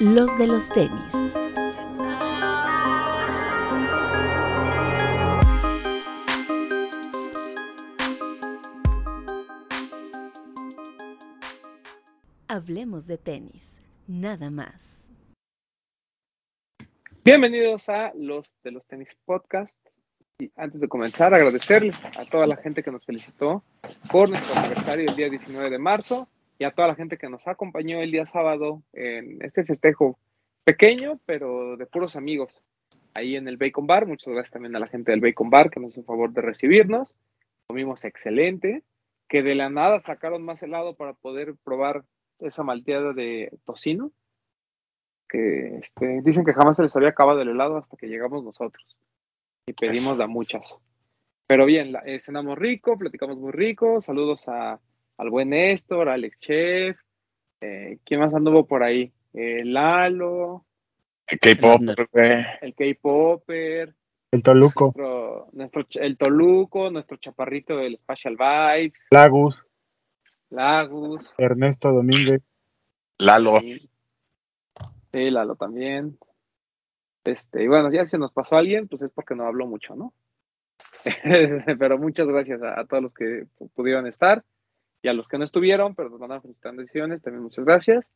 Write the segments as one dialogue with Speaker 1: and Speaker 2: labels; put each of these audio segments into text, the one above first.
Speaker 1: los de los tenis. Hablemos de tenis, nada más.
Speaker 2: Bienvenidos a los de los tenis podcast. Y antes de comenzar, agradecerle a toda la gente que nos felicitó por nuestro aniversario el día 19 de marzo y a toda la gente que nos acompañó el día sábado en este festejo pequeño, pero de puros amigos, ahí en el Bacon Bar. Muchas gracias también a la gente del Bacon Bar que nos hizo favor de recibirnos. Comimos excelente, que de la nada sacaron más helado para poder probar esa malteada de tocino, que este, dicen que jamás se les había acabado el helado hasta que llegamos nosotros y pedimos de muchas. Pero bien, la, eh, cenamos rico, platicamos muy rico. Saludos a, al buen Néstor, Alex Chef. Eh, ¿Quién más anduvo por ahí? Eh, Lalo.
Speaker 3: El K-Popper,
Speaker 2: El K-Popper.
Speaker 4: El Toluco.
Speaker 2: Nuestro, nuestro, el Toluco, nuestro chaparrito del Spatial Vibes.
Speaker 4: Lagus.
Speaker 2: Lagus.
Speaker 4: Ernesto Domínguez.
Speaker 3: Lalo.
Speaker 2: Sí, sí, Lalo también. Este, y bueno, ya si se nos pasó alguien, pues es porque no habló mucho, ¿no? pero muchas gracias a, a, todos los que pudieron estar y a los que no estuvieron, pero nos mandaron felicitaciones, también muchas gracias.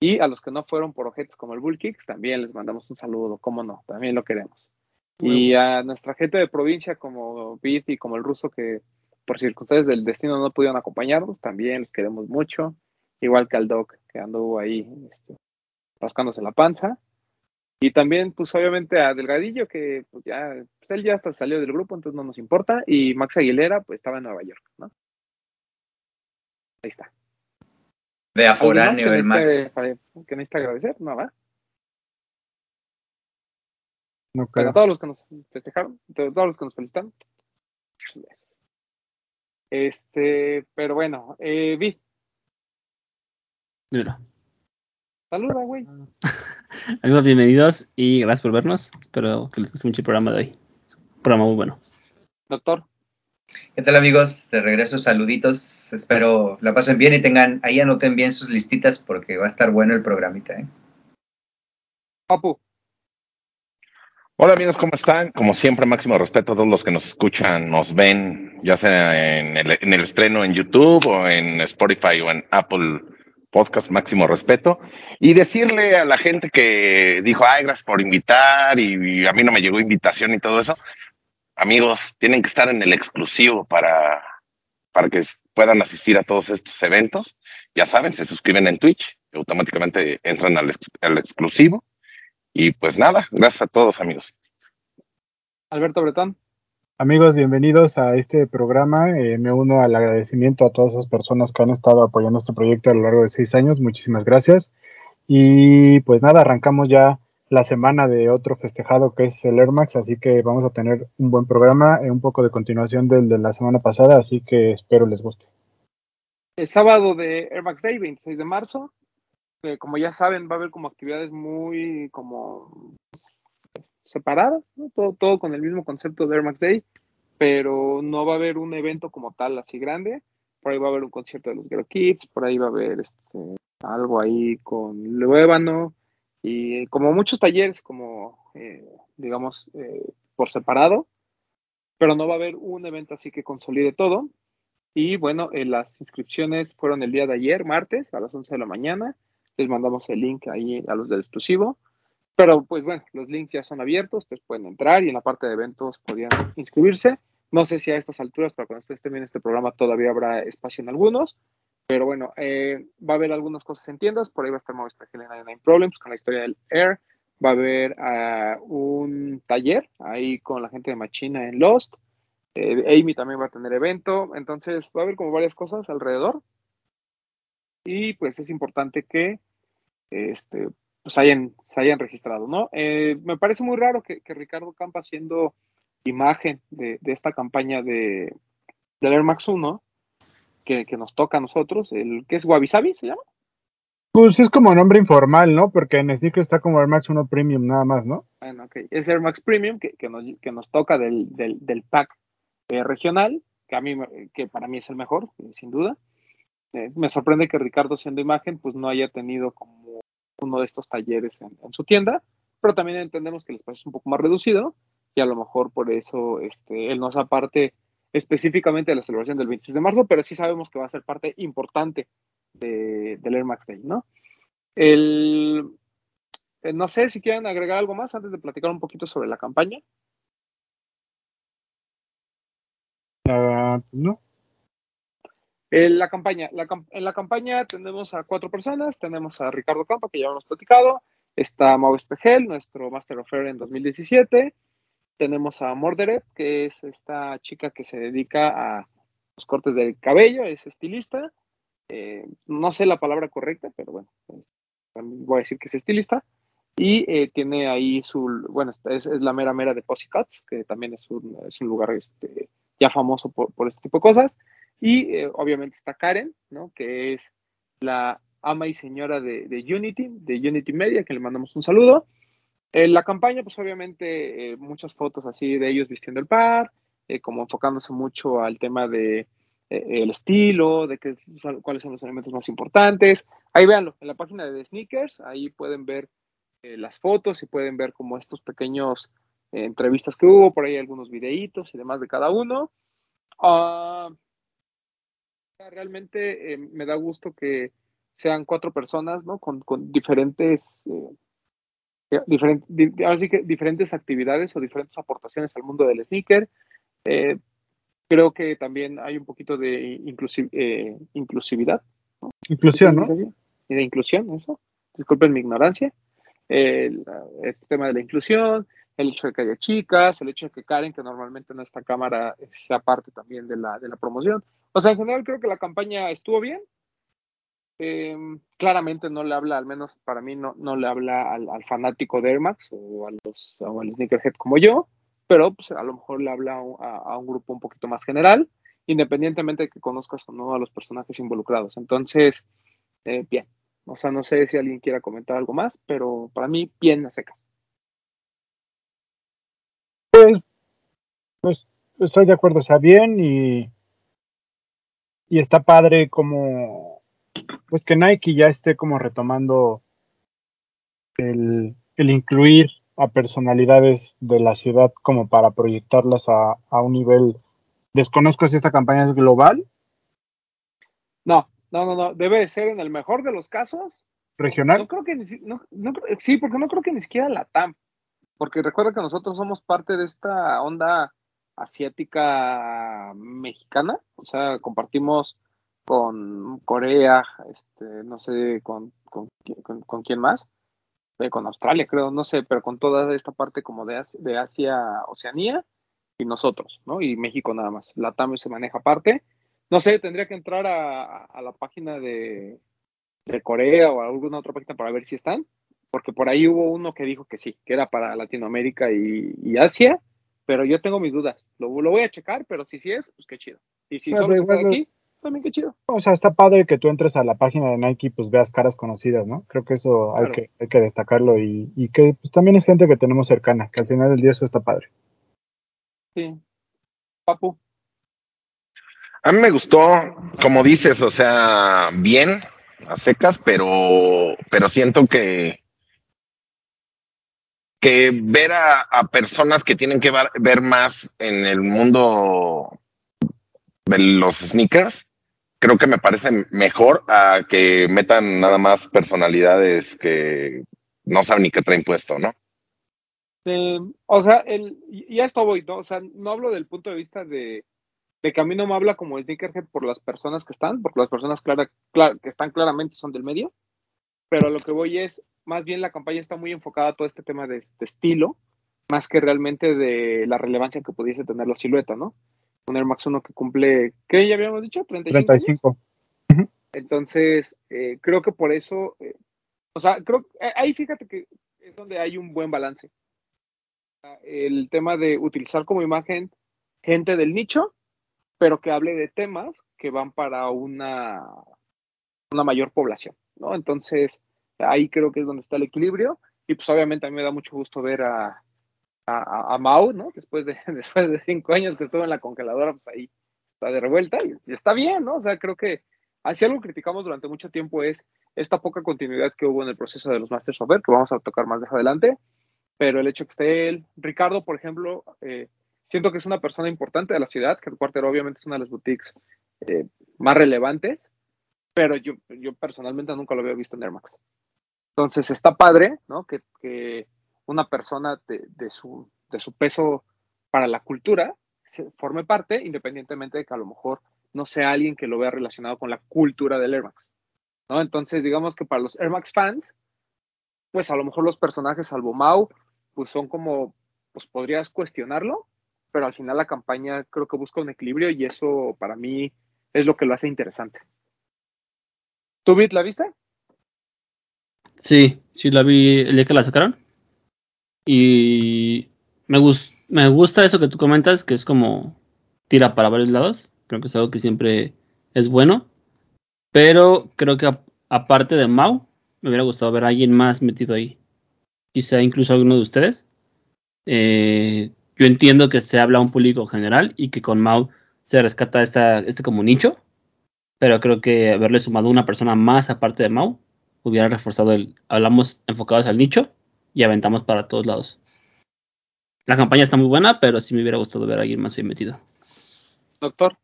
Speaker 2: Y a los que no fueron por objetos como el Bull Kicks, también les mandamos un saludo, cómo no, también lo queremos. Y a nuestra gente de provincia como Beat y como el ruso que por circunstancias del destino no pudieron acompañarnos, también les queremos mucho. Igual que al Doc que anduvo ahí este, rascándose la panza. Y también, pues obviamente a Delgadillo, que pues ya, pues, él ya hasta salió del grupo, entonces no nos importa. Y Max Aguilera, pues estaba en Nueva York, ¿no? Ahí está.
Speaker 5: De aforáneo el
Speaker 2: Max. ¿Que necesita agradecer? No, va.
Speaker 4: No
Speaker 2: Pero a todos los que nos festejaron, a todos los que nos felicitaron. Este, pero bueno, eh, Vi.
Speaker 6: Mira.
Speaker 2: Saluda, güey.
Speaker 6: Amigos, bienvenidos y gracias por vernos. Espero que les guste mucho el programa de hoy. Es un programa muy bueno.
Speaker 2: Doctor.
Speaker 5: ¿Qué tal amigos? De regreso, saluditos. Espero la pasen bien y tengan, ahí anoten bien sus listitas porque va a estar bueno el programita. ¿eh?
Speaker 2: Papu.
Speaker 3: Hola amigos, ¿cómo están? Como siempre, máximo respeto a todos los que nos escuchan, nos ven, ya sea en el, en el estreno en YouTube o en Spotify o en Apple Podcast, máximo respeto. Y decirle a la gente que dijo, ay, gracias por invitar y, y a mí no me llegó invitación y todo eso. Amigos, tienen que estar en el exclusivo para, para que puedan asistir a todos estos eventos. Ya saben, se suscriben en Twitch y automáticamente entran al, al exclusivo. Y pues nada, gracias a todos amigos.
Speaker 2: Alberto Bretón.
Speaker 4: Amigos, bienvenidos a este programa. Eh, me uno al agradecimiento a todas esas personas que han estado apoyando este proyecto a lo largo de seis años. Muchísimas gracias. Y pues nada, arrancamos ya la semana de otro festejado que es el Air Max, así que vamos a tener un buen programa, eh, un poco de continuación del de la semana pasada, así que espero les guste.
Speaker 2: El sábado de Air Max Day, 26 de marzo, como ya saben, va a haber como actividades muy como separadas, ¿no? todo, todo con el mismo concepto de Air Max Day, pero no va a haber un evento como tal así grande. Por ahí va a haber un concierto de los Girl Kids, por ahí va a haber este, algo ahí con Luébano y como muchos talleres, como eh, digamos eh, por separado, pero no va a haber un evento así que consolide todo. Y bueno, eh, las inscripciones fueron el día de ayer, martes, a las 11 de la mañana les mandamos el link ahí a los del exclusivo. Pero pues bueno, los links ya son abiertos, ustedes pueden entrar y en la parte de eventos podrían inscribirse. No sé si a estas alturas, para cuando ustedes viendo este programa, todavía habrá espacio en algunos. Pero bueno, eh, va a haber algunas cosas en tiendas. Por ahí va a estar Movistar en 99 Problems con la historia del Air. Va a haber uh, un taller ahí con la gente de Machina en Lost. Eh, Amy también va a tener evento. Entonces va a haber como varias cosas alrededor. Y pues es importante que este, pues hayan, se hayan registrado, ¿no? Eh, me parece muy raro que, Ricardo Campa haciendo imagen de, de esta campaña de, del Air Max 1, que, que, nos toca a nosotros, el que es Wabi Sabi, ¿se llama?
Speaker 4: Pues es como nombre informal, ¿no? Porque en Sneaker está como Air Max 1 Premium nada más, ¿no?
Speaker 2: Bueno, ok. Es Air Max Premium que, que, nos, que nos toca del, del, del pack eh, regional, que a mí, que para mí es el mejor, eh, sin duda. Eh, me sorprende que Ricardo siendo imagen, pues no haya tenido como uno de estos talleres en, en, su tienda, pero también entendemos que el espacio es un poco más reducido y a lo mejor por eso este, él nos aparte específicamente de la celebración del 26 de marzo, pero sí sabemos que va a ser parte importante de, del Air Max Day, ¿no? El, eh, no sé si quieren agregar algo más antes de platicar un poquito sobre la campaña.
Speaker 4: Uh, no.
Speaker 2: En la campaña, la, en la campaña tenemos a cuatro personas, tenemos a Ricardo Campa, que ya hemos platicado, está Mau Espejel, nuestro Master of Air en 2017, tenemos a Morderet, que es esta chica que se dedica a los cortes del cabello, es estilista, eh, no sé la palabra correcta, pero bueno, voy a decir que es estilista, y eh, tiene ahí su, bueno, es, la mera mera de Pussycats, que también es un, lugar este, ya famoso por, por, este tipo de cosas. Y eh, obviamente está Karen, ¿no? Que es la ama y señora de, Unity, de Unity Media, que le mandamos un saludo. En la campaña, pues obviamente eh, muchas fotos así de ellos vistiendo el par, eh, como enfocándose mucho al tema de el estilo, de qué, cuáles son los elementos más importantes. Ahí véanlo, en la página de Sneakers, ahí pueden ver las fotos y pueden ver como estos pequeños eh, entrevistas que hubo, por ahí algunos videitos y demás de cada uno. Uh, realmente eh, me da gusto que sean cuatro personas, ¿no? Con, con diferentes, eh, di, que diferentes actividades o diferentes aportaciones al mundo del sneaker. creo que también hay un poquito de inclusiv inclusividad.
Speaker 4: ¿no? Inclusión, ¿no?
Speaker 2: Y de inclusión, eso. Disculpen mi ignorancia. El, este tema de la inclusión, el hecho de que haya chicas, el hecho de que Karen, que normalmente en esta cámara sea parte también de la, de la promoción. O sea, en general creo que la campaña estuvo bien. Eh, claramente no le habla, al menos para mí, no, no le habla al, al, fanático de Air Max o, a los, o al sneakerhead como yo, pero pues, a lo mejor le habla a, a, un grupo un poquito más general, independientemente de que conozcas o no a los personajes involucrados. Entonces, eh, bien. O sea, no sé si alguien quiera comentar algo más, pero para mí, bien a secas.
Speaker 4: Pues, pues estoy de acuerdo, o sea, bien y, y está padre como, pues que Nike ya esté como retomando el, el incluir a personalidades de la ciudad como para proyectarlas a, a un nivel, desconozco si esta campaña es global.
Speaker 2: No, no, no, no, debe de ser en el mejor de los casos.
Speaker 4: ¿Regional?
Speaker 2: No creo que ni, no, no, sí, porque no creo que ni siquiera la TAM porque recuerda que nosotros somos parte de esta onda asiática mexicana, o sea, compartimos con Corea, este, no sé, con, con, con, con quién más, eh, con Australia, creo, no sé, pero con toda esta parte como de Asia, de Asia, Oceanía y nosotros, ¿no? Y México nada más. La TAM se maneja aparte. No sé, tendría que entrar a, a la página de, de Corea o a alguna otra página para ver si están, porque por ahí hubo uno que dijo que sí, que era para Latinoamérica y, y Asia, pero yo tengo mis dudas. Lo, lo, voy a checar, pero si sí es, pues qué chido. Y si solo se queda aquí, también qué chido.
Speaker 4: O sea, está padre que tú entres a la página de Nike y pues veas caras conocidas, ¿no? Creo que eso claro. hay, que, hay que destacarlo y, y que pues, también es gente que tenemos cercana, que al final del día eso está padre.
Speaker 2: Sí. Papu.
Speaker 3: A mí me gustó, como dices, o sea, bien, a secas, pero, pero siento que, que ver a, a, personas que tienen que ver, ver, más en el mundo de los sneakers, creo que me parece mejor a que metan nada más personalidades que no saben ni qué traen puesto, ¿no?
Speaker 2: O sea, el, y a esto voy, ¿no? O sea, no hablo del punto de vista de, de que a mí no me habla como sneakerhead por las personas que están, porque las personas que están claramente son del medio, pero lo que voy es, más bien la campaña está muy enfocada a todo este tema de, de, estilo, más que realmente de la relevancia que pudiese tener la silueta, ¿no? Un Air Max 1 que cumple, ¿qué ya habíamos dicho? 35.
Speaker 4: 35.
Speaker 2: Entonces, eh, creo que por eso, eh, o sea, creo, eh, ahí fíjate que es donde hay un buen balance. El tema de utilizar como imagen gente del nicho, pero que hable de temas que van para una, una mayor población, ¿no? Entonces, ahí creo que es donde está el equilibrio y pues obviamente a mí me da mucho gusto ver a, a, a Mau, ¿no? Después de, después de cinco años que estuvo en la congeladora, pues ahí está de revuelta y, está bien, ¿no? O sea, creo que Así algo que criticamos durante mucho tiempo es esta poca continuidad que hubo en el proceso de los Masters of Air, que vamos a tocar más de adelante, pero el hecho que esté él, Ricardo, por ejemplo, eh, siento que es una persona importante de la ciudad, que el cuartero obviamente es una de las boutiques eh, más relevantes, pero yo, yo personalmente nunca lo había visto en Air Max. Entonces está padre, ¿no? Que una persona de, su, de su peso para la cultura se forme parte, independientemente de que a lo mejor no sea alguien que lo vea relacionado con la cultura del Air Max. ¿no? Entonces, digamos que para los Air Max fans, pues a lo mejor los personajes, salvo Mau, pues son como, pues podrías cuestionarlo, pero al final la campaña creo que busca un equilibrio y eso para mí es lo que lo hace interesante. ¿Tú, Bit, la viste?
Speaker 6: Sí, sí la vi el día que la sacaron. Y me, gust me gusta eso que tú comentas, que es como tira para varios lados. Creo que es algo que siempre es bueno. Pero creo que aparte de Mau, me hubiera gustado ver a alguien más metido ahí. Quizá incluso alguno de ustedes. Eh, yo entiendo que se habla a un público general y que con Mau se rescata esta, este como nicho. Pero creo que haberle sumado una persona más aparte de Mau hubiera reforzado el. Hablamos enfocados al nicho y aventamos para todos lados. La campaña está muy buena, pero sí me hubiera gustado ver a alguien más ahí metido.
Speaker 2: Doctor.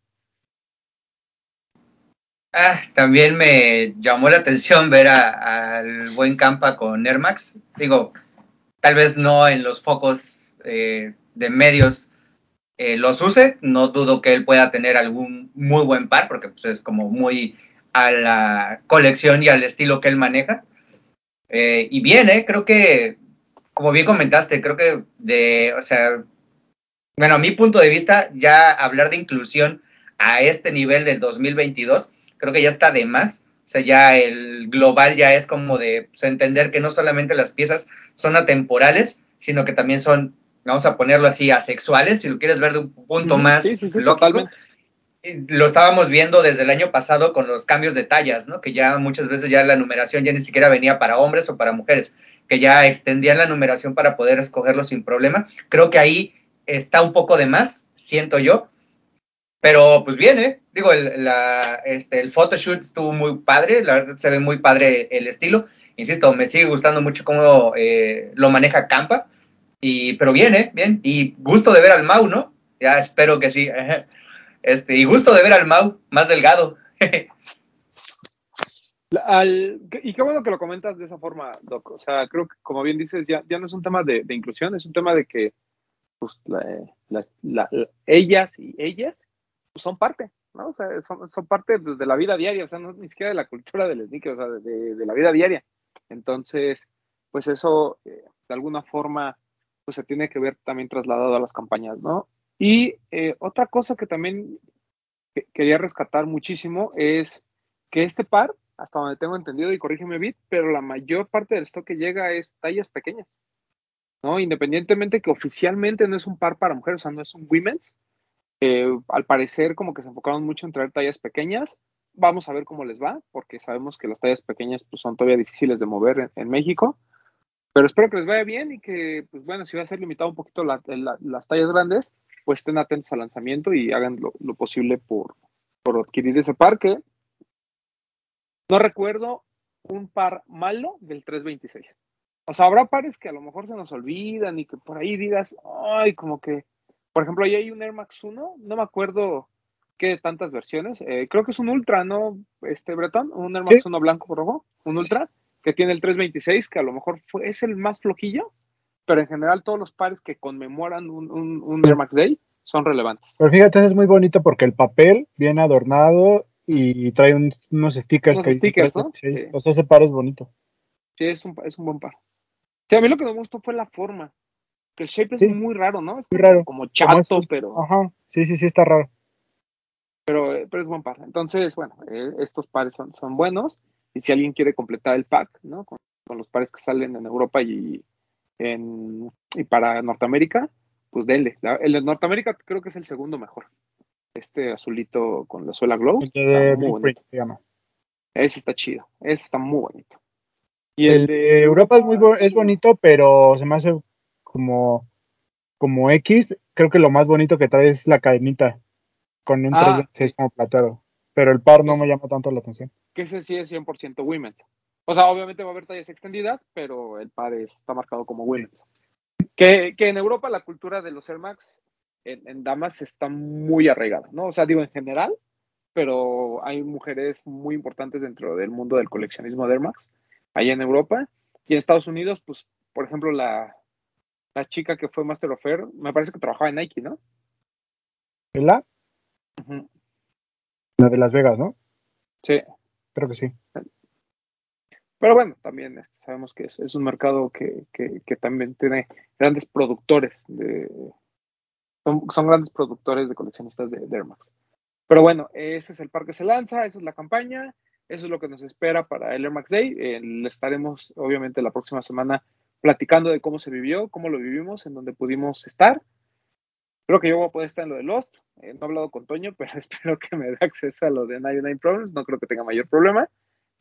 Speaker 5: Ah, también me llamó la atención ver al buen Campa con Nermax. Digo, tal vez no en los focos eh, de medios eh, los use. No dudo que él pueda tener algún muy buen par, porque pues, es como muy a la colección y al estilo que él maneja. Eh, y bien, ¿eh? creo que, como bien comentaste, creo que de, o sea, bueno, a mi punto de vista, ya hablar de inclusión a este nivel del 2022, creo que ya está de más. O sea, ya el global ya es como de pues, entender que no solamente las piezas son atemporales, sino que también son, vamos a ponerlo así, asexuales, si lo quieres ver de un punto más
Speaker 2: sí,
Speaker 5: lógico. Lo estábamos viendo desde el año pasado con los cambios de tallas, ¿no? Que ya muchas veces ya la numeración ya ni siquiera venía para hombres o para mujeres, que ya extendían la numeración para poder escogerlo sin problema. Creo que ahí está un poco de más, siento yo. Pero pues bien, ¿eh? Digo, el, la, este, el photoshoot estuvo muy padre, la verdad se ve muy padre el estilo. Insisto, me sigue gustando mucho cómo eh, lo maneja Campa. Y, pero bien, ¿eh? Bien. Y gusto de ver al Mau, ¿no? Ya espero que sí. Este, y gusto de ver al Mau más delgado.
Speaker 2: Al, y qué bueno que lo comentas de esa forma, Doc. O sea, creo que, como bien dices, ya, ya no es un tema de, inclusión, es un tema de que pues, la, la, la, ellas y ellas pues, son parte, ¿no? O sea, son, son parte de, la vida diaria, o sea, no ni siquiera de la cultura del sneaker, o sea, de, de la vida diaria. Entonces, pues eso, eh, de alguna forma, pues se tiene que ver también trasladado a las campañas, ¿no? Y eh, otra cosa que también que quería rescatar muchísimo es que este par, hasta donde tengo entendido, y corrígeme Bit, pero la mayor parte del stock que llega es tallas pequeñas. ¿no? Independientemente que oficialmente no es un par para mujeres, o sea, no es un women's. Eh, al parecer, como que se enfocaron mucho en traer tallas pequeñas. Vamos a ver cómo les va, porque sabemos que las tallas pequeñas pues, son todavía difíciles de mover en, en México. Pero espero que les vaya bien y que, pues bueno, si va a ser limitado un poquito la, la, las tallas grandes, pues estén atentos al lanzamiento y hagan lo, lo posible por, por, adquirir ese par que no recuerdo un par malo del 326. O sea, habrá pares que a lo mejor se nos olvidan y que por ahí digas, ay, como que, por ejemplo, ahí hay un Air Max 1, no me acuerdo qué de tantas versiones, eh, creo que es un Ultra, ¿no? Este Breton, un Air Max sí. 1 blanco rojo, un Ultra, que tiene el 326, que a lo mejor fue, es el más flojillo, pero en general todos los pares que conmemoran un, un, un Air Max Day son relevantes.
Speaker 4: Pero fíjate, es muy bonito porque el papel viene adornado y trae un, unos stickers.
Speaker 2: Unos que stickers, ¿no?
Speaker 4: Sí. O sea, ese par es bonito.
Speaker 2: Sí, es un, es un buen par. Sí, a mí lo que me gustó fue la forma. Que el shape
Speaker 4: Sí.
Speaker 2: es muy raro, ¿no? Es
Speaker 4: Muy
Speaker 2: como,
Speaker 4: raro.
Speaker 2: como chato,
Speaker 4: Como
Speaker 2: pero,
Speaker 4: Ajá, sí, sí, sí, está raro.
Speaker 2: pero, pero es buen par. Entonces, bueno, eh, estos pares son, son buenos. Y si alguien quiere completar el pack, ¿no? Con, con los pares que salen en Europa y, en, y para Norteamérica, pues denle. La- el de Norteamérica creo que es el segundo mejor. Este azulito con la suela glow.
Speaker 4: El de Blueprint se llama.
Speaker 2: Ese está chido. Ese está muy bonito. Y
Speaker 4: El de Europa es muy es bonito, pero se me hace como, como X. Creo que lo más bonito que trae es la cadenita con un
Speaker 2: Ah,
Speaker 4: 326 como plateado. pero el par no me llama tanto la atención.
Speaker 2: Que ese sí es 100% women's. O sea, obviamente va a haber tallas extendidas, pero el par es- está marcado como women's. Que, que en Europa la cultura de los Air Max en, en damas está muy arraigada, ¿no? O sea, digo en general, pero hay mujeres muy importantes dentro del mundo del coleccionismo de Air Max, allá en Europa. Y en Estados Unidos, pues, por ejemplo, la, la chica que fue Master of Air, me parece que trabajaba en Nike, ¿no?
Speaker 4: ¿La? La de Las Vegas, ¿no?
Speaker 2: Sí.
Speaker 4: Creo que sí.
Speaker 2: Pero bueno, también este, sabemos que es, es un mercado que, que, que también tiene grandes productores de son, son grandes productores de coleccionistas de, de Air Max. Pero bueno, ese es el par que se lanza, esa es la campaña, eso es lo que nos espera para el Air Max Day. Eh, estaremos obviamente la próxima semana platicando de cómo se vivió, cómo lo vivimos, en donde pudimos estar. Creo que yo voy a poder estar en lo de Lost. Eh, no he hablado con Toño, pero espero que me dé acceso a lo de 99 Problems. No creo que tenga mayor problema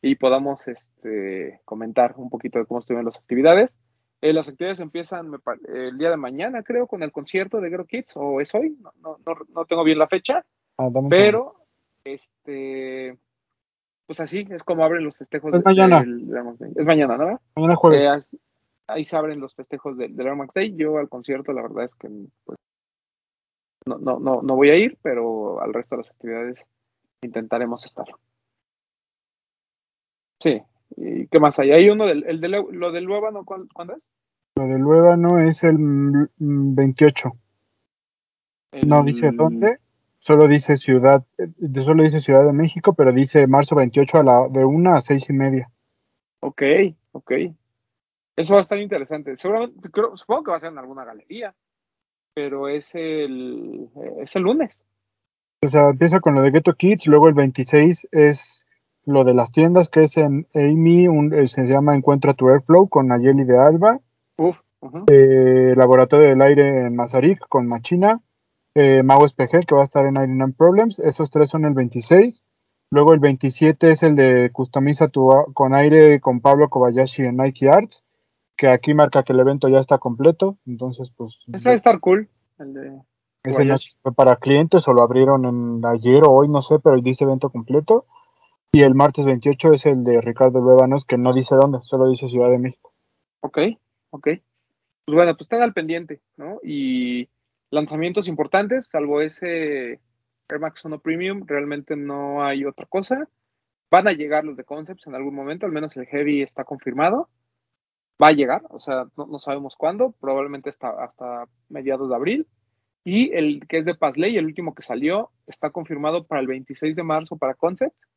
Speaker 2: y podamos este, comentar un poquito de cómo estuvieron las actividades. Eh, las actividades empiezan el día de mañana, creo, con el concierto de Girl Kids, o es hoy, no, no, no, no tengo bien la fecha,
Speaker 4: Ah,
Speaker 2: pero este, pues así es como abren los festejos.
Speaker 4: Es mañana.
Speaker 2: del- del. Es mañana, ¿no?
Speaker 4: Mañana jueves.
Speaker 2: Eh, ahí se abren los festejos del, del Day. Yo al concierto, la verdad es que pues, no, no, no, no voy a ir, pero al resto de las actividades intentaremos estar. Sí. ¿Y qué más hay? Hay uno del, el de lo, del Luébano, ¿cuál- ¿cuándo es?
Speaker 4: Lo del Luébano es el mm, mm, 28. No dice dónde, solo dice ciudad, eh, solo dice Ciudad de México, pero dice marzo 28 a la, de 1 a 6 y media.
Speaker 2: Ok, ok. Eso va a estar interesante. Seguramente, creo, supongo que va a ser en alguna galería, pero es el, es el lunes.
Speaker 4: O sea, empieza con lo de Ghetto Kids, luego el 26 es lo de las tiendas, que es en Amy, un, eh, se llama Encuentra tu Airflow con Nayeli de Alba,
Speaker 2: Uf,
Speaker 4: eh, Laboratorio del Aire en Mazarik con Machina, eh, Mau Espejer, que va a estar en 99 Problems, esos tres son el 26. Luego el 27 es el de Customiza tu con aire con Pablo Kobayashi en Nike Arts, que aquí marca que el evento ya está completo, entonces pues
Speaker 2: Ese va a estar cool. El de,
Speaker 4: ese no fue para clientes o lo abrieron en ayer o hoy, no sé, pero dice evento completo. Y el martes 28 es el de Ricardo Luevanos, que no dice dónde, solo dice Ciudad de México.
Speaker 2: Ok, ok. Pues bueno, pues estén al pendiente, ¿no? Y lanzamientos importantes, salvo ese Air Max 1 Premium, realmente no hay otra cosa. Van a llegar los de Concepts en algún momento, al menos el Heavy está confirmado. Va a llegar, o sea, no, no sabemos cuándo, probablemente hasta, hasta mediados de abril. Y el que es de Pazley, el último que salió, está confirmado para el 26 de marzo para Concepts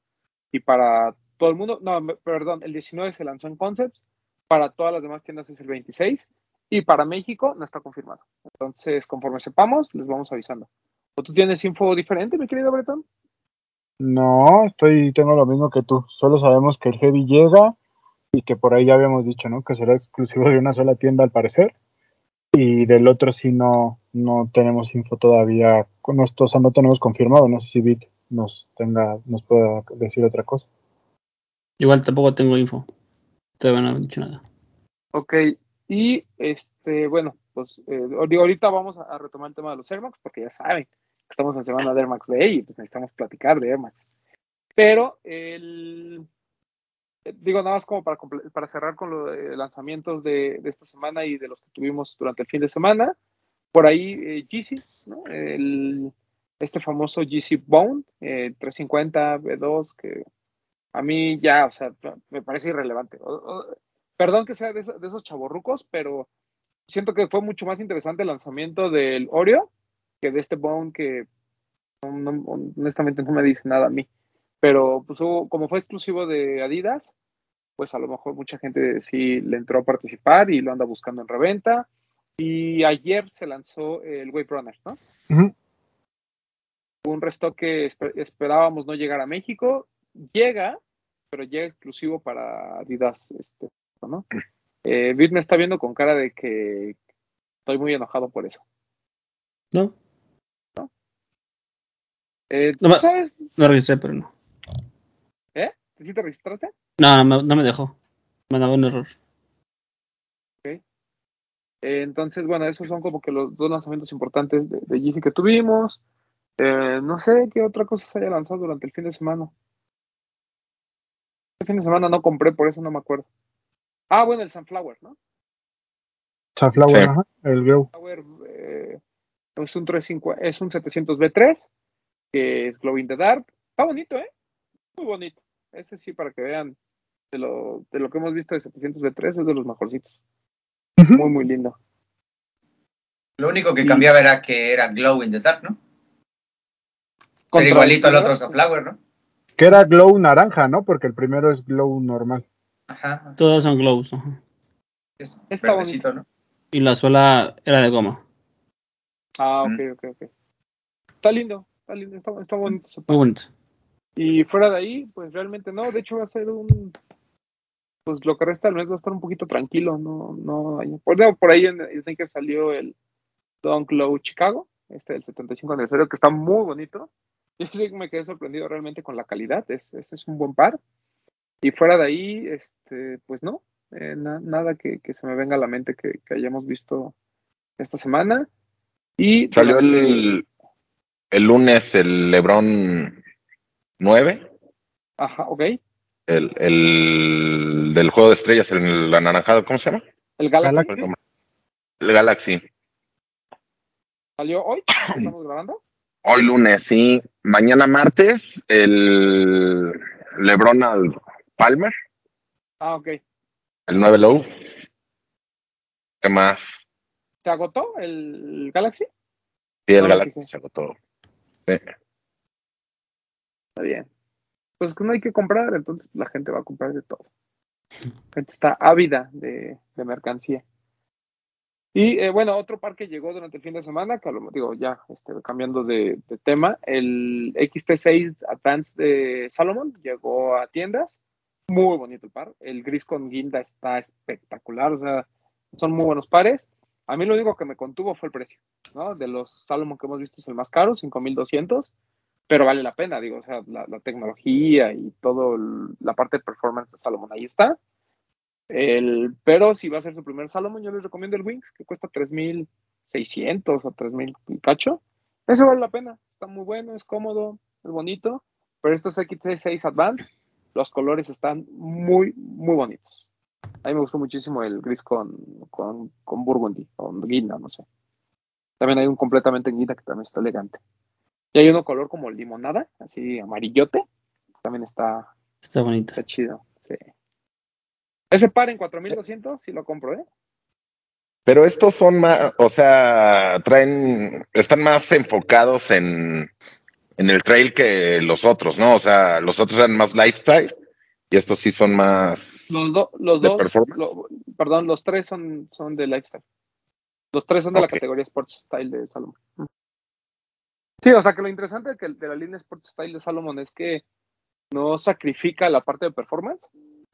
Speaker 2: y para todo el mundo. No, perdón, el 19 se lanzó en Concepts, para todas las demás tiendas es el 26 y para México no está confirmado. Entonces, conforme sepamos, les vamos avisando. ¿O tú tienes info diferente, mi querido Breton?
Speaker 4: No, estoy, tengo lo mismo que tú. Solo sabemos que el Heavy llega y que por ahí ya habíamos dicho, ¿no? Que será exclusivo de una sola tienda al parecer. Y del otro sí no, no tenemos info todavía. Esto, o sea, no tenemos confirmado. No sé si Bit nos tenga, nos pueda decir otra cosa.
Speaker 6: Igual tampoco tengo info. Todavía no han dicho nada.
Speaker 2: Ok, y este, bueno, pues eh, digo, ahorita vamos a, a retomar el tema de los Air Max, porque ya saben que estamos en semana de Air Max Day y pues necesitamos platicar de Air Max. Pero el eh, digo nada más como para, para cerrar con los lanzamientos de, de esta semana y de los que tuvimos durante el fin de semana. Por ahí eh, GC, ¿no? El- este famoso GC Bone, eh, 350 B2, que a mí ya, o sea, me parece irrelevante. Perdón que sea de, de esos chavorrucos, pero siento que fue mucho más interesante el lanzamiento del Oreo que de este Bone que honestamente no me dice nada a mí. Pero pues como fue exclusivo de Adidas, pues a lo mejor mucha gente sí le entró a participar y lo anda buscando en reventa. Y ayer se lanzó el Wave Runner, ¿no? Un restock que esper- esperábamos no llegar a México. Llega, pero llega exclusivo para Adidas, este, ¿no? Eh, Bit me está viendo con cara de que estoy muy enojado por eso.
Speaker 6: No,
Speaker 2: Eh, ¿tú
Speaker 6: No
Speaker 2: sabes?
Speaker 6: lo registré, pero no.
Speaker 2: ¿Eh? ¿Sí te registraste?
Speaker 6: No, no, me- no me dejó. Me daba un error.
Speaker 2: Eh, entonces, bueno, esos son como que los dos lanzamientos importantes de, de Yeezy que tuvimos. Eh, no sé qué otra cosa se haya lanzado durante el fin de semana. El fin de semana no compré, por eso no me acuerdo. Ah, bueno, el Sunflower, ¿no?
Speaker 4: Sunflower,
Speaker 3: Sí.
Speaker 4: ajá, el Grow.
Speaker 2: Sunflower eh, es un 350, es un 700B3, que es Glow in the Dark. Está bonito, ¿eh? Muy bonito. Ese sí, para que vean de lo, de lo que hemos visto de 700B3, es de los mejorcitos. Muy, muy lindo.
Speaker 5: Lo único que
Speaker 2: Y-
Speaker 5: cambiaba era que era Glow in the Dark, ¿no?
Speaker 2: Contra
Speaker 5: igualito al otro Sunflower, ¿no?
Speaker 4: Que era Glow naranja, ¿no? Porque el primero es Glow normal.
Speaker 5: Ajá.
Speaker 6: Todos son glows. ajá.
Speaker 5: Es
Speaker 2: Está
Speaker 5: verdecito, ¿no?
Speaker 6: Y la suela era de goma.
Speaker 2: Ah, ok,
Speaker 5: Mm.
Speaker 2: ok, ok. Está lindo, está lindo, está, está bonito.
Speaker 6: Muy bonito.
Speaker 2: Y fuera de ahí, pues realmente no. De hecho, va a ser un. Pues lo que resta del mes va a estar un poquito tranquilo. No, no. hay- Por, no, por ahí en Sneaker salió el Don Low Chicago, este del 75 aniversario, que está muy bonito. Yo sí me quedé sorprendido realmente con la calidad. Es, ese es un buen par. Y fuera de ahí, este, pues no. eh, na- nada que, que se me venga a la mente que, que hayamos visto esta semana. Y
Speaker 3: Salió el, el lunes el Lebron 9,
Speaker 2: Ajá, ok.
Speaker 3: el, el del juego de estrellas, el anaranjado, ¿cómo se llama?
Speaker 2: El Galaxy
Speaker 3: el Galaxy.
Speaker 2: salió hoy. Estamos grabando.
Speaker 3: Hoy lunes, sí. Mañana martes, el Lebron al Palmer,
Speaker 2: Ah, ok.
Speaker 3: el 9 Low. ¿Qué más?
Speaker 2: ¿Se agotó el Galaxy?
Speaker 3: Sí, el
Speaker 2: No
Speaker 3: Galaxy se agotó.
Speaker 2: Está bien. Pues que no hay que comprar, entonces la gente va a comprar de todo. La gente está ávida de, de mercancía. Y eh, bueno, otro par que llegó durante el fin de semana, que lo digo ya este, cambiando de, tema, el XT6 Advance de Salomon llegó a tiendas. Muy bonito el par. El gris con guinda está espectacular, o sea, son muy buenos pares. A mí lo único que me contuvo fue el precio, ¿no? De los Salomon que hemos visto es el más caro, 5200 pero vale la pena, digo, o sea, la, tecnología y todo la parte de performance de Salomon ahí está. El, pero si va a ser su primer Salomon, yo les recomiendo el Wings, que cuesta 3600 o 3000 y cacho. Eso vale la pena, está muy bueno, es cómodo, es bonito. Pero estos XT6 Advance, los colores están muy, muy bonitos. A mí me gustó muchísimo el gris con, con, con burgundy, con guinda, no sé. También hay un completamente en guinda que también está elegante. Y hay uno color como limonada, así amarillote. También está,
Speaker 6: Está bonito.
Speaker 2: está chido. Sí. Ese par en 4200, sí lo compro, ¿eh?
Speaker 3: Pero estos son más, o sea, traen, están más enfocados en, en el trail que los otros, ¿no? O sea, los otros eran más lifestyle y estos sí son más.
Speaker 2: Los, do- los
Speaker 3: ¿De
Speaker 2: dos,
Speaker 3: performance?
Speaker 2: lo- perdón, los tres son, son de lifestyle. Los tres son de la categoría Sports Style de Salomon. Sí, o sea que lo interesante de, que, de la línea Sports Style de Salomon es que no sacrifica la parte de performance,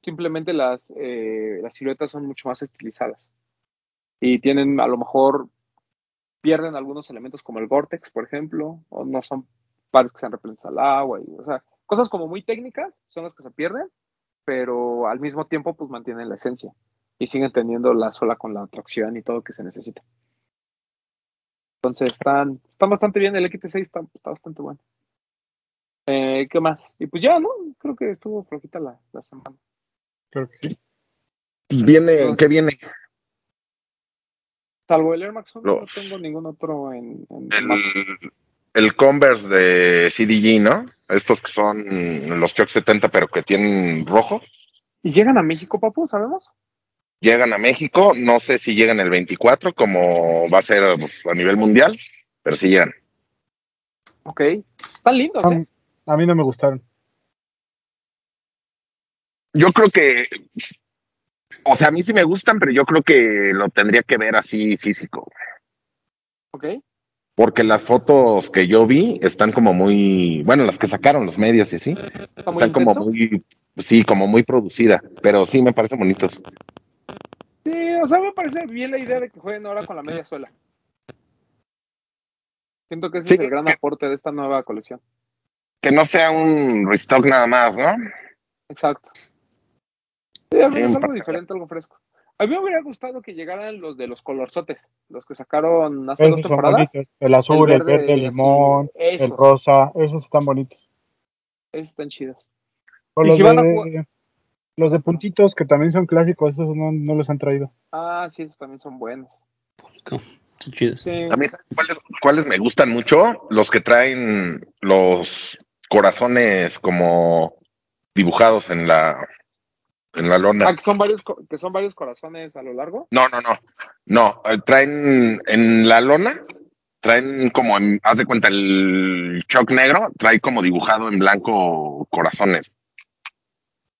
Speaker 2: simplemente las, eh, las siluetas son mucho más estilizadas. Y tienen, a lo mejor, pierden algunos elementos como el Gore-Tex, por ejemplo, o no son pares que sean repelentes al agua, y, o sea, cosas como muy técnicas son las que se pierden, pero al mismo tiempo pues mantienen la esencia y siguen teniendo la sola con la tracción y todo que se necesita. Entonces están, están bastante bien, el XT6 está, está bastante bueno. Eh, ¿Qué más? Y pues ya, ¿no? Creo que estuvo flojita la, la semana.
Speaker 4: Creo que sí.
Speaker 3: Viene, ¿qué viene?
Speaker 2: Salvo el Air Max 1, no tengo ningún otro en, en
Speaker 3: El, el Converse de CDG, ¿no? Estos que son los Chuck 70, pero que tienen rojo.
Speaker 2: ¿Y llegan a México, papu? ¿Sabemos?
Speaker 3: Llegan a México, no sé si llegan el 24, como va a ser pues, a nivel mundial, pero sí llegan.
Speaker 2: Ok. Están lindos,
Speaker 4: A,
Speaker 2: ¿eh?
Speaker 4: a mí no me gustaron.
Speaker 3: Yo creo que, o sea, a mí sí me gustan, pero yo creo que lo tendría que ver así físico.
Speaker 2: Ok.
Speaker 3: Porque las fotos que yo vi están como muy, bueno, las que sacaron los medios y así,
Speaker 2: Está
Speaker 3: están como muy, sí, como muy producida, pero sí me parecen bonitos.
Speaker 2: Sí, o sea, me parece bien la idea de que jueguen ahora con la media suela. Siento que ese
Speaker 3: Sí,
Speaker 2: es el gran aporte de esta nueva colección.
Speaker 3: Que no sea un restock nada más, ¿no?
Speaker 2: Exacto. Sí,
Speaker 3: Sí,
Speaker 2: menos
Speaker 3: me
Speaker 2: algo diferente, algo fresco. A mí me hubiera gustado que llegaran los de los colorzotes, los que sacaron hace dos
Speaker 4: Esos son
Speaker 2: temporadas.
Speaker 4: bonitos. El azul, el
Speaker 2: verde
Speaker 4: verde, el limón,
Speaker 2: esos.
Speaker 4: el rosa, esos están bonitos.
Speaker 2: Esos están chidos.
Speaker 4: O
Speaker 2: Y
Speaker 4: los,
Speaker 2: si van a
Speaker 4: de,
Speaker 2: jugar-
Speaker 4: los de puntitos que también son clásicos, esos no, no los han traído.
Speaker 2: Ah, sí, esos también son buenos.
Speaker 6: Son chidos.
Speaker 2: Sí.
Speaker 3: A mí, ¿sabes ¿cuáles, cuáles me gustan mucho? Los que traen los corazones como dibujados en la en la lona.
Speaker 2: Ah, que son varios, que son varios corazones a lo largo.
Speaker 3: No, no, no. No, eh, traen en la lona, traen como, en- haz de cuenta, el choc negro, trae como dibujado en blanco corazones.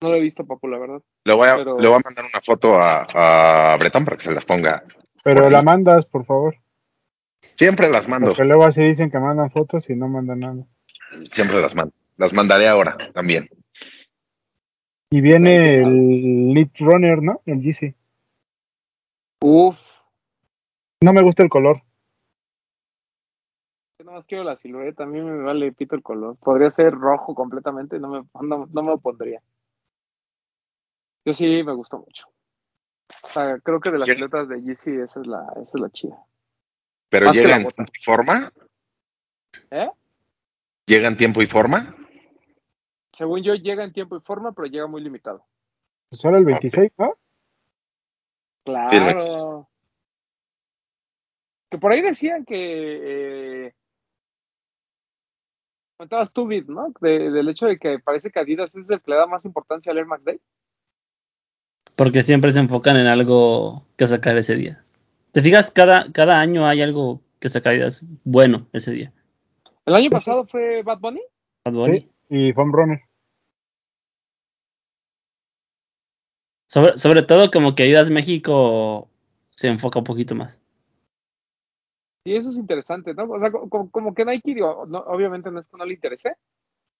Speaker 2: No lo he visto, papu, la verdad.
Speaker 3: Le voy a,
Speaker 2: Pero-
Speaker 3: le voy a mandar una foto a, a Bretón para que se las ponga.
Speaker 4: Pero la mandas, por favor.
Speaker 3: Siempre las mando,
Speaker 4: Porque luego así dicen que mandan fotos y no mandan nada.
Speaker 3: siempre las mando. Las mandaré ahora también.
Speaker 4: Y viene el Lead Runner, ¿no? El GC.
Speaker 2: Uf,
Speaker 4: No me gusta el color.
Speaker 2: yo nomás quiero la silueta. A mí me vale pito el color. Podría ser rojo completamente, no me, no, no me lo pondría. Yo sí me gustó mucho. O sea, creo que de las
Speaker 3: ¿Quién?
Speaker 2: siluetas de GC esa es la, esa es la chida.
Speaker 3: Pero
Speaker 2: Más que
Speaker 3: llega
Speaker 2: la
Speaker 3: en
Speaker 2: bota.
Speaker 3: tiempo y forma.
Speaker 2: ¿Eh?
Speaker 3: Llega en tiempo y forma.
Speaker 2: Según yo, llega en tiempo y forma, pero llega muy limitado.
Speaker 4: Pues ahora el 26, ¿no?
Speaker 2: Claro. Que por ahí decían que. Eh, comentabas tú, Vid, ¿no? De- del hecho de que parece que Adidas es el que le da más importancia al Air Max Day.
Speaker 6: Porque siempre se enfocan en algo que sacar ese día. ¿Te fijas? Cada, cada año hay algo que sacar es bueno ese día.
Speaker 2: El año pasado fue Bad Bunny.
Speaker 6: Bad Bunny.
Speaker 4: Sí. Y Foam Runner.
Speaker 6: Sobre, sobre todo como que Adidas México se enfoca un poquito más.
Speaker 2: Y eso es interesante, ¿no? O sea, co- como, que Nike, obviamente no es que no le interese,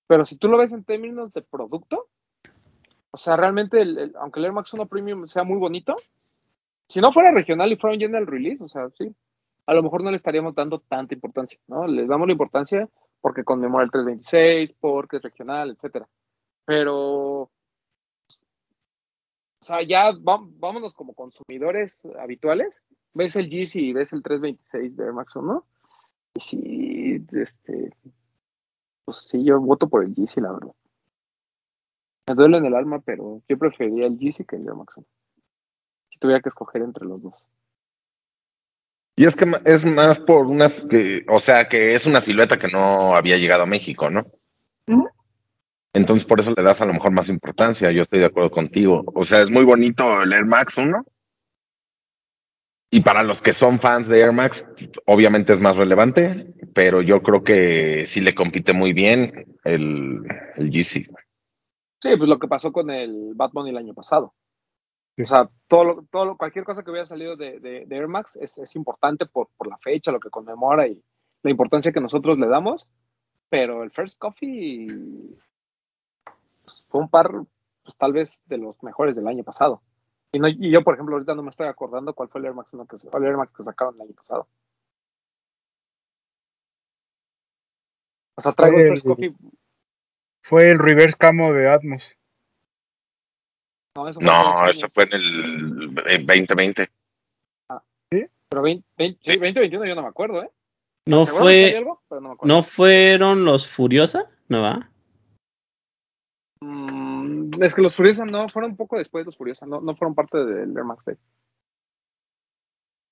Speaker 2: pero si tú lo ves en términos de producto, o sea, realmente, el- aunque el Air Max 1 Premium sea muy bonito, si no fuera regional y fuera un general release, o sea, sí, a lo mejor no le estaríamos dando tanta importancia, ¿no? Les damos la importancia porque conmemora el 326, porque es regional, etcétera. Pero, o sea, ya vámonos como consumidores habituales, ves el Yeezy y ves el 326 de Air Max 1, y sí, este, pues sí, yo voto por el Yeezy, la verdad. Me duele en el alma, pero yo preferiría el Yeezy que el Air Max 1. Si tuviera que escoger entre los dos.
Speaker 3: Y es que es más por unas que, o sea, que es una silueta que no había llegado a México, ¿no? Entonces por eso le das a lo mejor más importancia, yo estoy de acuerdo contigo. O sea, es muy bonito el Air Max 1. Y para los que son fans de Air Max, obviamente es más relevante, pero yo creo que sí le compite muy bien el, el Yeezy.
Speaker 2: Sí, pues lo que pasó con el Batman el año pasado. O sea, todo todo cualquier cosa que hubiera salido de Air Max es, es importante por, por la fecha, lo que conmemora y la importancia que nosotros le damos. Pero el First Coffee pues, fue un par, pues, tal vez de los mejores del año pasado. Y, no, y yo, por ejemplo, ahorita no me estoy acordando cuál fue el Air Max, uno que, cuál Air Max que sacaron el año pasado. O sea, traigo el
Speaker 4: Fue
Speaker 2: First
Speaker 4: el-
Speaker 2: Coffee.
Speaker 4: Fue el reverse camo de Atmos.
Speaker 2: No, eso fue
Speaker 3: No, eso en el en 2020.
Speaker 2: Pero 20, 20, sí,
Speaker 3: Sí.
Speaker 2: 2021 yo no me acuerdo, ¿eh?
Speaker 6: No fue,
Speaker 2: algo, pero no me acuerdo.
Speaker 6: no fueron los Furiosa, ¿no va?
Speaker 2: Mm, es que los Furiosa no, fueron un poco después de los Furiosa, no, no fueron parte del Air Max Day.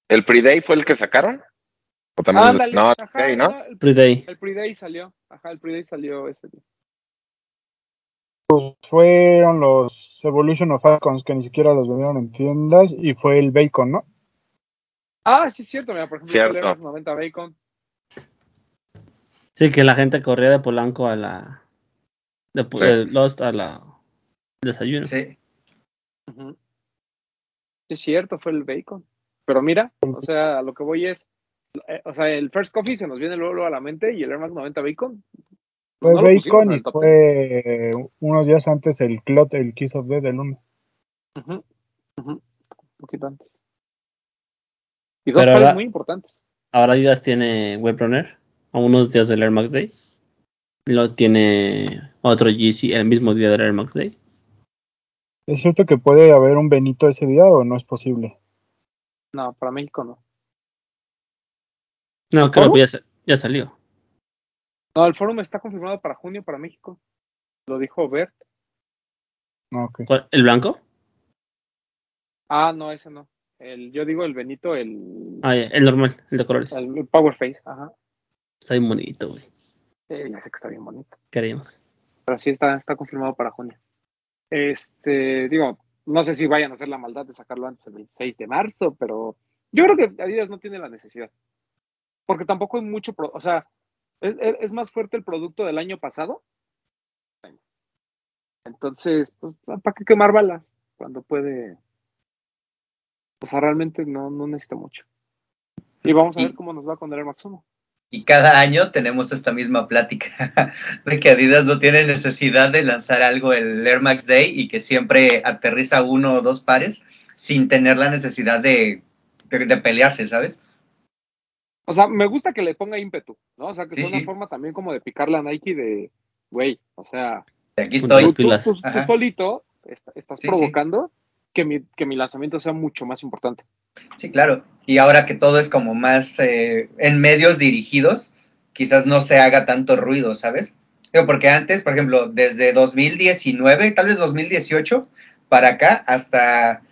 Speaker 3: ¿El Pre-Day fue el que sacaron? ¿O también?
Speaker 2: Ándale,
Speaker 3: no,
Speaker 2: ajá,
Speaker 3: Pre-Day, ¿no?
Speaker 2: el,
Speaker 6: Pre-Day.
Speaker 2: el Pre-Day salió, ajá, el Pre-Day salió ese día.
Speaker 4: Fueron los Evolution of Icons que ni siquiera los vendieron en tiendas. Y fue el Bacon, ¿no?
Speaker 2: Ah, sí es cierto, mira, por ejemplo, el
Speaker 3: Cierto.
Speaker 2: Air Max 90 Bacon.
Speaker 6: Sí, que la gente corría de Polanco a la. De,
Speaker 3: Sí.
Speaker 6: de Lost a la. Desayuno.
Speaker 5: Sí.
Speaker 2: Sí es cierto, fue el Bacon. Pero mira, o sea, a lo que voy es, eh, o sea, el First Coffee se nos viene luego, luego a la mente y el Air Max 90 Bacon.
Speaker 4: Fue
Speaker 2: no
Speaker 4: Bacon y fue unos días antes el Clot, el Kiss of Death del 1.
Speaker 2: 10. Ujú, ujú, Un poquito antes. Y dos
Speaker 6: Pero
Speaker 2: pares
Speaker 6: ahora-
Speaker 2: muy importantes.
Speaker 6: Ahora Adidas tiene Webrunner a unos días del Air Max Day. Luego tiene otro GC el mismo día del Air Max Day.
Speaker 4: ¿Es cierto que puede haber un Benito ese día o no es posible?
Speaker 2: No, para México no.
Speaker 6: No, creo
Speaker 2: ¿Cómo?
Speaker 6: que ya, ya salió.
Speaker 2: No, el fórum está confirmado para junio para México. Lo dijo Bert.
Speaker 6: ¿Cuál? ¿El blanco?
Speaker 2: Ah, no, ese no. El, yo digo el Benito, el,
Speaker 6: Ah, el normal, el de colores.
Speaker 2: el Power Face. Ajá.
Speaker 6: Está bien bonito, güey.
Speaker 2: Eh, ya sé que está bien bonito.
Speaker 6: Queríamos.
Speaker 2: Pero sí está, está confirmado para junio. Este, digo, no sé si vayan a hacer la maldad de sacarlo antes del 26 de marzo, pero yo creo que Adidas no tiene la necesidad. Porque tampoco hay mucho, pro- o sea, es, es- es más fuerte el producto del año pasado. Entonces, pues, ¿para qué quemar balas? Cuando puede. O sea, realmente no, no necesita mucho. Y vamos a ver cómo nos va con el Air Max 1.
Speaker 5: Y cada año tenemos esta misma plática de que Adidas no tiene necesidad de lanzar algo el Air Max Day y que siempre aterriza uno o dos pares sin tener la necesidad de, de, de pelearse, ¿sabes?
Speaker 2: O sea, me gusta que le ponga ímpetu, ¿no? O sea, que
Speaker 5: Sí,
Speaker 2: sea una
Speaker 5: sí.
Speaker 2: forma también como de picarle a Nike de, güey, o sea,
Speaker 5: aquí estoy.
Speaker 2: tú, tú-
Speaker 6: pilas.
Speaker 2: tú- tú
Speaker 5: Ajá.
Speaker 2: solito est- estás
Speaker 5: Sí, sí.
Speaker 2: provocando Que, mi, que mi lanzamiento sea mucho más importante.
Speaker 5: Sí, claro. Y ahora que todo es como más eh, en medios dirigidos, quizás no se haga tanto ruido, ¿sabes? Porque antes, por ejemplo, desde 2019, tal vez 2018, para acá, hasta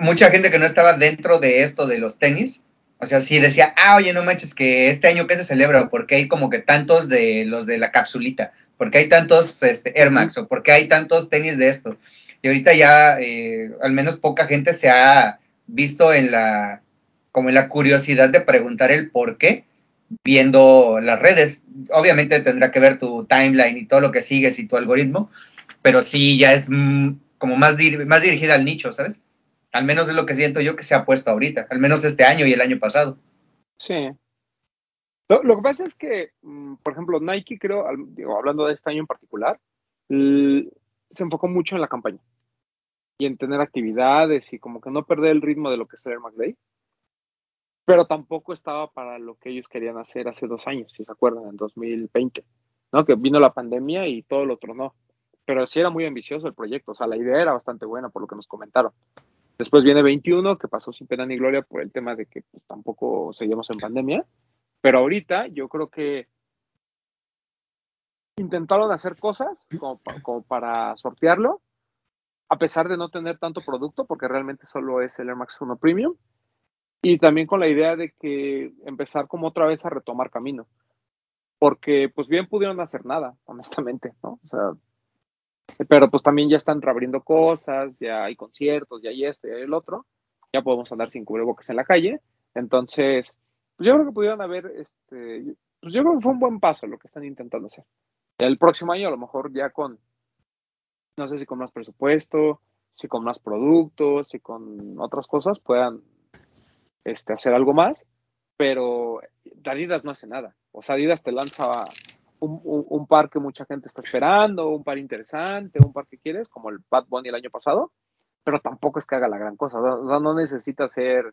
Speaker 5: mucha gente que no estaba dentro de esto de los tenis, o sea, sí decía, ah, oye, no manches, que este año que se celebra, porque hay como que tantos de los de la capsulita, porque hay tantos este, Air Max, o porque hay tantos tenis de esto. Y ahorita ya, eh, al menos poca gente se ha visto en la, como en la curiosidad de preguntar el por qué, viendo las redes. Obviamente tendrá que ver tu timeline y todo lo que sigues y tu algoritmo, pero sí ya es mm, como más, más dirigida al nicho, ¿sabes? Al menos es lo que siento yo que se ha puesto ahorita, al menos este año y el año pasado.
Speaker 2: Sí. Lo, que pasa es que, mm, por ejemplo, Nike, creo, digo, hablando de este año en particular, se enfocó mucho en la campaña y en tener actividades y como que no perder el ritmo de lo que es el Air. Pero tampoco estaba para lo que ellos querían hacer hace dos años, si se acuerdan, en 2020, ¿no? Que vino la pandemia y todo lo tronó. Pero sí era muy ambicioso el proyecto, o sea, la idea era bastante buena por lo que nos comentaron. Después viene 21, que pasó sin pena ni gloria por el tema de que pues, tampoco seguimos en pandemia. Pero ahorita yo creo que intentaron hacer cosas como para sortearlo, a pesar de no tener tanto producto, porque realmente solo es el Air Max 1 Premium. Y también con la idea de que empezar como otra vez a retomar camino. Porque pues bien pudieron hacer nada, honestamente, ¿no? O sea, pero pues también ya están reabriendo cosas, ya hay conciertos, ya hay esto, ya hay el otro, ya podemos andar sin cubrebocas en la calle. Entonces, pues yo creo que pudieron haber, este, pues yo creo que fue un buen paso lo que están intentando hacer. El próximo año a lo mejor ya con, no sé si con más presupuesto, si con más productos, si con otras cosas puedan este, hacer algo más, pero Adidas no hace nada. O sea, Adidas te lanza un, un, par que mucha gente está esperando, un par interesante, un par que quieres, como el Bad Bunny el año pasado, pero tampoco es que haga la gran cosa. O sea, no necesita hacer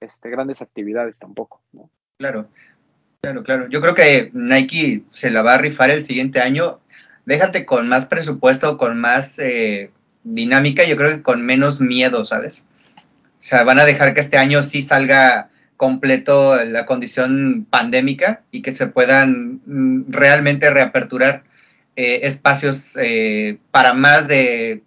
Speaker 2: este, grandes actividades tampoco.
Speaker 5: Claro, claro, claro. Yo creo que Nike se la va a rifar el siguiente año. Déjate con más presupuesto, con más eh, dinámica, yo creo que con menos miedo, ¿sabes? O sea, van a dejar que este año sí salga completo la condición pandémica y que se puedan mm, realmente reaperturar eh, espacios eh, para más de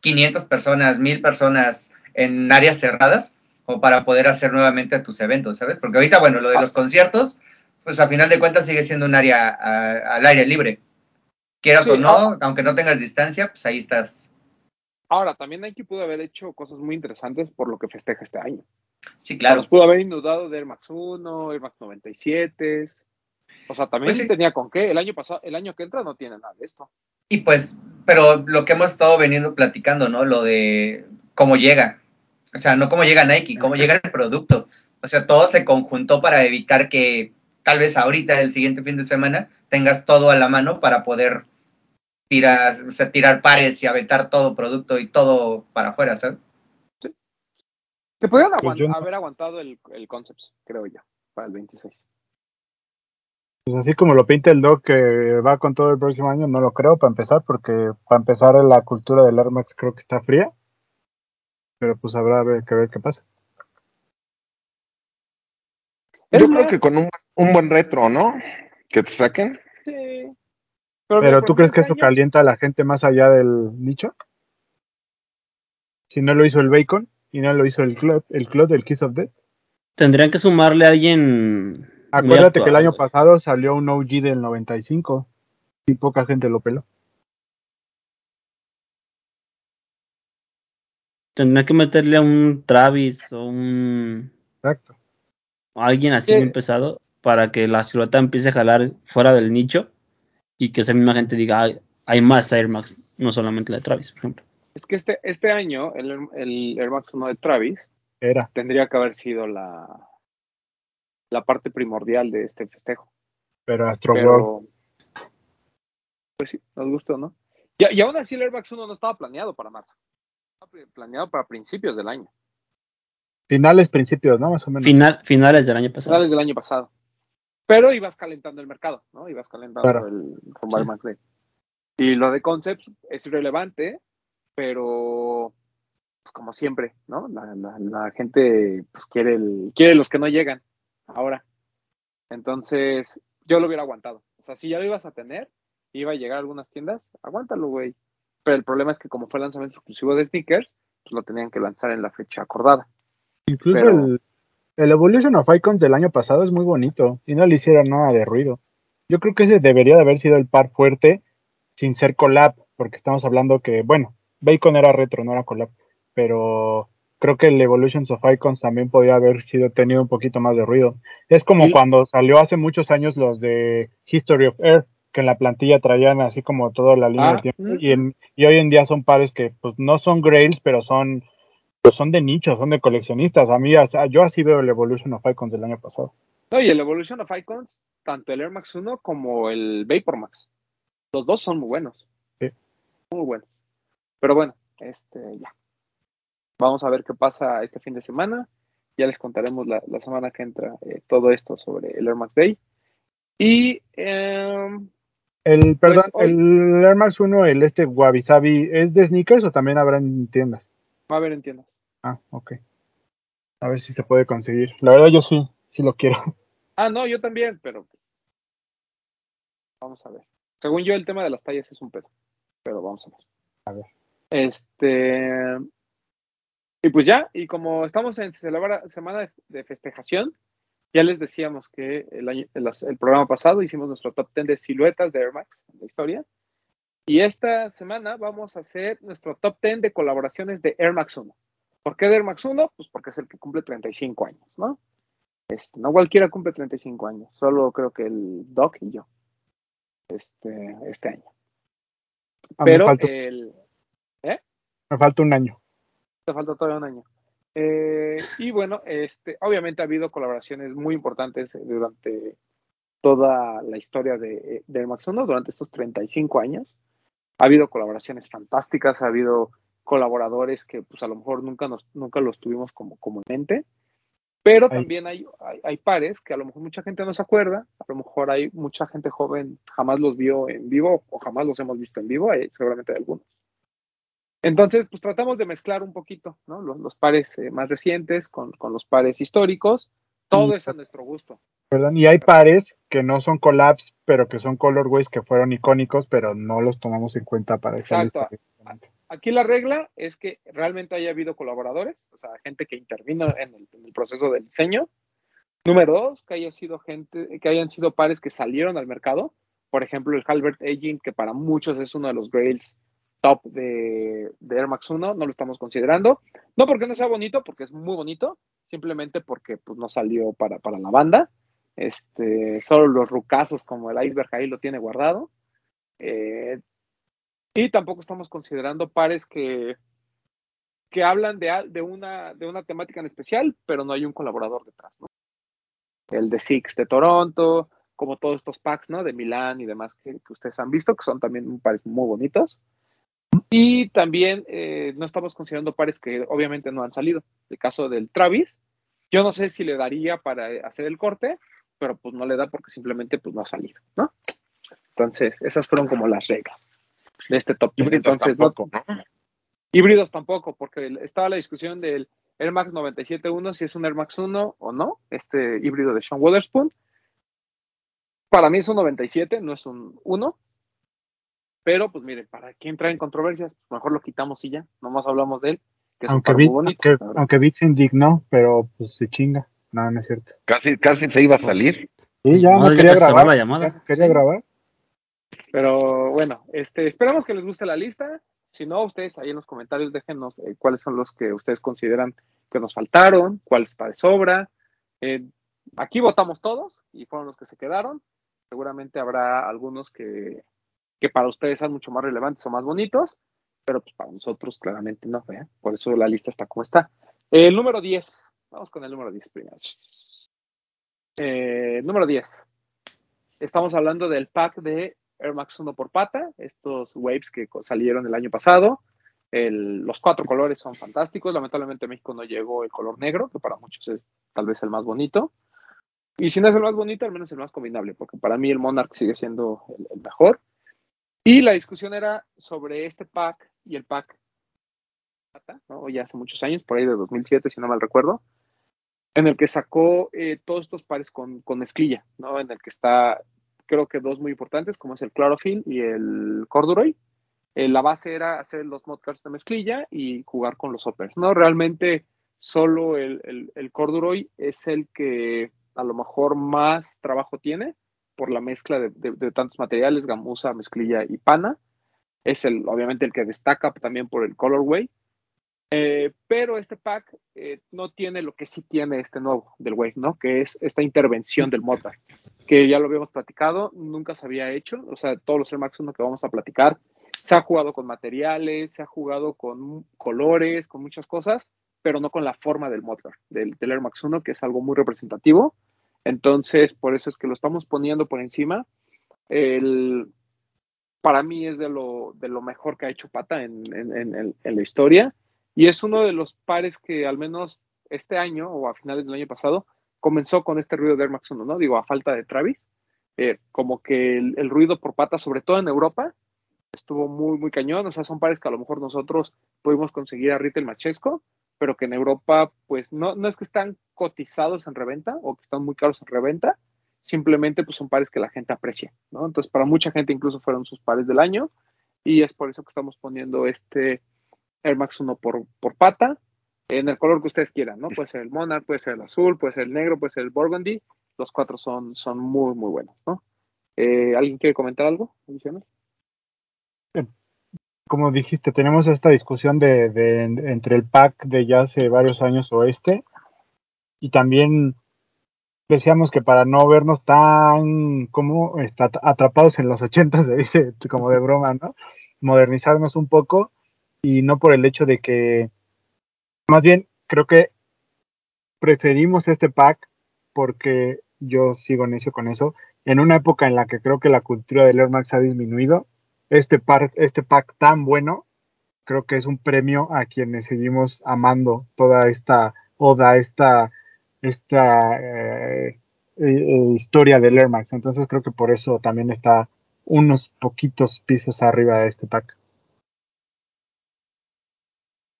Speaker 5: 500 personas, 1000 personas en áreas cerradas o para poder hacer nuevamente tus eventos, ¿sabes? Porque ahorita, bueno, lo de los conciertos, pues a final de cuentas sigue siendo un área al aire libre. Quieras
Speaker 2: Sí,
Speaker 5: o no, aunque no tengas distancia, pues ahí estás.
Speaker 2: Ahora, también Nike pudo haber hecho cosas muy interesantes por lo que festeja este año.
Speaker 5: Sí,
Speaker 2: O sea,
Speaker 5: claro.
Speaker 2: nos pudo haber inundado de Air Max 1, Air Max 97. O sea, también
Speaker 5: Pues sí.
Speaker 2: tenía con qué. El año pasado, el año que entra no tiene nada de esto.
Speaker 5: Y pues, pero lo que hemos estado veniendo platicando, ¿no? Lo de cómo llega. O sea, no cómo llega Nike, cómo llega el producto. O sea, todo se conjuntó para evitar que tal vez ahorita, el siguiente fin de semana, tengas todo a la mano para poder tirar, o sea, tirar pares y aventar todo producto y todo para afuera, ¿sabes?
Speaker 2: Que pudieran
Speaker 4: Pues
Speaker 2: aguant-
Speaker 4: yo no-
Speaker 2: haber aguantado el, el Concepts, creo yo, para el 26.
Speaker 4: Pues así como lo pinta el Doc que va con todo el próximo año, no lo creo para empezar, porque para empezar la cultura del Air Max creo que está fría. Pero pues habrá que ver qué pasa.
Speaker 3: Yo creo que con un, un buen retro, ¿no? Que te saquen.
Speaker 2: sí.
Speaker 4: Pero
Speaker 2: mira,
Speaker 4: ¿tú crees que eso calienta a la gente más allá del nicho? Si no lo hizo el Bacon y no lo hizo el Club, el Club del Kiss of Death.
Speaker 6: Tendrían que sumarle a alguien.
Speaker 4: Acuérdate que el año pasado salió un OG del 95 y poca gente lo peló.
Speaker 6: Tendrían que meterle a un Travis o un.
Speaker 4: Exacto.
Speaker 6: o alguien así
Speaker 2: Sí.
Speaker 6: muy pesado para que la silueta empiece a jalar fuera del nicho y que esa misma gente diga, "Ay, hay más Air Max, no solamente la de Travis, por ejemplo.
Speaker 2: Es que este, este año el, el Air Max 1 de Travis
Speaker 4: Era.
Speaker 2: tendría que haber sido la, la parte primordial de este festejo.
Speaker 4: Pero Astro World.
Speaker 2: Pues sí, nos gustó, ¿no? Y, y aún así el Air Max 1 no estaba planeado para marzo. Estaba pl- planeado para principios del año,
Speaker 4: Finales, principios, ¿no? Más o menos.
Speaker 6: Final, finales del año pasado.
Speaker 2: finales del año pasado. Pero ibas calentando el mercado, ¿no? Ibas calentando
Speaker 4: Claro.
Speaker 2: el rumbo al
Speaker 6: Sí.
Speaker 2: Y lo de Concepts es irrelevante, pero pues, como siempre, ¿no? La, la- la gente pues quiere el, quiere los que no llegan ahora. Entonces, yo lo hubiera aguantado. O sea, si ya lo ibas a tener, iba a llegar a algunas tiendas, aguántalo, güey. Pero el problema es que como fue lanzamiento exclusivo de sneakers, pues lo tenían que lanzar en la fecha acordada.
Speaker 4: Incluso
Speaker 2: pero-
Speaker 4: el, el Evolution of Icons del año pasado es muy bonito y no le hicieron nada de ruido. Yo creo que ese debería de haber sido el par fuerte sin ser collab, porque estamos hablando que, bueno, Bacon era retro, no era collab, pero creo que el Evolutions of Icons también podría haber sido tenido un poquito más de ruido. Es como
Speaker 2: Sí.
Speaker 4: cuando salió hace muchos años los de History of Air, que en la plantilla traían así como toda la línea
Speaker 2: Ah,
Speaker 4: de tiempo, y, en- y hoy en día son pares que pues no son grails, pero son pues son de nicho, son de coleccionistas. A mí, yo así veo el Evolution of Icons del año pasado.
Speaker 2: No, y el Evolution of Icons, tanto el Air Max 1 como el Vapor Max. Los dos son muy buenos.
Speaker 4: Sí.
Speaker 2: Muy buenos. Pero bueno, este ya. Vamos a ver qué pasa este fin de semana. Ya les contaremos la, la semana que entra eh, todo esto sobre el Air Max Day. Y em,
Speaker 4: El, perdón,
Speaker 2: hoy-
Speaker 4: el Air Max 1, el este Wabi Sabi, ¿es de sneakers o también habrá en tiendas?
Speaker 2: va a haber en tiendas.
Speaker 4: Ah, ok. A ver si se puede conseguir. La verdad yo sí, sí lo quiero.
Speaker 2: Ah, no, yo también, pero vamos a ver. Según yo, el tema de las tallas es un pedo, pero vamos a ver.
Speaker 4: A ver.
Speaker 2: Este. Y pues ya, y como estamos en celebra semana de, festejación, ya les decíamos que el, año, el, el programa pasado hicimos nuestro top 10 de siluetas de Air Max en la historia. Y esta semana vamos a hacer nuestro top 10 de colaboraciones de Air Max 1. ¿Por qué Air Max 1? Pues porque es el que cumple 35 años, ¿no? Este, no cualquiera cumple 35 años, solo creo que el Doc y yo. Este, este año.
Speaker 4: A mí
Speaker 2: Pero
Speaker 4: me falta,
Speaker 2: el,
Speaker 4: me falta un año.
Speaker 2: te falta todavía un año. Eh, y bueno, este, obviamente ha habido colaboraciones muy importantes durante toda la historia de, de Air Max 1, durante estos 35 años. Ha habido colaboraciones fantásticas, ha habido colaboradores que pues a lo mejor nunca, nos, nunca los tuvimos como, como en mente, pero
Speaker 4: Ay.
Speaker 2: también hay, hay, hay pares que a lo mejor mucha gente no se acuerda, a lo mejor hay mucha gente joven jamás los vio en vivo o jamás los hemos visto en vivo, hay, seguramente hay algunos. Entonces, pues tratamos de mezclar un poquito, ¿no? Los, los pares eh, más recientes con, con, los pares históricos. Todo
Speaker 4: Y-
Speaker 2: es a nuestro gusto.
Speaker 4: Perdón, y hay pares que no son collabs, pero que son colorways que fueron icónicos, pero no los tomamos en cuenta para
Speaker 2: Exacto.
Speaker 4: lista.
Speaker 2: Aquí la regla es que realmente haya habido colaboradores, o sea, gente que intervino en el, proceso del diseño. Número dos, que haya sido gente, que hayan sido pares que salieron al mercado. Por ejemplo, el Halbert Aging, que para muchos es uno de los grails top de, de Air Max 1, no lo estamos considerando. No porque no sea bonito, porque es muy bonito, simplemente porque pues, no salió para, para la banda. Este, solo los rucazos como el iceberg ahí lo tiene guardado. Eh, y tampoco estamos considerando pares que, que hablan de, de, una, de una temática en especial, pero no hay un colaborador detrás. El de Six de Toronto, como todos estos packs ¿no? de Milán y demás que, ustedes han visto, que son también pares muy bonitos. Y también eh, no estamos considerando pares que obviamente no han salido. El caso del Travis, yo no sé si le daría para hacer el corte, pero pues no le da porque simplemente pues no ha salido, ¿no? Entonces, esas fueron como las reglas de este top 10.
Speaker 3: Híbridos
Speaker 2: Entonces,
Speaker 3: tampoco, ¿no?
Speaker 2: Híbridos tampoco, porque estaba la discusión del Air Max 97.1, si es un Air Max 1 o no, este híbrido de Sean Wotherspoon. Para mí es un 97, no es un 1. Pero, pues miren, para quien trae en controversias, pues, mejor lo quitamos y ya, nomás hablamos de él, que es
Speaker 4: Aunque
Speaker 2: un
Speaker 4: Bit,
Speaker 2: bonito.
Speaker 4: aunque, aunque Bit se indignó, pero pues se chinga. No, no es cierto.
Speaker 3: Casi, casi se iba a salir.
Speaker 4: Sí, ya no quería grabar.
Speaker 6: la llamada.
Speaker 4: quería
Speaker 2: Sí.
Speaker 4: grabar.
Speaker 2: Pero bueno, este, esperamos que les guste la lista. Si no, ustedes ahí en los comentarios déjenos eh, cuáles son los que ustedes consideran que nos faltaron, cuál está de sobra. Eh, aquí votamos todos y fueron los que se quedaron. Seguramente habrá algunos que, que para ustedes sean mucho más relevantes o más bonitos, pero pues para nosotros claramente no. ¿eh? Por eso la lista está como está. El número 10. Vamos con el número 10 primero. Eh, número 10. Estamos hablando del pack de Air Max 1 por pata, estos waves que salieron el año pasado. El- los cuatro colores son fantásticos. Lamentablemente en México no llegó el color negro, que para muchos es tal vez el más bonito. Y si no es el más bonito, al menos el más combinable, porque para mí el Monarch sigue siendo el, mejor. Y la discusión era sobre este pack y el pack pata, ya hace muchos años, por ahí de 2007, si no mal recuerdo, en el que sacó eh, todos estos pares con, con mezclilla, ¿no? en el que está creo que dos muy importantes, como es el Chlorophyll y el Corduroy. Eh, la base era hacer los modcards de mezclilla y jugar con los hoppers, ¿no? Realmente solo el, el, el Corduroy es el que a lo mejor más trabajo tiene por la mezcla de, de, de tantos materiales, gamuza, mezclilla y pana. Es el, obviamente el que destaca también por el colorway. Eh, pero este pack eh, no tiene lo que sí tiene este nuevo del Wave, ¿no? Que es esta intervención del Mozart que ya lo habíamos platicado, nunca se había hecho, o sea, todos los Air Max 1 que vamos a platicar, se ha jugado con materiales, se ha jugado con colores, con muchas cosas, pero no con la forma del Mozart, del, del Air Max 1, que es algo muy representativo. Entonces, por eso es que lo estamos poniendo por encima. El, para mí es de lo, de lo mejor que ha hecho Pata en, en, en, en la historia y es uno de los pares que al menos este año o a finales del año pasado comenzó con este ruido de Air Max 1, ¿no? Digo, a falta de Travis, eh, como que el, ruido por patas, sobre todo en Europa, estuvo muy, muy cañón. O sea, son pares que a lo mejor nosotros pudimos conseguir a Retail Machesco, pero que en Europa, pues no, no es que están cotizados en reventa o que están muy caros en reventa, simplemente pues son pares que la gente aprecia, ¿no? Entonces, para mucha gente incluso fueron sus pares del año y es por eso que estamos poniendo este Air Max 1 por, por pata en el color que ustedes quieran, ¿no? Puede ser el Monarch, puede ser el azul, puede ser el negro, puede ser el Burgundy. Los cuatro son, son muy, muy buenos, ¿no? Eh, ¿Alguien quiere comentar algo adicional?
Speaker 4: Como dijiste, tenemos esta discusión de, de, entre el pack de ya hace varios años o este, y también decíamos que para no vernos tan como atrapados en los ochentas, dice como de broma, ¿no? Modernizarnos un poco y no por el hecho de que más bien, creo que preferimos este pack porque yo sigo necio con eso. En una época en la que creo que la cultura del Air Max ha disminuido, este, par, este pack tan bueno, creo que es un premio a quienes seguimos amando toda esta oda, esta, esta eh, eh, historia del Air Max. Entonces creo que por eso también está unos poquitos pisos arriba de este pack.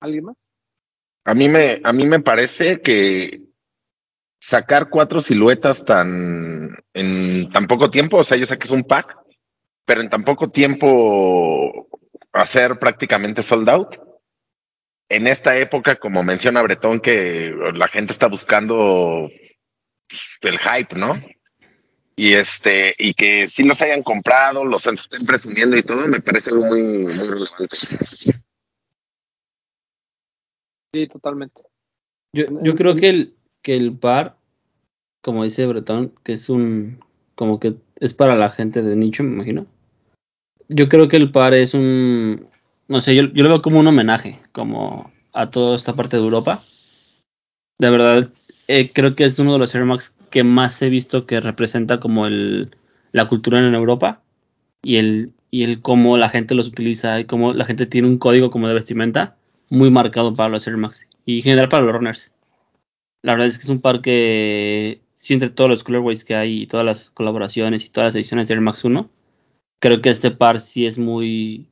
Speaker 2: ¿Alguien más?
Speaker 3: A mí me, a mí me parece que sacar cuatro siluetas tan en tan poco tiempo, o sea, yo sé que es un pack, pero en tan poco tiempo hacer prácticamente sold out. En esta época, como menciona Bretón, que la gente está buscando el hype, ¿no? Y este, y que sí los hayan comprado, los estén presumiendo y todo, me parece algo muy, muy relevante.
Speaker 2: Sí, totalmente.
Speaker 6: Yo, yo creo que el, que el par, como dice Bretón, que es un, como que es para la gente de nicho, me imagino. Yo creo que el par es un, no sé, yo, yo lo veo como un homenaje, como a toda esta parte de Europa. De verdad, eh, creo que es uno de los Air Max que más he visto que representa como el, la cultura en Europa y el, y el cómo la gente los utiliza y cómo la gente tiene un código como de vestimenta muy marcado para los Air Max y en general para los runners. La verdad es que es un par que sí, entre todos los colorways que hay y todas las colaboraciones y todas las ediciones de Air Max 1, creo que este par sí es muy,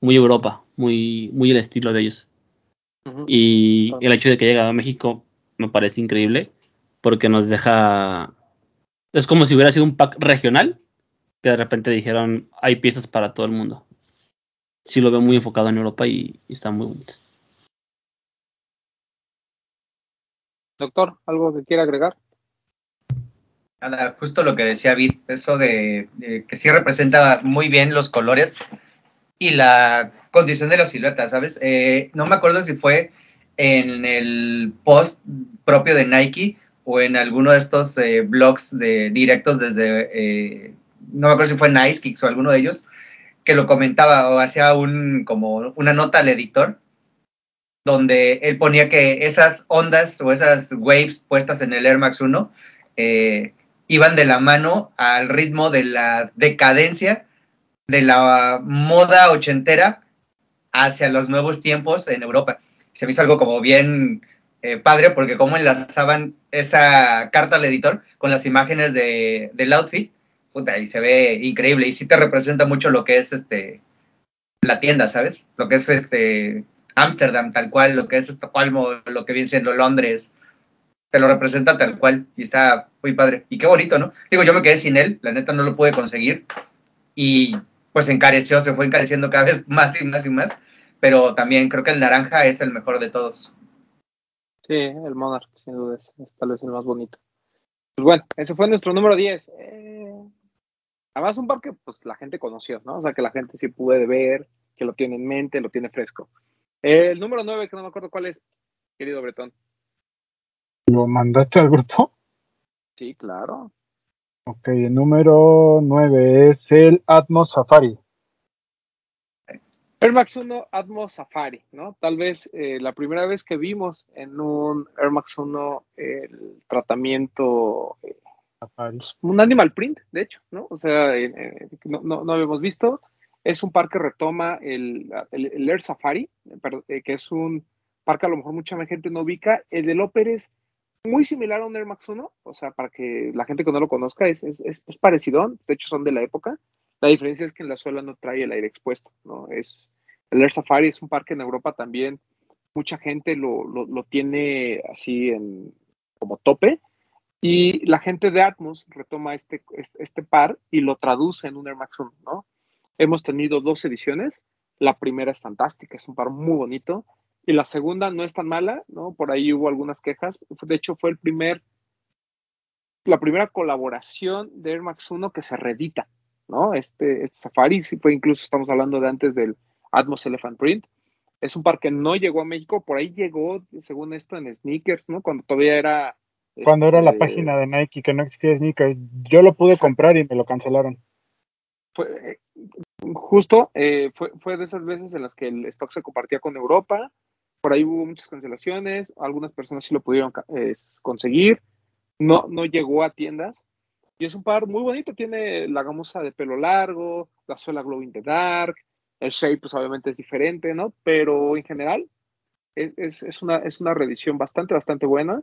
Speaker 6: muy Europa, muy, muy el estilo de ellos.
Speaker 2: Ujú.
Speaker 6: Y el hecho de que llegue a México me parece increíble porque nos deja... Es como si hubiera sido un pack regional que de repente dijeron hay piezas para todo el mundo. Sí lo veo muy enfocado en Europa y, y está muy bonito.
Speaker 2: Doctor, ¿algo que quiera agregar?
Speaker 5: Nada, justo lo que decía Vid, eso de, que sí representa muy bien los colores y la condición de la silueta, ¿sabes? Eh, no me acuerdo si fue en el post propio de Nike o en alguno de estos eh, blogs de directos desde, eh, no me acuerdo si fue Nice Kicks o alguno de ellos, que lo comentaba o hacía un, como una nota al editor donde él ponía que esas ondas o esas waves puestas en el Air Max 1 eh, iban de la mano al ritmo de la decadencia de la moda ochentera hacia los nuevos tiempos en Europa. Se me hizo algo como bien eh, padre porque como enlazaban esa carta al editor con las imágenes de, del outfit, puta, y se ve increíble y sí te representa mucho lo que es este la tienda, ¿sabes? Lo que es este Ámsterdam, tal cual, lo que es Estocolmo, lo que viene siendo Londres, te lo representa tal cual y está muy padre. Y qué bonito, ¿no? Digo, yo me quedé sin él, la neta no lo pude conseguir y pues encareció, se fue encareciendo cada vez más y más y más, pero también creo que el naranja es el mejor de todos.
Speaker 2: Sí, el Monarch, sin duda, es, tal vez el más bonito. Pues bueno, ese fue nuestro número 10. Eh, además, un par que pues, la gente conoció, ¿no? O sea, que la gente sí puede ver, que lo tiene en mente, lo tiene fresco. El número 9, que no me acuerdo cuál es, querido Bretón.
Speaker 4: ¿Lo mandaste al grupo?
Speaker 2: Sí, claro.
Speaker 4: Ok, el número 9 es el Atmos Safari.
Speaker 2: Air Max 1 Atmos Safari, ¿no? Tal vez eh, la primera vez que vimos en un Air Max 1 el tratamiento, eh, un animal print, de hecho, ¿no? O sea, eh, no, no, no habíamos visto. Es un par que retoma el, Air Safari, eh, que es un par que a lo mejor mucha gente no ubica. El del Oper es muy similar a un Air Max 1, o sea, para que la gente que no lo conozca, es, es, es, parecido, de hecho son de la época. La diferencia es que en la suela no trae el aire expuesto, ¿no? El Air Safari es un parque en Europa también, mucha gente lo, lo, lo tiene así en, como tope, y la gente de Atmos retoma este, este, este, par y lo traduce en un Air Max 1, ¿no? Hemos tenido dos ediciones, la primera es fantástica, es un par muy bonito, y la segunda no es tan mala, ¿no? Por ahí hubo algunas quejas, de hecho fue el primer, la primera colaboración de Air Max 1 que se reedita, ¿no? Este, este Safari, sí fue incluso, estamos hablando de antes del Atmos Elephant Print. Es un par que no llegó a México, por ahí llegó, según esto, en sneakers, ¿no? Cuando todavía era.
Speaker 4: Cuando este, era la página de Nike que no existía sneakers. Yo lo pude comprar y me lo cancelaron.
Speaker 2: Fue, justo, eh, fue, fue de esas veces en las que el stock se compartía con Europa. Por ahí hubo muchas cancelaciones. Algunas personas sí lo pudieron eh, conseguir. No, no llegó a tiendas. Y es un par muy bonito. Tiene la gamuza de pelo largo, la suela glow in the dark. El shape, pues obviamente es diferente, ¿no? Pero en general es, es, es, una, es una reedición bastante, bastante buena.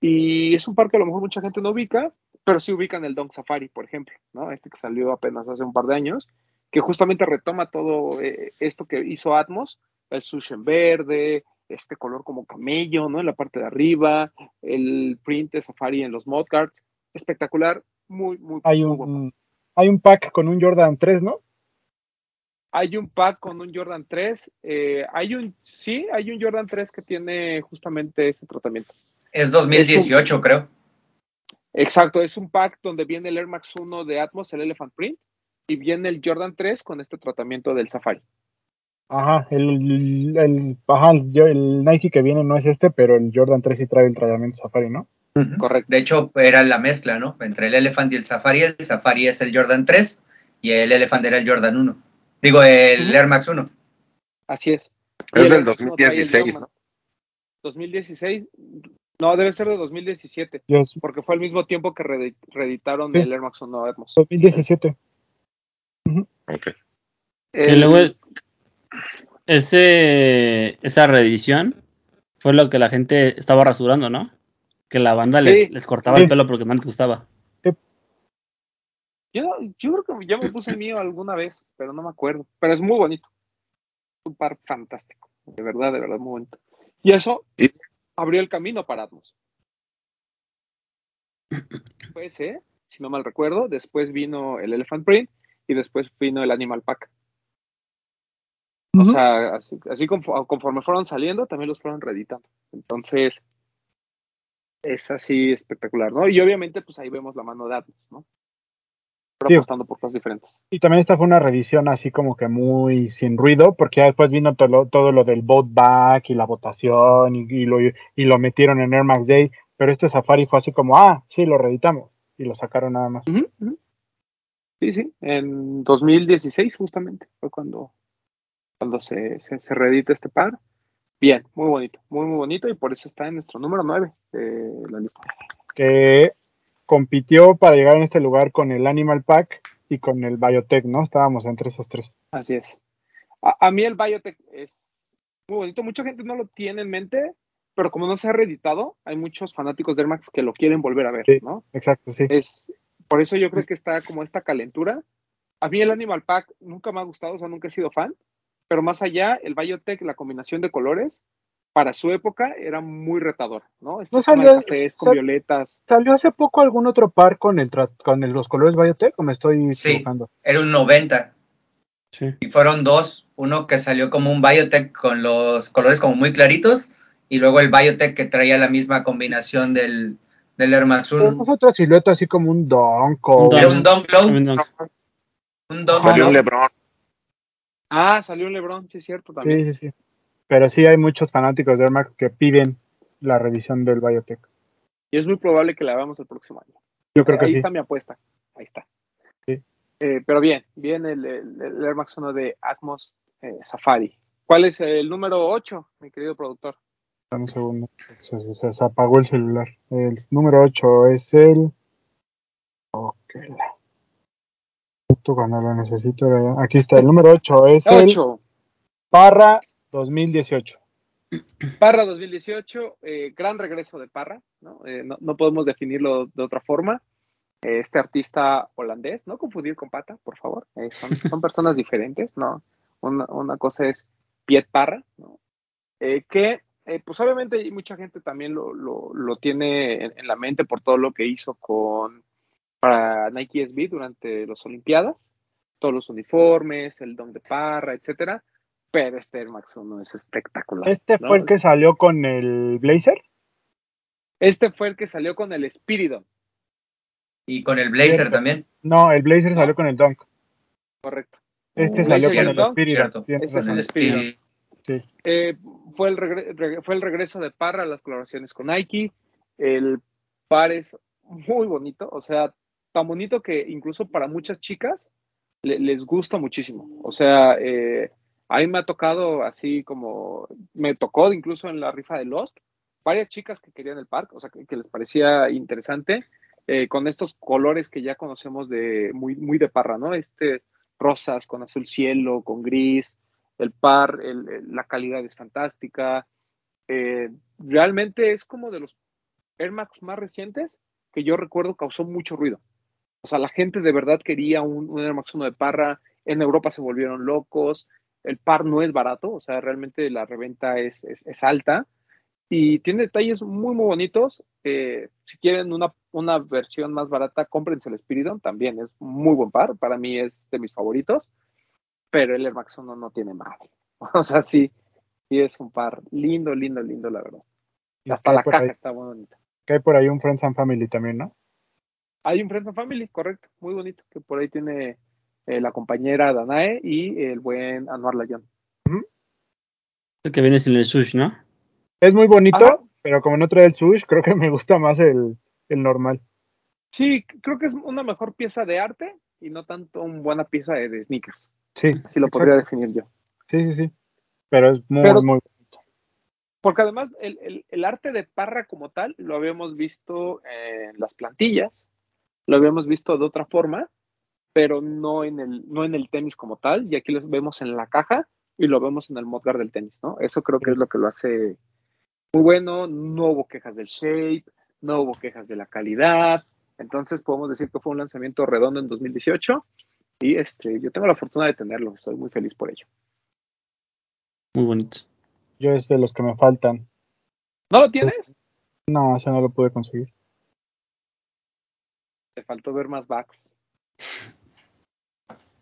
Speaker 2: Y es un par que a lo mejor mucha gente no ubica, pero sí ubican el Dunk Safari, por ejemplo, ¿no? Este que salió apenas hace un par de años, que justamente retoma todo eh, esto que hizo Atmos, el sushi en verde, este color como camello, ¿no? En la parte de arriba, el print de Safari en los modcards, espectacular, muy, muy,
Speaker 4: hay
Speaker 2: muy
Speaker 4: un, hay un pack con un Jordan 3, ¿no?
Speaker 2: Hay un pack con un Jordan 3. Eh, hay un, sí, hay un Jordan 3 que tiene justamente ese tratamiento.
Speaker 5: Es 2018, es un, creo.
Speaker 2: Exacto, es un pack donde viene el Air Max 1 de Atmos, el Elephant Print, y viene el Jordan 3 con este tratamiento del Safari.
Speaker 4: Ajá, el, el, ajá, el, el Nike que viene no es este, pero el Jordan 3 sí trae el tratamiento Safari, ¿no?
Speaker 5: Uh -huh. Correcto. De hecho, era la mezcla, ¿no? Entre el Elephant y el Safari. El Safari es el Jordan 3 y el Elephant era el Jordan 1. Digo, el uh -huh. Air Max 1.
Speaker 2: Así es.
Speaker 3: Es del 2016.
Speaker 2: 2016. No, debe ser de 2017.
Speaker 4: Yes.
Speaker 2: Porque fue al mismo tiempo que re reeditaron sí. el Air Max 1 Atmos.
Speaker 4: 2017.
Speaker 3: Uh -huh. Ok.
Speaker 6: El, que luego, ese, esa reedición fue lo que la gente estaba rasurando, ¿no? Que la banda
Speaker 2: Sí.
Speaker 6: les, les cortaba
Speaker 4: Sí.
Speaker 6: el pelo porque no les gustaba.
Speaker 2: Yo, yo creo que ya me puse el mío alguna vez, pero no me acuerdo. Pero es muy bonito. Un par fantástico. De verdad, de verdad, muy bonito. Y eso
Speaker 3: Y-
Speaker 2: abrió el camino para Atmos. Fue ese, si no mal recuerdo. Después vino el Elephant Print y después vino el Animal Pack. O sea, así, así confo- conforme fueron saliendo, también los fueron reeditando. Entonces, es así espectacular, ¿no? Y obviamente, pues ahí vemos la mano de Atmos, ¿no? Apostando por cosas diferentes.
Speaker 4: Y también esta fue una revisión así como que muy sin ruido, porque ya después vino todo lo, todo lo del vote back y la votación y, y lo, y lo metieron en Air Max Day, pero este Safari fue así como, ah, sí, lo reeditamos y lo sacaron nada más.
Speaker 2: Sí, sí, en 2016 justamente fue cuando, cuando se, se, se reedita este par. Bien, muy bonito, muy, muy bonito y por eso está en nuestro número 9 de la lista.
Speaker 4: Que compitió para llegar en este lugar con el Animal Pack y con el Biotech, ¿no? Estábamos entre esos tres.
Speaker 2: Así es. A, a mí el Biotech es muy bonito, mucha gente no lo tiene en mente, pero como no se ha reeditado, hay muchos fanáticos de Air Max que lo quieren volver a ver,
Speaker 4: Sí.
Speaker 2: ¿no?
Speaker 4: Exacto, sí.
Speaker 2: Es, por eso yo creo que está como esta calentura. A mí el Animal Pack nunca me ha gustado, o sea, nunca he sido fan, pero más allá, el Biotech, la combinación de colores, para su época era muy retador, ¿no? Este
Speaker 4: No salió-
Speaker 2: cafés con
Speaker 4: sal-
Speaker 2: violetas.
Speaker 4: ¿Salió hace poco algún otro par con el con el- los colores Biotech o me estoy
Speaker 5: Sí.
Speaker 4: equivocando?
Speaker 5: Era un 90.
Speaker 6: Sí.
Speaker 5: Y fueron dos. Uno que salió como un Biotech con los colores como muy claritos. Y luego el Biotech que traía la misma combinación del, del Air Max
Speaker 4: Pero
Speaker 5: 1.
Speaker 4: no es otra silueta así como un Donk o
Speaker 6: Un
Speaker 5: un Low.
Speaker 6: Dunk.
Speaker 5: Un Dunk
Speaker 3: Salió un Lebron.
Speaker 2: Ah, salió un Lebron, sí es cierto
Speaker 4: Sí,
Speaker 2: también.
Speaker 4: sí, sí. Pero sí hay muchos fanáticos de Air Max que piden la revisión del Biotech.
Speaker 2: Y es muy probable que la veamos el próximo año.
Speaker 4: Yo creo que
Speaker 2: Ahí
Speaker 4: sí.
Speaker 2: está mi apuesta. Ahí está.
Speaker 4: Sí.
Speaker 2: Eh, pero bien, bien el, el, el Air Max 1 de Atmos eh, Safari. ¿Cuál es el número 8, mi querido productor?
Speaker 4: Dame un segundo. Se, se- se- se apagó el celular. El número 8 es el. Ok. Justo cuando lo necesito. Aquí está. El número 8 es el
Speaker 2: 8.
Speaker 4: Parra 2018.
Speaker 2: Parra 2018, eh, gran regreso de Parra, ¿no? Eh, no, no podemos definirlo de otra forma. Eh, este artista holandés, no confundir con Pata, por favor, son, son personas diferentes, ¿no? Una, una cosa es Piet Parra, ¿no? Que, pues obviamente mucha gente también lo, lo, lo tiene en, en, la mente por todo lo que hizo con para Nike SB durante las Olimpiadas, todos los uniformes, el don de Parra, etcétera pero este Air Max 1 es espectacular.
Speaker 4: ¿Este
Speaker 2: ¿no?
Speaker 4: fue el que salió con el Blazer?
Speaker 2: Este fue el que salió con el Spiridon.
Speaker 5: Y con el Blazer también.
Speaker 4: No, el Blazer
Speaker 2: ¿No?
Speaker 4: salió con el Dunk.
Speaker 2: Correcto.
Speaker 4: Este
Speaker 2: Uh,
Speaker 4: salió con el. Tienes
Speaker 2: Este es
Speaker 5: el
Speaker 2: Spiridon.
Speaker 4: Sí.
Speaker 2: Eh, fue, el regre- fue el regreso de Parra a las colaboraciones con Nike. El par es muy bonito, o sea, tan bonito que incluso para muchas chicas le- les gusta muchísimo. O sea, eh, a mí me ha tocado así como, me tocó incluso en la rifa de Lost, varias chicas que querían el parque, o sea, que, les parecía interesante, eh, con estos colores que ya conocemos de muy, muy de parra, ¿no? Este rosas con azul cielo, con gris, el par, la calidad es fantástica. Eh, realmente es como de los Air Max más recientes que yo recuerdo causó mucho ruido. O sea, la gente de verdad quería un, un Air Max 1 de parra, en Europa se volvieron locos, el par no es barato, o sea, realmente la reventa es, es, es alta y tiene detalles muy, muy bonitos. Eh, si quieren una, una versión más barata, cómprense el Spiridon, también es muy buen par, para mí es de mis favoritos, pero el Air Max 1 no tiene madre. O sea, sí, sí es un par lindo, lindo, lindo, la verdad.
Speaker 4: Y
Speaker 2: Hasta la caja
Speaker 4: ahí-
Speaker 2: está muy bonita.
Speaker 4: que hay por ahí un Friends and Family también, ¿no?
Speaker 2: Hay un Friends and Family, correcto, muy bonito, que por ahí tiene eh, la compañera Danae y el buen Anuar Layón.
Speaker 6: El que viene sin el sush, ¿no?
Speaker 4: Es muy bonito,
Speaker 2: Ajá.
Speaker 4: pero como no trae el sush, creo que me gusta más el, el normal.
Speaker 2: Sí, creo que es una mejor pieza de arte y no tanto una buena pieza de, de sneakers.
Speaker 4: Sí,
Speaker 2: Así lo
Speaker 4: exacto.
Speaker 2: podría definir yo.
Speaker 4: Sí, sí, sí. Pero es muy,
Speaker 2: Pero-
Speaker 4: muy.
Speaker 2: Porque además el, el- el arte de Parra como tal lo habíamos visto en las plantillas, lo habíamos visto de otra forma, pero no en el, no en el tenis como tal, y aquí lo vemos en la caja y lo vemos en el modgar del tenis, ¿no? Eso creo que es lo que lo hace muy bueno, no hubo quejas del shape, no hubo quejas de la calidad, entonces podemos decir que fue un lanzamiento redondo en 2018 y este, yo tengo la fortuna de tenerlo, estoy muy feliz por ello.
Speaker 6: Muy bonito.
Speaker 4: Yo es de los que me faltan.
Speaker 2: ¿No lo tienes?
Speaker 4: No, ese no lo pude conseguir.
Speaker 2: Te faltó ver más backs.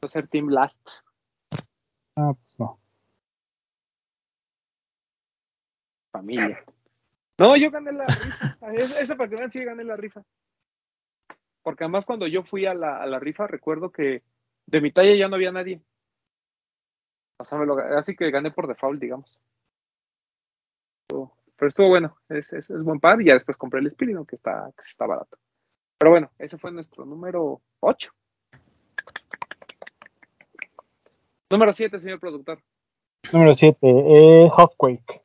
Speaker 2: ser Team Last.
Speaker 4: Ah, pues no.
Speaker 2: Familia. No, yo gané la rifa. Esa esa para que vean, sí gané la rifa. Porque además cuando yo fui a la, a la rifa, recuerdo que de mi talla ya no había nadie. O sea, me lo ga- así que gané por default, digamos. Pero estuvo bueno, es, es, es buen par y ya después compré el Spirino que está, que está barato. Pero bueno, ese fue nuestro número 8. Número 7, señor productor.
Speaker 4: Número 7, eh, Hawkquake.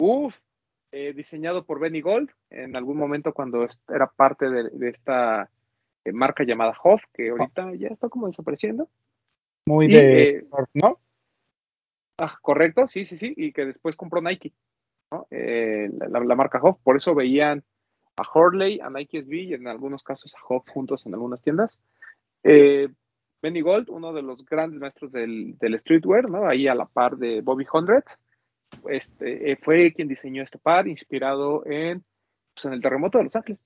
Speaker 2: Uf, eh, diseñado por Benny Gold en algún momento cuando era parte de, de esta eh, marca llamada Hoff, que ahorita ya está como desapareciendo.
Speaker 4: Muy
Speaker 2: Y,
Speaker 4: de
Speaker 2: eh,
Speaker 4: ¿no?
Speaker 2: Ah, correcto, sí, sí, sí, y que después compró Nike, ¿no? La, la marca Hoff, por eso veían a Hurley, a Nike SB y en algunos casos a Hoff juntos en algunas tiendas. Eh, Benny Gold, uno de los grandes maestros del, del streetwear, ¿no? Ahí a la par de Bobby Hundred, este, eh, fue quien diseñó este par, inspirado en, pues, en el terremoto de Los Ángeles,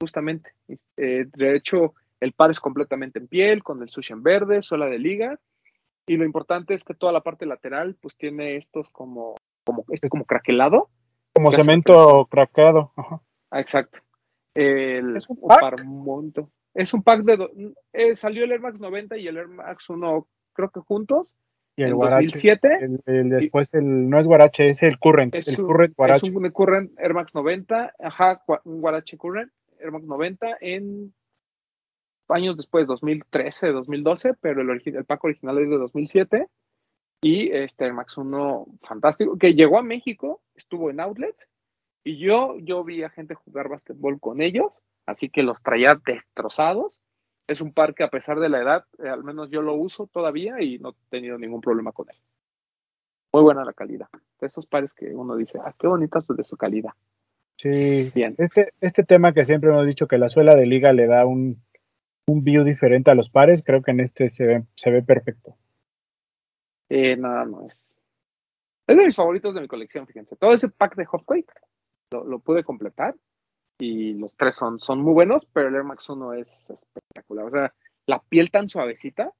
Speaker 2: justamente. Eh, de hecho, el par es completamente en piel, con el sushi en verde, suela de liga, y lo importante es que toda la parte lateral, pues tiene estos como, como, este como craquelado.
Speaker 4: Como cemento craqueado. Ajá.
Speaker 2: Ah, exacto. El,
Speaker 4: ¿Es un pack?
Speaker 2: par monto. Es un pack de. eh, salió el Air Max 90 y el Air Max 1, creo que juntos,
Speaker 4: Y el
Speaker 2: en
Speaker 4: guarache.
Speaker 2: 2007.
Speaker 4: El, el después, el, no es guarache, es el current.
Speaker 2: Es
Speaker 4: el
Speaker 2: un,
Speaker 4: current
Speaker 2: es
Speaker 4: guarache.
Speaker 2: un Current Air Max 90, ajá, un Guarache Current Air Max 90 en años después, 2013, 2012, pero el, el pack original es de 2007. Y este Air Max 1 fantástico, que llegó a México, estuvo en outlets, y yo, yo vi a gente jugar básquetbol con ellos, así que los traía destrozados. Es un par que a pesar de la edad, eh, al menos yo lo uso todavía y no he tenido ningún problema con él. Muy buena la calidad. De esos pares que uno dice, ah, qué bonitas de su calidad.
Speaker 4: Sí.
Speaker 2: Bien.
Speaker 4: Este, este tema que siempre hemos dicho que la suela de liga le da un, un view diferente a los pares, creo que en este se ve, se ve perfecto.
Speaker 2: Eh, nada, no es. Es de mis favoritos de mi colección, fíjense. Todo ese pack de Hopquake lo, lo pude completar y los tres son, son muy buenos, pero el Air Max 1 es espectacular. O sea, la piel tan suavecita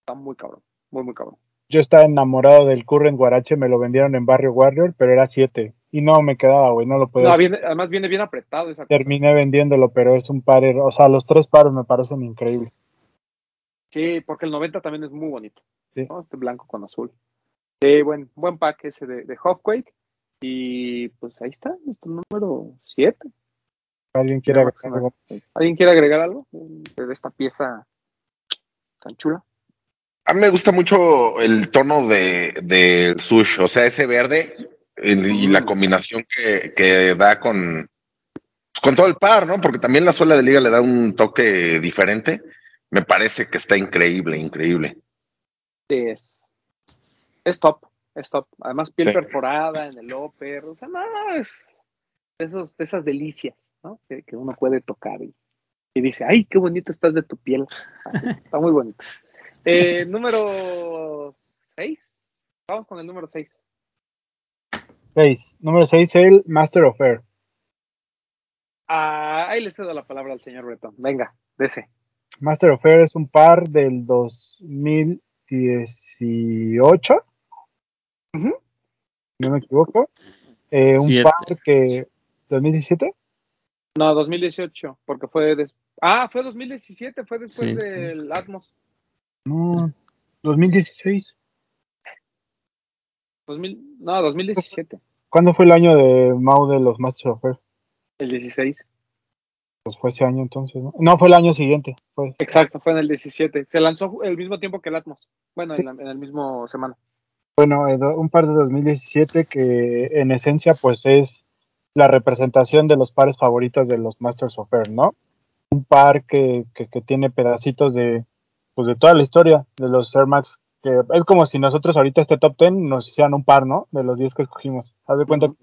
Speaker 2: está muy cabrón, muy, muy cabrón.
Speaker 4: Yo estaba enamorado del current guarache, me lo vendieron en Barrio Warrior, pero era 7. Y no me quedaba, güey, no lo podía
Speaker 2: No, viene, además viene bien apretado esa cosa.
Speaker 4: Terminé vendiéndolo, pero es un par, o sea, los tres pares me parecen increíbles.
Speaker 2: Sí, porque el 90 también es muy bonito.
Speaker 4: Sí.
Speaker 2: ¿no? Este blanco con azul. Sí, buen, buen pack ese de, de Hopquake. Y pues ahí está, nuestro número 7.
Speaker 4: ¿Alguien quiere agregar algo?
Speaker 2: ¿Alguien quiere agregar algo de esta pieza tan chula?
Speaker 3: A mí me gusta mucho el tono de, del sush, o sea, ese verde el- y la
Speaker 2: Mm.
Speaker 3: combinación que, que da con, con todo el par, ¿no? Porque también la suela de liga le da un toque diferente. Me parece que está increíble, increíble.
Speaker 2: es, es top, es top. Además, piel
Speaker 3: Sí.
Speaker 2: perforada en el upper, o sea, no, es de, esos, de esas delicias, ¿no? Que, que uno puede tocar y, y dice, ay, qué bonito estás de tu piel. Así, está muy bonito. Eh, número 6. Vamos con el número 6.
Speaker 4: 6. Número 6, el Master of Air.
Speaker 2: Ah, ahí le cedo la palabra al señor Breton. Venga, dese.
Speaker 4: Master of Air es un par del 2018,
Speaker 2: Ujú.
Speaker 4: no me equivoco. Eh, un par que... ¿2017?
Speaker 2: No, 2018, porque fue... des- Ah, fue 2017, fue después
Speaker 6: Sí.
Speaker 2: del Atmos.
Speaker 4: No, 2016.
Speaker 2: 2000, no, 2017,
Speaker 4: ¿Cuándo fue el año de Mau de los Master of Air?
Speaker 2: el 16.
Speaker 4: Pues fue ese año entonces, ¿no? No, fue el año siguiente. Fue.
Speaker 2: Exacto, fue en el 17. Se lanzó el mismo tiempo que el Atmos. Bueno, en, la, en el mismo semana.
Speaker 4: Bueno, eh, un par de 2017 que en esencia pues es la representación de los pares favoritos de los Masters of Air, ¿no? Un par que, que, que tiene pedacitos de pues de toda la historia de los Air Max, que es como si nosotros ahorita este top 10 nos hicieran un par, ¿no? De los 10 que escogimos. Haz de cuenta que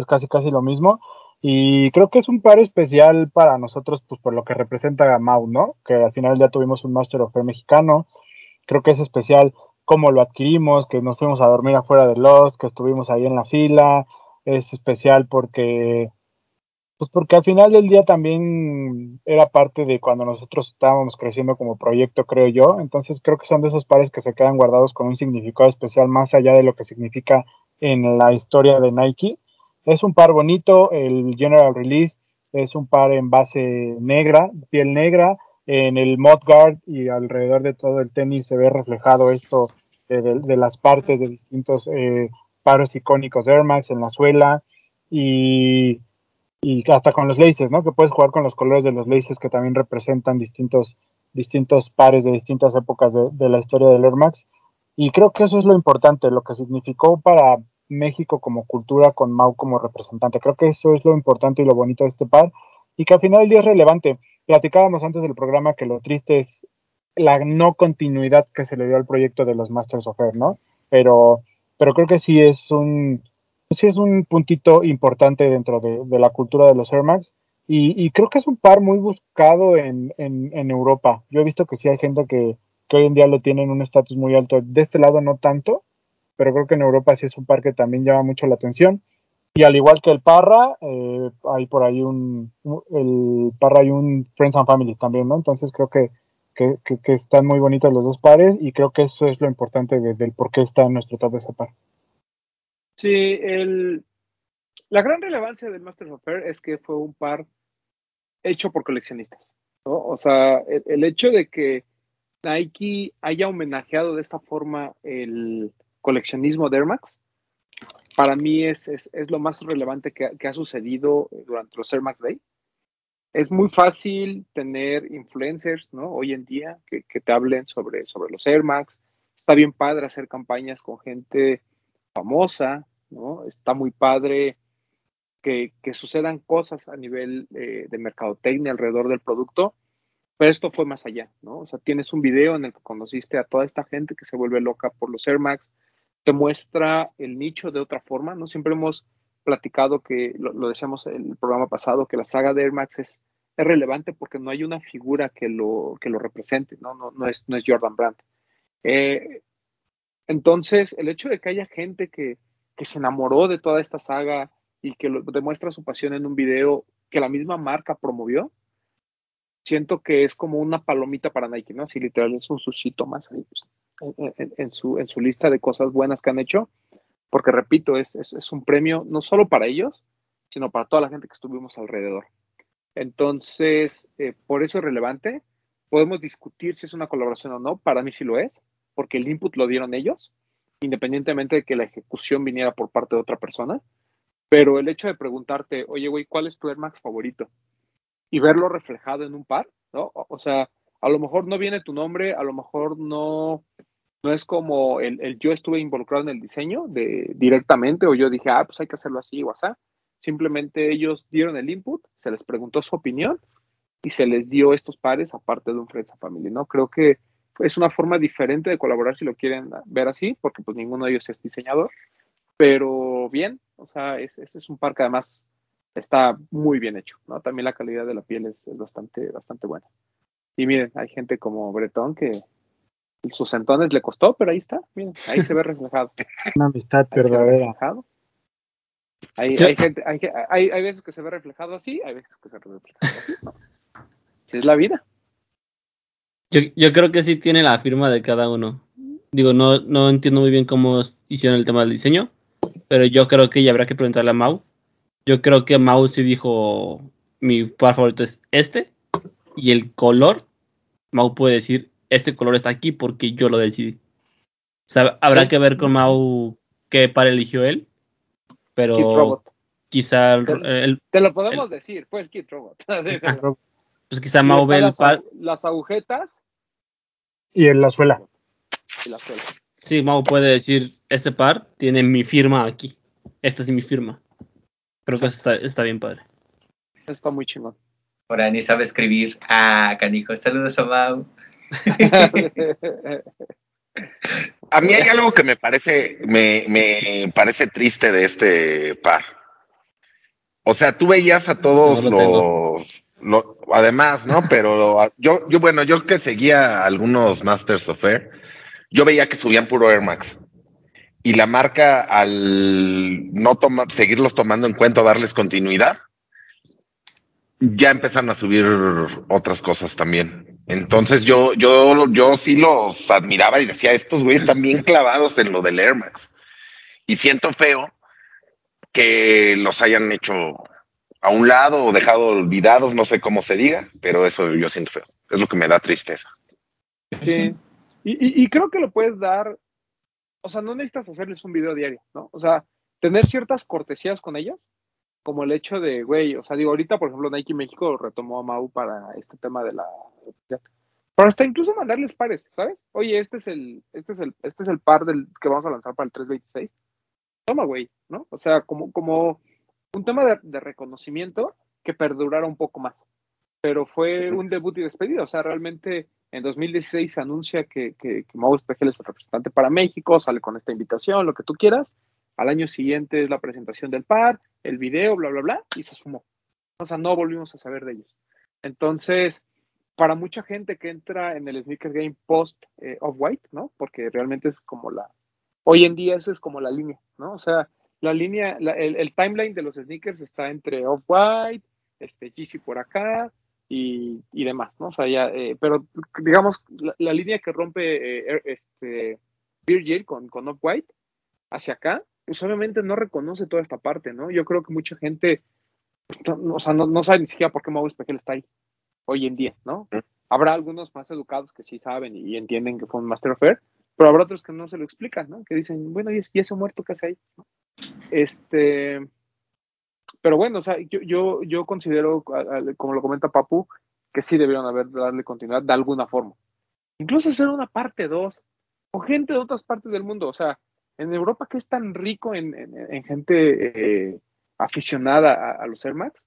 Speaker 4: es casi casi lo mismo. Y creo que es un par especial para nosotros, pues por lo que representa a Mau, ¿no? Que al final ya tuvimos un Master of Fair mexicano. Creo que es especial cómo lo adquirimos, que nos fuimos a dormir afuera de Lost, que estuvimos ahí en la fila. Es especial porque pues porque al final del día también era parte de cuando nosotros estábamos creciendo como proyecto, creo yo. Entonces creo que son de esos pares que se quedan guardados con un significado especial más allá de lo que significa en la historia de Nike. Es un par bonito, el General Release es un par en base negra, piel negra. En el Guard y alrededor de todo el tenis se ve reflejado esto de, las partes de distintos eh, paros icónicos de Air Max en la suela. Y y hasta con los laces, ¿no? Que puedes jugar con los colores de los laces que también representan distintos, distintos pares de distintas épocas de, la historia del Air Max. Y creo que eso es lo importante, lo que significó para México como cultura con Mau como representante. Creo que eso es lo importante y lo bonito de este par y que al final del día es relevante. Platicábamos antes del programa que lo triste es la no continuidad que se le dio al proyecto de los Masters of Air, ¿no? Pero, pero creo que sí es un, sí es un puntito importante dentro de, la cultura de los Air Max. Y, creo que es un par muy buscado en, Europa. Yo he visto que sí hay gente que, hoy en día lo tiene en un estatus muy alto. De este lado no tanto, pero creo que en Europa sí es un par que también llama mucho la atención. Y al igual que el Parra, eh, hay por ahí un, el Parra hay un Friends and Family también, ¿no? Entonces creo que, que, están muy bonitos los dos pares y creo que eso es lo importante del por qué está en nuestro top ese par.
Speaker 2: Sí, el, la gran relevancia del Masters of Fair es que fue un par hecho por coleccionistas. O sea, el, hecho de que Nike haya homenajeado de esta forma el coleccionismo de Air Max, para mí es, es, lo más relevante que, ha sucedido durante los Air Max Day. Es muy fácil tener influencers, ¿no? Hoy en día que, que te hablen sobre, sobre los Air Max. Está bien padre hacer campañas con gente famosa, ¿no? Está muy padre que, sucedan cosas a nivel eh, de mercadotecnia alrededor del producto, pero esto fue más allá, ¿no? O sea, tienes un video en el que conociste a toda esta gente que se vuelve loca por los Air Max, te muestra el nicho de otra forma, ¿no? Siempre hemos platicado que, lo, decíamos en el programa pasado, que la saga de Air Max es, relevante porque no hay una figura que lo, que lo represente, ¿no? No, no, es, no es Jordan Brandt. Eh, entonces, el hecho de que haya gente que, se enamoró de toda esta saga y que demuestra su pasión en un video que la misma marca promovió, siento que es como una palomita para Nike, ¿no? Así literal es un suscito más ahí, pues, en, su, en su lista de cosas buenas que han hecho, porque repito, es, es, un premio no solo para ellos, sino para toda la gente que estuvimos alrededor. Entonces, eh, por eso es relevante. Podemos discutir si es una colaboración o no, para mí sí lo es, porque el input lo dieron ellos, independientemente de que la ejecución viniera por parte de otra persona. Pero el hecho de preguntarte, oye, güey, ¿cuál es tu Air Max favorito? Y verlo reflejado en un par, ¿no? O sea, a lo mejor no viene tu nombre, a lo mejor no, no es como el, yo estuve involucrado en el diseño de, directamente o yo dije, ah, pues hay que hacerlo así o así. Simplemente ellos dieron el input, se les preguntó su opinión y se les dio estos pares aparte de un Friends Family, ¿no? Creo que es una forma diferente de colaborar si lo quieren ver así, porque pues ninguno de ellos es diseñador, pero bien, o sea, es, es, un par que además está muy bien hecho, ¿no? También la calidad de la piel es, bastante, bastante buena. Y miren, hay gente como Bretón que sus centones le costó, pero ahí está, miren, ahí se ve reflejado.
Speaker 4: Una amistad verdadera.
Speaker 2: Hay, hay, gente, hay, hay, hay, veces que se ve reflejado así, hay veces que se ve reflejado así, ¿no? Si es la vida.
Speaker 6: Yo, yo creo que sí tiene la firma de cada uno. Digo, no, no entiendo muy bien cómo hicieron el tema del diseño, pero yo creo que ya habrá que preguntarle a Mau. Yo creo que Mau sí dijo, mi par favorito es este, y el color, Mau puede decir, este color está aquí porque yo lo decidí. O sea, habrá que ver con Mau qué par eligió él, pero quizá
Speaker 2: el, te, lo podemos decir, fue el Kit Robot.
Speaker 6: Pues quizá Mau ve el par.
Speaker 2: Las agujetas.
Speaker 4: Y en la suela.
Speaker 2: Y la suela.
Speaker 6: Sí, Mau puede decir, este par tiene mi firma aquí. Esta es mi firma. Creo que está, está bien padre.
Speaker 2: Está muy chingón.
Speaker 5: Ahora ni sabe escribir. Ah, canijo. Saludos a Mau.
Speaker 3: A mí hay algo que me parece, me, me parece triste de este par. O sea, tú veías a todos
Speaker 6: No lo tengo.
Speaker 3: los, lo- además, ¿no? Pero yo, yo, bueno, yo que seguía algunos Masters of Air, yo veía que subían puro Air Max. Y la marca, al no toma, seguirlos tomando en cuenta, darles continuidad, ya empezaron a subir otras cosas también. Entonces yo, yo, yo sí los admiraba y decía, estos güeyes están bien clavados en lo del Air Max. Y siento feo que los hayan hecho a un lado o dejado olvidados, no sé cómo se diga, pero eso yo siento feo. Es lo que me da tristeza.
Speaker 2: Sí. Y, y- y creo que lo puedes dar, o sea, no necesitas hacerles un video diario, ¿no? O sea, tener ciertas cortesías con ellos, como el hecho de, güey, o sea, digo, ahorita, por ejemplo, Nike México retomó a Mau para este tema de la... Pero hasta incluso mandarles pares, ¿sabes? Oye, este es el, este es el, este es el par del que vamos a lanzar para el 326. Toma, güey, ¿no? O sea, como, como un tema de, de reconocimiento que perdurara un poco más. Pero fue un debut y despedida, o sea, realmente en 2016 se anuncia que, que, que Mau Espejel es el representante para México, sale con esta invitación, lo que tú quieras. Al año siguiente es la presentación del par, el video, bla, bla, bla, y se sumó. O sea, no volvimos a saber de ellos. Entonces, para mucha gente que entra en el sneaker game post eh, Off-White, ¿no? Porque realmente es como la, hoy en día esa es como la línea, ¿no? O sea, la línea, la- el, el timeline de los sneakers está entre Off-White, este, Yeezy por acá y, y demás, ¿no? O sea, ya, eh, pero digamos, la, línea que rompe eh, er- este, Virgil con, con Off-White hacia acá, pues obviamente no reconoce toda esta parte, ¿no? Yo creo que mucha gente, pues, o sea, no, no sabe ni siquiera por qué Mau Espejel está ahí hoy en día, ¿no? Habrá algunos más educados que sí saben y entienden que fue un Master of Air, pero habrá otros que no se lo explican, ¿no? Que dicen, bueno, ¿y ese- muerto qué hace ahí? ¿No? Este, pero bueno, o sea, yo, yo, yo considero, como lo comenta Papu, que sí debieron haber darle continuidad de alguna forma. Incluso hacer una parte 2 con gente de otras partes del mundo. O sea, en Europa que es tan rico en, en- en gente eh, aficionada a, a los Air Max,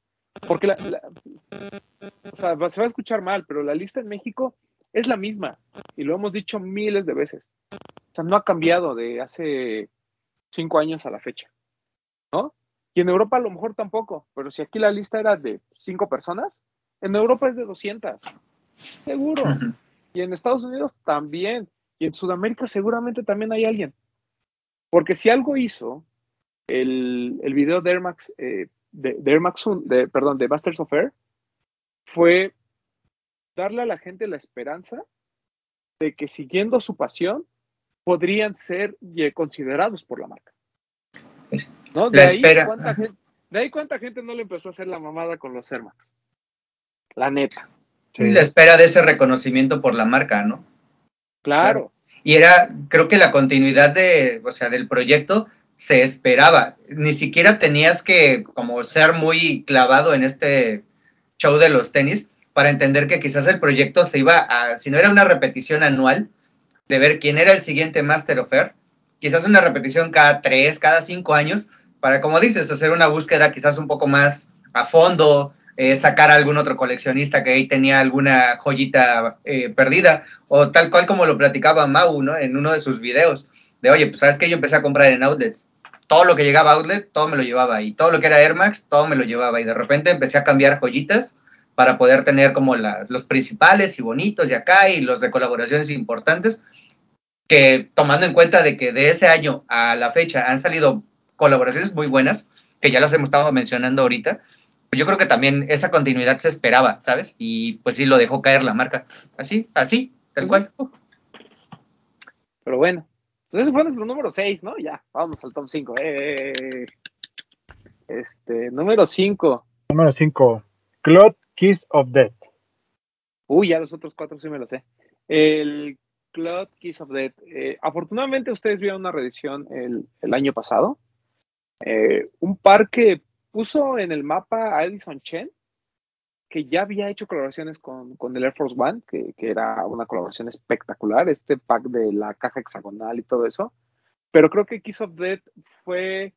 Speaker 2: porque la, la- o sea, se va a escuchar mal, pero la lista en México es la misma y lo hemos dicho miles de veces. O sea, no ha cambiado de hace cinco años a la fecha, ¿no? Y en Europa a lo mejor tampoco, pero si aquí la lista era de cinco personas, en Europa es de 200, seguro. Y en Estados Unidos también. Y en Sudamérica seguramente también hay alguien. Porque si algo hizo el, el video de Air Max, eh, de, de Air Max de, perdón, de Masters of Air, fue darle a la gente la esperanza de que siguiendo su pasión podrían ser eh, considerados por la marca. ¿No? De,
Speaker 5: La
Speaker 2: ahí,
Speaker 5: espera.
Speaker 2: ¿cuánta gente, de ahí cuánta gente no le empezó a hacer la mamada con los Air Max. La neta.
Speaker 4: Sí.
Speaker 5: La espera de ese reconocimiento por la marca, ¿no?
Speaker 2: Claro.
Speaker 5: Y era, creo que la continuidad de, o sea, del proyecto se esperaba. Ni siquiera tenías que como ser muy clavado en este show de los tenis para entender que quizás el proyecto se iba a, si no era una repetición anual de ver quién era el siguiente Master of Air, quizás una repetición cada tres, cada cinco años, para, como dices, hacer una búsqueda quizás un poco más a fondo, eh, sacar a algún otro coleccionista que ahí tenía alguna joyita eh, perdida, o tal cual como lo platicaba Mau, ¿no? En uno de sus videos, de oye, pues sabes que yo empecé a comprar en outlets. Todo lo que llegaba a outlet, todo me lo llevaba. Y todo lo que era Air Max, todo me lo llevaba. Y de repente empecé a cambiar joyitas para poder tener como la- los principales y bonitos de acá y los de colaboraciones importantes. Que tomando en cuenta de que de ese año a la fecha han salido colaboraciones muy buenas, que ya las hemos estado mencionando ahorita, pues yo creo que también esa continuidad se esperaba, ¿sabes? Y pues sí lo dejó caer la marca. Así, así, tal cual.
Speaker 2: Pero bueno. Entonces ese fue nuestro número 6, ¿no? Ya, vamos al top 5. Este, número 5.
Speaker 4: Número 5. Cloud Kiss of Death.
Speaker 2: Uy, ya los otros cuatro sí me los sé. El Cloud Kiss of Death. Eh, afortunadamente ustedes vieron una reedición el, el año pasado. Eh, un par que puso en el mapa a Edison Chen, que ya había hecho colaboraciones con, con el Air Force One, que, que era una colaboración espectacular, este pack de la caja hexagonal y todo eso. Pero creo que Kiss of Death fue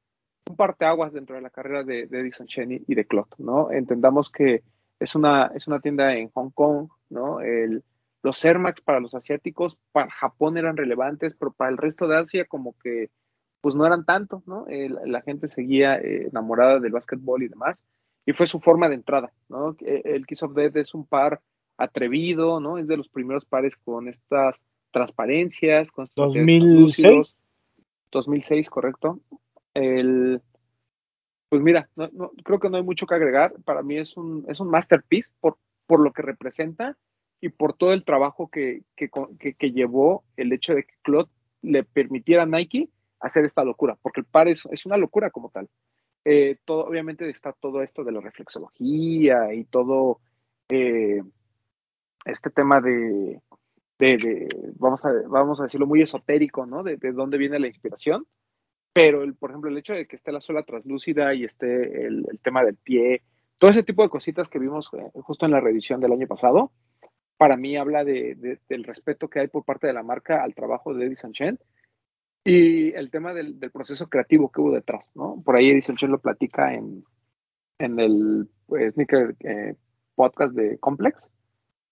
Speaker 2: un parteaguas dentro de la carrera de, Edison Chen y, de Clot, ¿no? Entendamos que es una, es una tienda en Hong Kong, ¿no? El, los Air Max para los asiáticos, para Japón eran relevantes, pero para el resto de Asia como que pues no eran tanto, ¿no? La, la gente seguía eh, enamorada del básquetbol y demás, y fue su forma de entrada, ¿no? Eh, El Kiss of Death es un par atrevido, ¿no? Es de los primeros pares con estas transparencias, con estos materiales
Speaker 4: 2006.
Speaker 2: translúcidos. 2006, correcto. El, pues mira, no, no- creo que no hay mucho que agregar. Para mí es un, es un masterpiece por, por lo que representa y por todo el trabajo que, que- que llevó el hecho de que Claude le permitiera a Nike hacer esta locura, porque el par es, es una locura como tal. Eh, todo, obviamente está todo esto de la reflexología y todo eh, este tema de, vamos, a, vamos a decirlo, muy esotérico, ¿no? De, de dónde viene la inspiración. Pero, el, por ejemplo, el hecho de que esté la suela translúcida y esté el, tema del pie, todo ese tipo de cositas que vimos eh, justo en la reedición del año pasado, para mí habla de- del respeto que hay por parte de la marca al trabajo de Eddie Sanchen y el tema del, del proceso creativo que hubo detrás, ¿no? Por ahí Eddie Sanchen lo platica en, en el pues, eh, podcast de Complex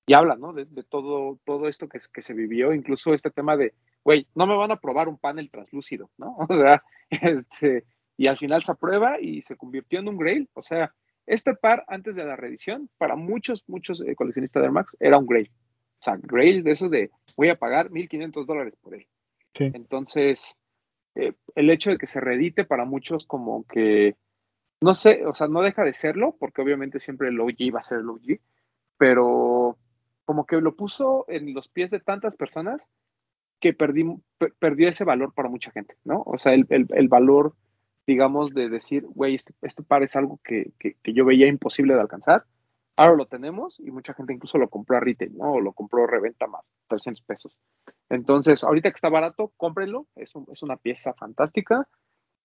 Speaker 2: y habla, ¿no? De, de todo, todo esto que, que se vivió, incluso este tema de, güey, no me van a probar un panel translúcido, ¿no? O sea, este, y al final se aprueba y se convirtió en un grail, o sea, este par antes de la reedición, para muchos, muchos eh, coleccionistas de Air Max, era un grail. O sea, grail de esos de, voy a pagar 1.500 dólares por él. Entonces, eh, el hecho de que se reedite para muchos como que, no sé, o sea, no deja de serlo, porque obviamente siempre el OG va a ser el OG, pero como que lo puso en los pies de tantas personas que perdió ese valor para mucha gente, ¿no? O sea, el, el- el valor, digamos, de decir, güey, este, este par es algo que, que- que yo veía imposible de alcanzar, ahora lo tenemos y mucha gente incluso lo compró a retail, ¿no? O lo compró reventa más, 300 pesos. Entonces, ahorita que está barato, cómprenlo, es, un- es una pieza fantástica,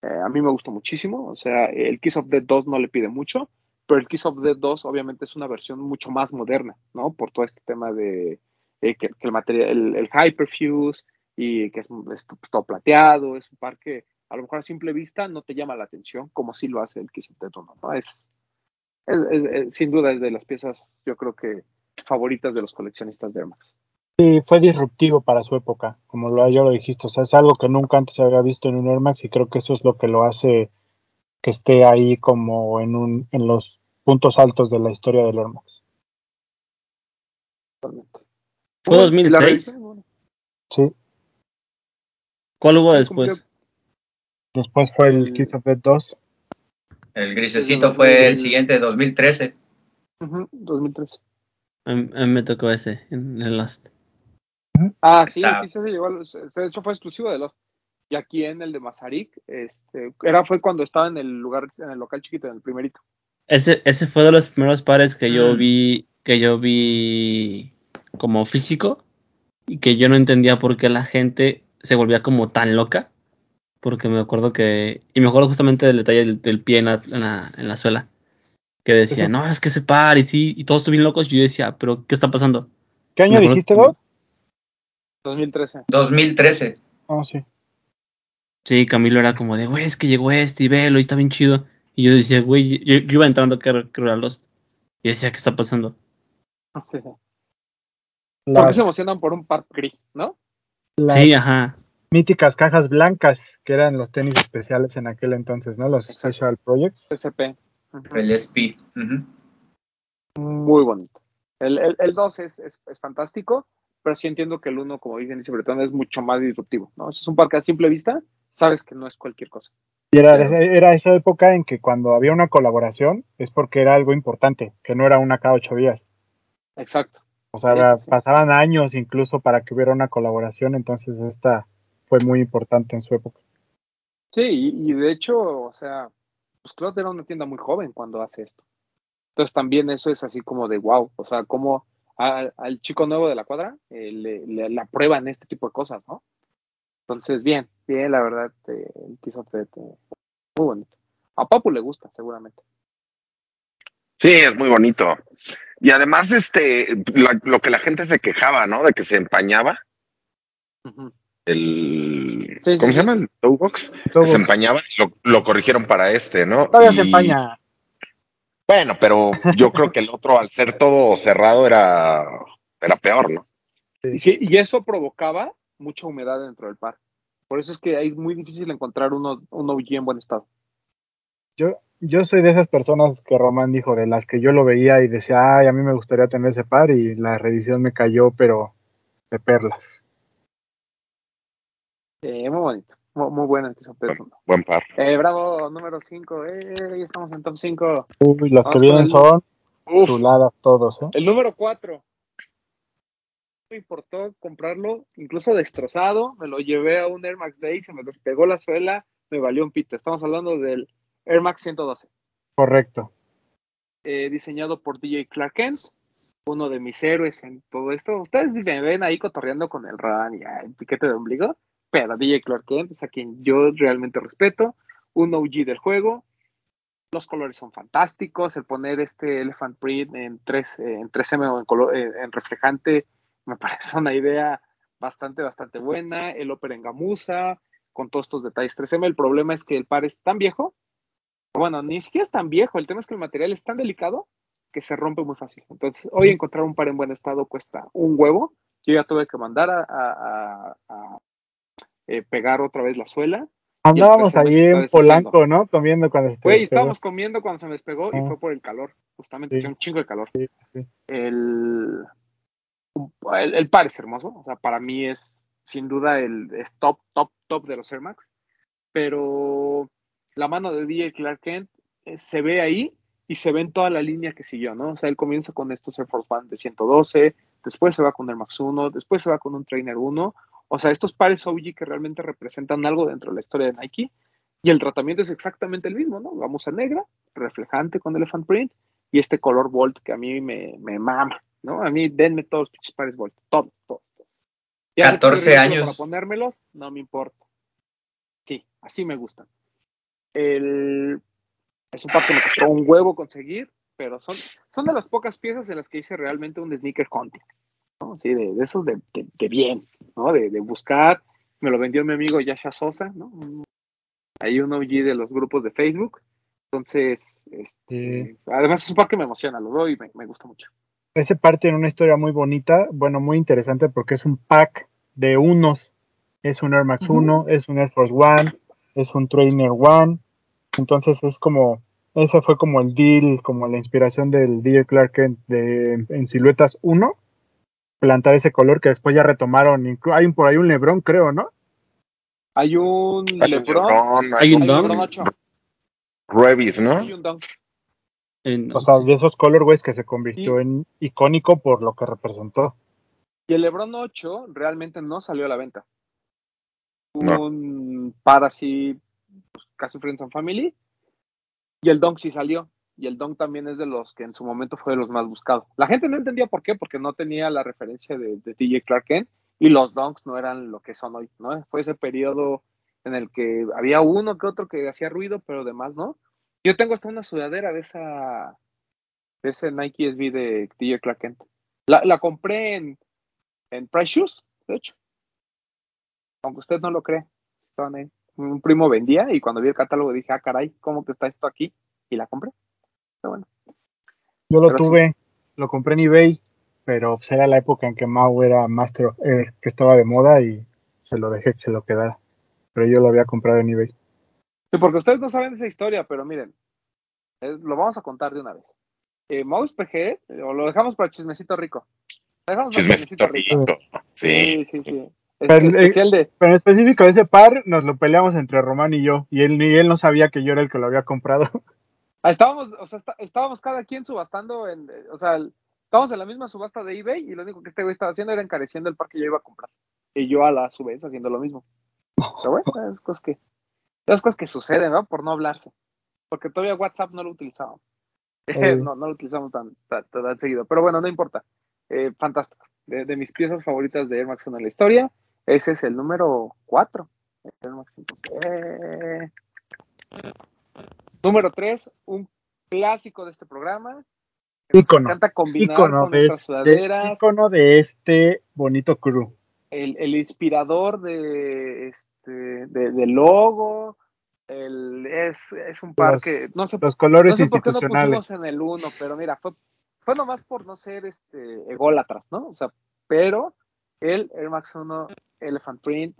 Speaker 2: eh, a mí me gustó muchísimo, o sea, el Kiss of Death 2 no le pide mucho, pero el Kiss of Death 2 obviamente es una versión mucho más moderna, ¿no? Por todo este tema de eh, que, el material, el, el Hyperfuse y que es, todo plateado, es un par que a lo mejor a simple vista no te llama la atención, como sí lo hace el Kiss of Death 1, ¿no? Es, es, es- es- sin duda es de las piezas, yo creo que favoritas de los coleccionistas de Air Max.
Speaker 4: Sí, fue disruptivo para su época, como lo, ya lo dijiste, o sea, es algo que nunca antes se había visto en un Air Max y creo que eso es lo que lo hace que esté ahí como en, un, en los puntos altos de la historia del Air Max.
Speaker 2: Totalmente.
Speaker 6: ¿Fue
Speaker 2: Bueno,
Speaker 6: 2006?
Speaker 2: la reedición, bueno,
Speaker 4: Sí,
Speaker 6: ¿Cuál hubo después?
Speaker 4: después fue el
Speaker 2: El-
Speaker 4: Kiss of Death 2.
Speaker 5: El grisecito fue el siguiente, 2013.
Speaker 2: ujú, 2013.
Speaker 6: A mí, a mí me tocó ese en el Lost.
Speaker 2: Ah, sí,
Speaker 5: Está.
Speaker 2: sí, se llevó, a se- hecho fue exclusivo de los. Y aquí en el de Mazarik, este, era fue cuando estaba en el lugar, en el local chiquito, en el primerito.
Speaker 6: Ese, ese fue de los primeros pares que yo
Speaker 5: Mm.
Speaker 6: vi, que yo vi como físico y que yo no entendía por qué la gente se volvía como tan loca. Porque me acuerdo que, y me acuerdo justamente del detalle del, del pie en la, en la, en la suela. Que decía, no, es que se par y sí, y todos estuvieron locos. Y yo decía, pero ¿qué está pasando?
Speaker 4: ¿Qué año dijiste,
Speaker 6: que-
Speaker 4: Doc?
Speaker 2: 2013.
Speaker 5: 2013.
Speaker 4: Ah, sí.
Speaker 6: Sí, Camilo era como de, güey, es que llegó este y velo y está bien chido. Y yo decía, güey, yo, yo iba entrando que era, que era Lost. Y decía, ¿qué está pasando?
Speaker 2: ¿Por qué
Speaker 4: Las,
Speaker 2: se emocionan por un par gris, no?
Speaker 4: las
Speaker 6: Sí, ajá.
Speaker 4: Míticas cajas blancas que eran los tenis especiales en aquel entonces, ¿no? Los
Speaker 2: Exacto.
Speaker 4: Special Projects.
Speaker 2: SP.
Speaker 5: El SP.
Speaker 2: Muy bonito. El, el, el 2 es, es, es fantástico, pero sí entiendo que el 1, como bien dice Bretón, es mucho más disruptivo, ¿no? Es un par que a simple vista sabes que no es cualquier cosa.
Speaker 4: Y era, era esa época en que cuando había una colaboración es porque era algo importante, que no era una cada ocho días.
Speaker 2: Exacto.
Speaker 4: O sea,
Speaker 2: Sí, sí, sí.
Speaker 4: pasaban años incluso para que hubiera una colaboración, entonces esta fue muy importante en su época.
Speaker 2: Sí, y, y de hecho, o sea, pues Cloud era una tienda muy joven cuando hace esto. Entonces también eso es así como de wow, o sea, como a- al chico nuevo de la cuadra eh, le, le, le aprueban este tipo de cosas, ¿no? Entonces, bien, bien, la verdad, eh, el quiso muy bonito. A Papu le gusta, seguramente.
Speaker 3: Sí, es muy bonito. Y además, este, la- lo que la gente se quejaba, ¿no? De que se empañaba
Speaker 2: Ujú.
Speaker 3: El,
Speaker 2: Sí, sí,
Speaker 3: ¿cómo
Speaker 2: sí.
Speaker 3: se llama? El toe box.
Speaker 4: Todo-
Speaker 3: Que se empañaba, lo, lo corrigieron para este, ¿no?
Speaker 4: todavía
Speaker 3: Y-
Speaker 4: se empaña.
Speaker 3: Bueno, pero yo creo que el otro, al ser todo cerrado, era, era peor, ¿no?
Speaker 2: Y, sí, y eso provocaba mucha humedad dentro del par. Por eso es que es muy difícil encontrar uno, un OG en buen estado.
Speaker 4: Yo, yo soy de esas personas que Román dijo, de las que yo lo veía y decía, ay, a mí me gustaría tener ese par y la revisión me cayó, pero de perlas.
Speaker 2: Eh, muy bonito, muy, muy bueno esa
Speaker 3: Buen,
Speaker 2: persona.
Speaker 3: buen par.
Speaker 2: Eh, bravo, número 5. Eh, estamos en top 5.
Speaker 4: Uy, los que vienen
Speaker 2: el-
Speaker 4: son
Speaker 2: Uf,
Speaker 4: chuladas todos, ¿eh?
Speaker 2: el número 4. Me importó comprarlo, incluso destrozado. Me lo llevé a un Air Max Day, se me despegó la suela, me valió un pito. Estamos hablando del Air Max 112.
Speaker 4: Correcto.
Speaker 2: eh, diseñado por DJ Clark Kent, uno de mis héroes en todo esto. Ustedes me ven ahí cotorreando con el Ran y el piquete de ombligo, pero DJ Clark Kent es a quien yo realmente respeto, un OG del juego. Los colores son fantásticos, el poner este Elephant Print en 3, eh, en 3M o en, color, eh, en reflejante me parece una idea bastante, bastante buena. El Opera en gamuza, con todos estos detalles 3M. El problema es que el par es tan viejo bueno, ni siquiera es tan viejo, el tema es que el material es tan delicado que se rompe muy fácil. Entonces, hoy encontrar un par en buen estado cuesta un huevo. Yo ya tuve que mandar a, a- a- a, eh, pegar otra vez la suela.
Speaker 4: Andábamos ahí en. Polanco, ¿no? Comiendo cuando se
Speaker 2: Güey, estábamos comiendo cuando se me despegó y
Speaker 4: Ah.
Speaker 2: fue por el calor, justamente,
Speaker 4: Sí.
Speaker 2: hacía un chingo de calor.
Speaker 4: Sí, sí.
Speaker 2: El, el, el par es hermoso, o sea, para mí es sin duda el es top, top, top de los Air Max, pero la mano de DJ Clark Kent eh, se ve ahí y se ve en toda la línea que siguió, ¿no? O sea, él comienza con estos Air Force One de 112, después se va con Air Max 1, después se va con un Trainer 1, o sea, estos pares OG que realmente representan algo dentro de la historia de Nike, y el tratamiento es exactamente el mismo, ¿no? Vamos a negra, reflejante con Elephant Print, y este color Volt que a mí me, me mama, ¿no? A mí denme todos los pares Volt, todos, todos. todos. Ya sé que
Speaker 5: 14
Speaker 2: soy ridículo
Speaker 5: años.
Speaker 2: Para ponérmelos, no me importa. Sí, así me gustan. El, es un par que me costó un huevo conseguir, pero son, son de las pocas piezas en las que hice realmente un sneaker hunting, ¿no? Sí, de, de esos de, de- de bien, ¿no? De, de buscar. Me lo vendió mi amigo Yasha Sosa, ¿no? Hay un OG de los grupos de Facebook. Entonces, este, además es un par que me emociona, lo veo y me, me gusta mucho.
Speaker 4: Ese par tiene una historia muy bonita, bueno, muy interesante porque es un pack de unos. Es un Air Max
Speaker 2: Ujú.
Speaker 4: 1, es un Air Force One, es un Trainer One. Entonces es como, ese fue como el deal, como la inspiración del DJ Clark Kent de, en Siluetas 1, plantar ese color que después ya retomaron. Hay un, por ahí un Lebron, creo, ¿no?
Speaker 2: Hay un
Speaker 3: Hay
Speaker 2: LeBron,
Speaker 3: LeBron,
Speaker 6: Hay
Speaker 3: hay
Speaker 6: un
Speaker 2: 8,
Speaker 3: Revis, ¿no?
Speaker 2: hay un.
Speaker 6: En-
Speaker 4: O sea, de esos colorways que se convirtió en icónico por lo que representó.
Speaker 2: Y el LeBron 8 realmente no salió a la venta.
Speaker 3: No.
Speaker 2: Un par así, pues, casi Friends and Family. Y el Dunk sí salió. Y el Dunk también es de los que en su momento fue de los más buscados. La gente no entendía por qué, porque no tenía la referencia de, de DJ Clark. Y los Dunks no eran lo que son hoy, ¿no? Fue ese periodo en el que había uno que otro que hacía ruido, pero demás no. Yo tengo hasta una sudadera de esa de ese Nike SB de DJ Clark. La, la compré en, en Price Shoes, de hecho. Aunque usted no lo cree. Un primo vendía y cuando vi el catálogo dije, ah, caray, ¿cómo que está esto aquí? Y la compré. Pero bueno.
Speaker 4: Yo lo
Speaker 2: Pero sí.
Speaker 4: tuve, lo compré en eBay, pero pues, era la época en que Mau era Master of Air, que estaba de moda y se lo dejé que se lo quedara. Pero yo lo había comprado en eBay.
Speaker 2: Sí, porque ustedes no saben esa historia, pero miren, eh, lo vamos a contar de una vez. Eh, Mouse PG, eh, o lo dejamos para el chismecito rico. Lo dejamos para el
Speaker 3: Chismecito rico.
Speaker 2: Sí,
Speaker 3: Sí.
Speaker 2: sí, sí. Es-
Speaker 4: Pero, eh,
Speaker 2: especial de.
Speaker 4: Pero en específico ese par nos lo peleamos entre Román y yo, y él, ni él no sabía que yo era el que lo había comprado.
Speaker 2: Ah, estábamos, o sea, está- estábamos cada quien subastando, en, o sea, el- estábamos en la misma subasta de eBay y lo único que este güey estaba haciendo era encareciendo el par que yo iba a comprar. Y yo a la su vez haciendo lo mismo. Pero bueno, es cosas que, es cosas que suceden, ¿no? Por no hablarse. Porque todavía WhatsApp no lo utilizábamos.
Speaker 4: Eh.
Speaker 2: no, no lo utilizamos tan, tan, tan seguido. Pero bueno, no importa. Eh, fantástico. De, de mis piezas favoritas de Air Max 1 en la historia, ese es el número 4. Air Max 5. Eh. Número 3, un clásico de este programa. que nos
Speaker 4: Ícono,
Speaker 2: encanta combinar
Speaker 4: Ícono
Speaker 2: con
Speaker 4: de,
Speaker 2: nuestras
Speaker 4: este,
Speaker 2: sudaderas.
Speaker 4: ícono de este bonito crew.
Speaker 2: el, el inspirador de este de, de logo el, es, es un par
Speaker 4: Los-
Speaker 2: que no sé,
Speaker 4: Los colores
Speaker 2: no sé por qué no
Speaker 4: institucionales.
Speaker 2: pusimos en el 1 pero mira fue, fue nomás por no ser este ególatras no o sea pero el Air Max 1 Elephant Print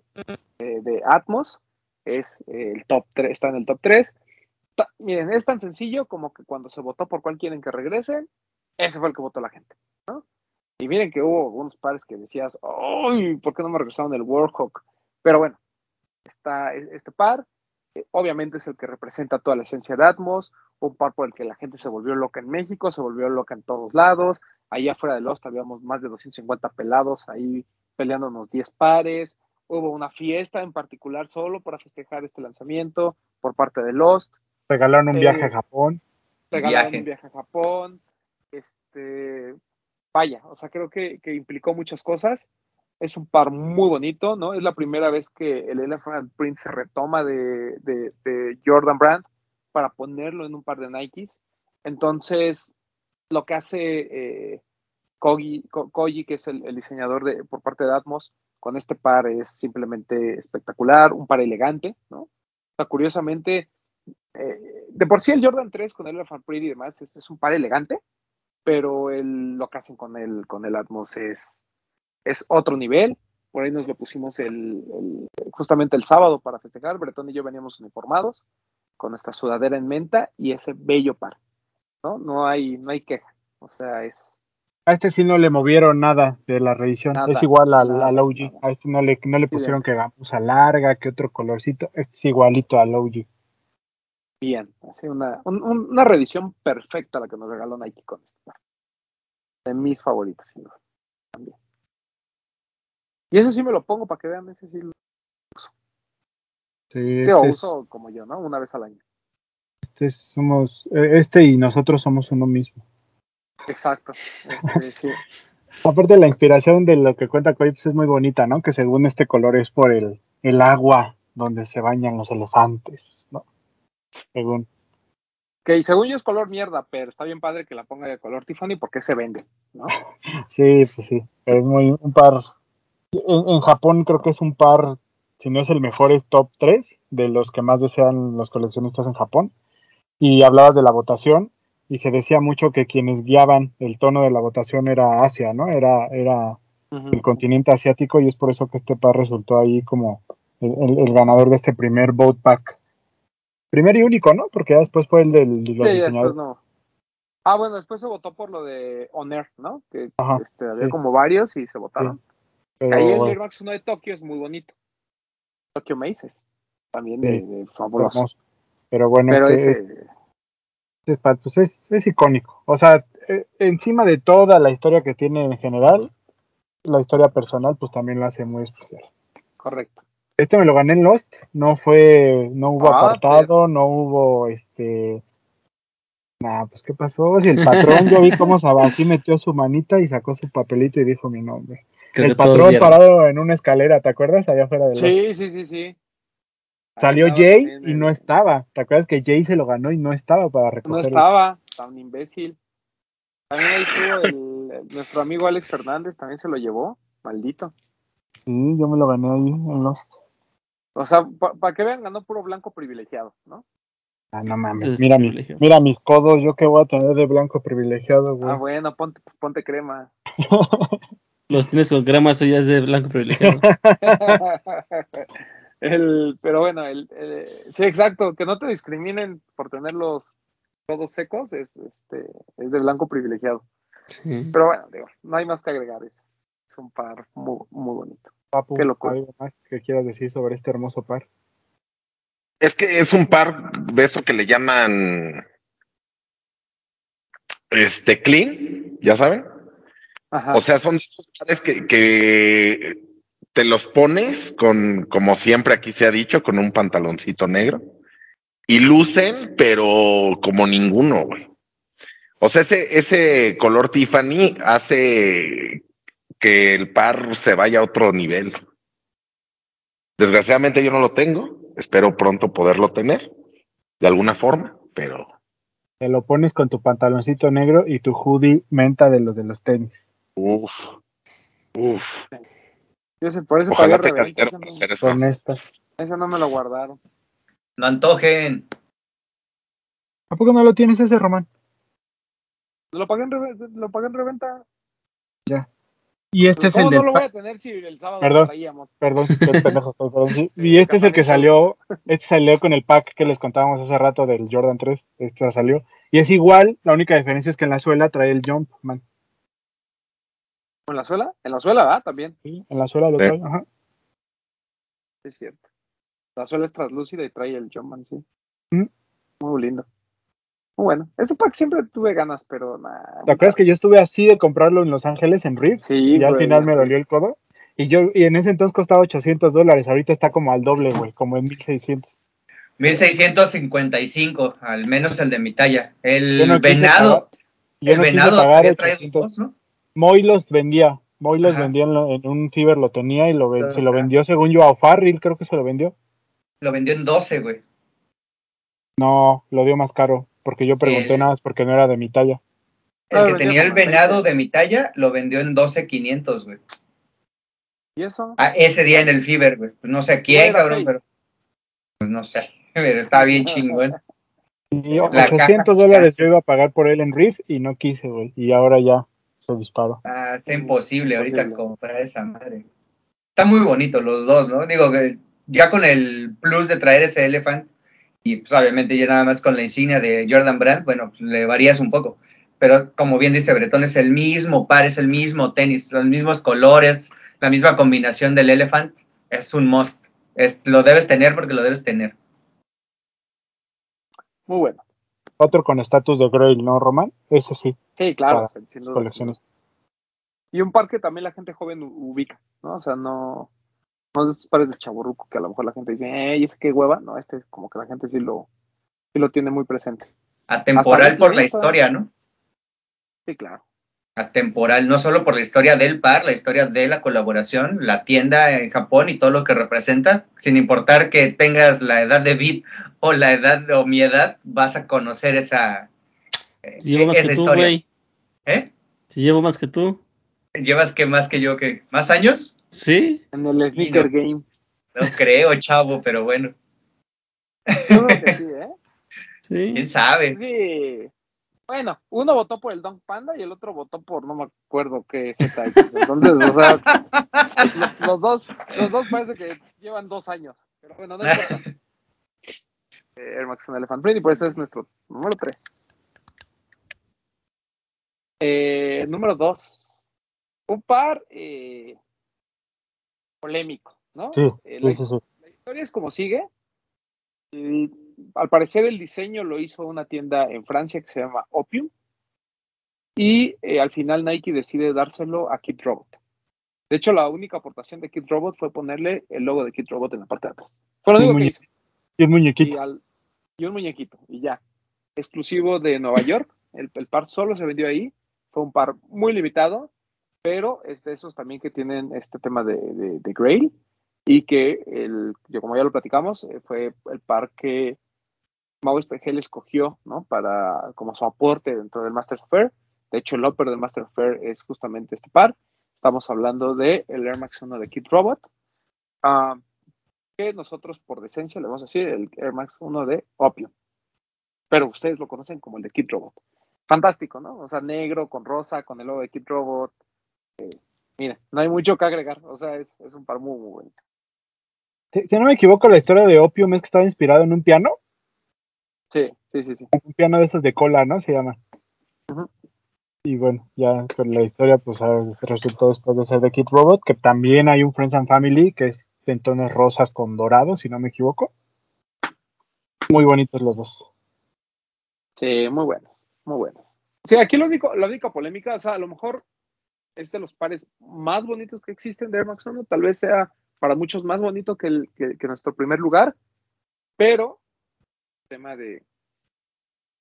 Speaker 2: eh, de Atmos, es el top 3, está en el top 3. Miren, es tan sencillo como que cuando se votó por cuál quieren que regresen, ese fue el que votó la gente, ¿no? Y miren que hubo algunos pares que decías, ¡ay! ¿Por qué no me regresaron el Warhawk? Pero bueno, está e-, este par. Eh, obviamente es el que representa toda la esencia de Atmos, un par por el que la gente se volvió loca en México, se volvió loca en todos lados. Ahí afuera de Lost habíamos más de 250 pelados ahí peleándonos 10 pares. Hubo una fiesta en particular solo para festejar este lanzamiento por parte de Lost.
Speaker 4: Regalaron un viaje a eh, Japón.
Speaker 2: Regalaron un viaje a Japón. Este, vaya, o sea, creo que, implicó muchas cosas. Es un par muy bonito, ¿no? Es la primera vez que el Elephant Print se retoma de, Jordan Brand para ponerlo en un par de Nikes. Entonces, lo que hace eh, Koji, que es el, diseñador de, por parte de Atmos, con este par es simplemente espectacular, un par elegante, ¿no? O sea, curiosamente, eh, de por sí el Jordan 3 con el Elephant Print y demás es un par elegante, pero el, lo que hacen con el, con el Atmos es, es otro nivel. Por ahí nos lo pusimos el, justamente el sábado para festejar. Bretón y yo veníamos uniformados con esta sudadera en menta y ese bello par. ¿no? No hay, no hay queja. O sea, es.
Speaker 4: A este sí no le movieron nada de la reedición. es igual al, al OG. A este no le, no le pusieron que gamuza larga, que otro colorcito. Este es igualito al OG.
Speaker 2: Bien, así una, una reedición perfecta la que nos regaló Nike con esto. De mis favoritos, también. Y ese sí me lo pongo para que vean, ese sí lo uso. Sí, este uso como yo, ¿no? Una vez al año.
Speaker 4: Este somos, eh, este y nosotros somos uno mismo.
Speaker 2: Exacto. Este, sí.
Speaker 4: Aparte la inspiración de lo que cuenta Coy pues, es muy bonita, ¿no? Que según este color es por el, el agua donde se bañan los elefantes, ¿no? Según.
Speaker 2: Que según yo es color mierda, pero está bien padre que la ponga de color Tiffany porque se vende, ¿no?
Speaker 4: sí, pues sí. Es muy un par. En, Japón creo que es un par, si no es el mejor, es top 3 de los que más desean los coleccionistas en Japón. Y hablabas de la votación y se decía mucho que quienes guiaban el tono de la votación era Asia, ¿no? Era, era el continente asiático y es por eso que este par resultó ahí como el, el ganador de este primer vote pack. Primer y único, ¿no? Porque ya después fue el del los sí, diseñadores.
Speaker 2: No. Ah, bueno, después se votó por lo de Oner, ¿no? Que este, había como varios y se votaron. Ahí el Air Max 1 de Tokio es muy bonito. Tokyo Maces. También de, fabuloso.
Speaker 4: Pero bueno, este es, pues es, es, icónico. O sea, e, encima de toda la historia que tiene en general, la historia personal, pues también la hace muy especial.
Speaker 2: Correcto.
Speaker 4: Este me lo gané en Lost, no fue, no hubo ah, apartado, no hubo este. Nah, pues qué pasó. Si el patrón, yo vi cómo así metió su manita y sacó su papelito y dijo mi nombre. el patrón parado en una escalera, ¿te acuerdas? Allá afuera de Lost.
Speaker 2: Sí, sí, sí, sí.
Speaker 4: Salió Jay y no estaba. ¿Te acuerdas que Jay se lo ganó y no estaba para recogerlo?
Speaker 2: No estaba, tan imbécil. También ahí estuvo el, nuestro amigo Alex Fernández, también se lo llevó, maldito.
Speaker 4: Sí, yo me lo gané ahí en Lost.
Speaker 2: O sea, para que vean, ganó puro blanco privilegiado, ¿no?
Speaker 4: Ah, no mames. Mira, mira mis codos, yo qué voy a tener de blanco privilegiado, güey.
Speaker 2: Ah, bueno, ponte, ponte crema.
Speaker 6: Los tienes con crema, eso ya es de blanco privilegiado.
Speaker 2: el, pero bueno, el, sí, exacto, que no te discriminen por tener los codos secos, es, este, es de blanco privilegiado. Pero bueno, digo, no hay más que agregar, es, es un par muy, muy bonito.
Speaker 4: Papu, ¿algo más que quieras decir sobre este hermoso par?
Speaker 3: Es que es un par de eso que le llaman este clean, ya saben. O sea, son esos pares que, que te los pones con, como siempre aquí se ha dicho, con un pantaloncito negro. Y lucen, pero como ninguno, güey. O sea, ese, ese color Tiffany hace que el par se vaya a otro nivel. Desgraciadamente yo no lo tengo, espero pronto poderlo tener, de alguna forma, pero...
Speaker 4: Te lo pones con tu pantaloncito negro y tu hoodie menta de los de los tenis.
Speaker 3: Uf, uf.
Speaker 2: por eso
Speaker 3: Ojalá te reventa, hacer eso.
Speaker 4: Con estas.
Speaker 2: Eso no me lo guardaron.
Speaker 5: No antojen.
Speaker 4: ¿A poco no lo tienes ese, Román?
Speaker 2: Lo pagué en, lo pagué en reventa.
Speaker 4: Ya. Y este es el
Speaker 2: ¿Cómo
Speaker 4: del
Speaker 2: no lo
Speaker 4: pa-
Speaker 2: voy a tener si el sábado
Speaker 4: Perdón.
Speaker 2: lo traíamos?
Speaker 4: Perdón, qué pendejo estoy, perdón, sí. Y este es el que salió, este salió con el pack que les contábamos hace rato del Jordan 3, este salió. Y es igual, la única diferencia es que en la suela trae el jump, man.
Speaker 2: ¿En la suela? En la suela, ¿verdad? También,
Speaker 4: ¿sí? En la suela lo
Speaker 3: Sí.
Speaker 4: trae, ajá.
Speaker 2: es cierto. La suela es translúcida y trae el Jumpman, sí.
Speaker 4: Mm.
Speaker 2: Muy lindo. Bueno. Ese pack siempre tuve ganas, pero nada.
Speaker 4: ¿Te acuerdas que yo estuve así de comprarlo en Los Ángeles, en Reef?
Speaker 2: Sí,
Speaker 4: y al final me dolió el codo. Y yo, y en ese entonces costaba 800 dólares, ahorita está como al doble, güey, como en 1600.
Speaker 5: 1655, al menos el de mi talla. El
Speaker 4: Yo no quise
Speaker 5: venado,
Speaker 4: yo
Speaker 5: el
Speaker 4: no
Speaker 5: venado
Speaker 4: pagar
Speaker 5: había traído
Speaker 4: 800.
Speaker 5: dos, ¿no?
Speaker 4: Moy los vendía, Moy los
Speaker 5: Ajá.
Speaker 4: vendía en, lo- en un Fiverr, lo tenía y lo
Speaker 5: Ajá.
Speaker 4: se lo vendió según yo a Farrell, creo que se lo vendió.
Speaker 5: Lo vendió en 12, güey.
Speaker 4: No, lo dio más caro, porque yo pregunté
Speaker 5: El-
Speaker 4: nada más porque no era de mi talla.
Speaker 5: El
Speaker 2: Ah,
Speaker 5: que
Speaker 2: vendió
Speaker 5: tenía el venado
Speaker 2: 20.
Speaker 5: de mi talla lo vendió en 12,500, güey.
Speaker 2: ¿Y eso?
Speaker 5: Ah, ese día en el Fever, güey. Pues no sé a quién, cabrón, pero. Pues no sé. Pero estaba bien chingón.
Speaker 4: Y
Speaker 2: La
Speaker 4: 800
Speaker 5: caja
Speaker 4: dólares yo iba a pagar por él en Reef y no quise, güey. Y ahora ya se disparó.
Speaker 5: Ah, está
Speaker 2: Mm,
Speaker 5: imposible ahorita
Speaker 2: imposible.
Speaker 5: comprar esa madre. Está muy bonito los dos, ¿no? Digo que ya con el plus de traer ese Elephant y pues obviamente ya nada más con la insignia de Jordan Brand, bueno, pues le varías un poco. Pero como bien dice Bretón, es el mismo par, es el mismo tenis, los mismos colores, la misma combinación del Elephant. Es un must. Es, lo debes tener porque lo debes tener.
Speaker 2: Muy bueno.
Speaker 4: Otro con estatus de Grail, ¿no, Román? Ese sí,
Speaker 2: Sí, claro.
Speaker 4: Colecciones.
Speaker 2: Y un par que también la gente joven ubica, ¿no? O sea, no, no de estos pares de chaburruco que a lo mejor la gente dice, eh, ¿y ese qué hueva? No, este es como que la gente sí lo, sí lo tiene muy presente.
Speaker 5: Atemporal por la historia, ¿no?
Speaker 2: Sí, claro.
Speaker 5: atemporal, no solo por la historia del par, la historia de la colaboración, la tienda en Japón y todo lo que representa, sin importar que tengas la edad de Bit o la edad o mi edad, vas a conocer esa, eh,
Speaker 6: Si llevo más
Speaker 5: esa
Speaker 6: que tú,
Speaker 5: historia.
Speaker 6: güey.
Speaker 5: ¿Eh?
Speaker 6: Si llevo más que tú.
Speaker 5: ¿Llevas que más que yo que más años?
Speaker 6: Sí.
Speaker 2: En el sneaker
Speaker 5: no.
Speaker 2: game.
Speaker 5: No creo, chavo, pero bueno,
Speaker 2: Yo creo que sí, ¿eh?
Speaker 6: Sí.
Speaker 5: quién sabe.
Speaker 2: Sí. Bueno, uno votó por el Dunk Panda y el otro votó por no me acuerdo qué ZX. Entonces, o sea, los, los dos, los dos parece que llevan dos años. Pero bueno, no importa. Eh, Air Max and Elephant Print y por eso es nuestro número 3. Eh, número 2. Un par eh, polémico, ¿no?
Speaker 4: Sí,
Speaker 2: Eh,
Speaker 4: sí,
Speaker 2: la,
Speaker 4: sí, sí.
Speaker 2: la historia es como sigue. Y, al parecer el diseño lo hizo una tienda en Francia que se llama Opium. Y eh, al final Nike decide dárselo a Kid Robot. De hecho, la única aportación de Kid Robot fue ponerle el logo de Kid Robot en la parte de atrás. Fue lo
Speaker 4: Y
Speaker 2: único que
Speaker 4: muñe-
Speaker 2: hizo.
Speaker 4: Y muñequito.
Speaker 2: al- y un muñequito, y ya. Exclusivo de Nueva York. El, el par solo se vendió ahí. Fue un par muy limitado, pero es de esos también que tienen este tema de, de, Grail. Y que, el, yo como ya lo platicamos, eh, fue el par que Mau Espejel escogió ¿no? para como su aporte dentro del Master Fair. De hecho, el upper del Master Fair es justamente este par. Estamos hablando de el Air Max 1 de Kid Robot. Ah, que nosotros por decencia le vamos a decir el Air Max 1 de Opium. Pero ustedes lo conocen como el de Kid Robot. Fantástico, ¿no? O sea, negro con rosa, con el logo de Kid Robot. Eh, mira, no hay mucho que agregar. O sea, es, es un par muy, muy bonito.
Speaker 4: Si, no me equivoco, la historia de Opium es que estaba inspirado en un piano.
Speaker 2: Sí, sí, sí, sí.
Speaker 4: Un piano de esos de cola, ¿no? Se llama. Y bueno, ya con la historia, pues resultó después de ser de Kid Robot, que también hay un Friends and Family que es en tonos rosas con dorado, si no me equivoco. Muy bonitos los dos.
Speaker 2: Sí, muy buenos, muy buenos. Sí, aquí lo único, la única polémica, o sea, a lo mejor es de los pares más bonitos que existen de Air Max 1, tal vez sea para muchos más bonito que, el, que, que nuestro primer lugar, pero el tema de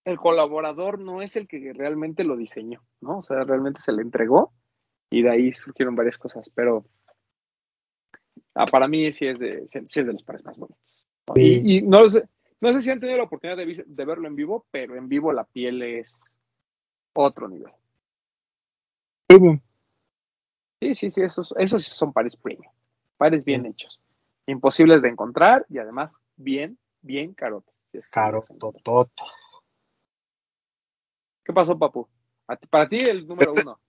Speaker 2: el colaborador no es el que realmente lo diseñó, ¿no? O sea, realmente se le entregó y de ahí surgieron varias cosas, pero ah, para mí sí es de, sí es de los pares más bonitos. ¿no?
Speaker 4: Sí.
Speaker 2: Y, y no sé, no sé si han tenido la oportunidad de, verlo en vivo, pero en vivo la piel es otro nivel. Sí, sí, sí, esos, esos sí son pares premium, pares bien hechos, imposibles de encontrar y además bien, bien carotes. si es que
Speaker 4: Caro, tototo.
Speaker 2: ¿Qué pasó, papu? A ti- para ti el número
Speaker 3: Este-
Speaker 2: uno.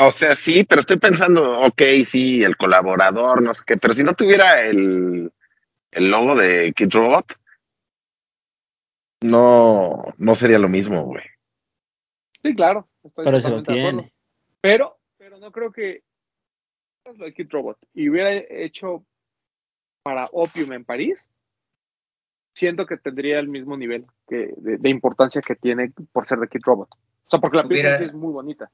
Speaker 3: O sea, sí, pero estoy pensando, ok, sí, el colaborador, no sé qué, pero si no tuviera el, el logo de Kid Robot, no, no sería lo mismo, güey.
Speaker 2: Sí, claro. Estoy
Speaker 6: Pero se lo tiene.
Speaker 2: Pero, no creo que lo de Kid Robot y hubiera hecho para Opium en París, siento que tendría el mismo nivel que, de, de importancia que tiene por ser de Kid Robot. O sea, porque la pieza
Speaker 5: Hubiera-
Speaker 2: sí es muy bonita.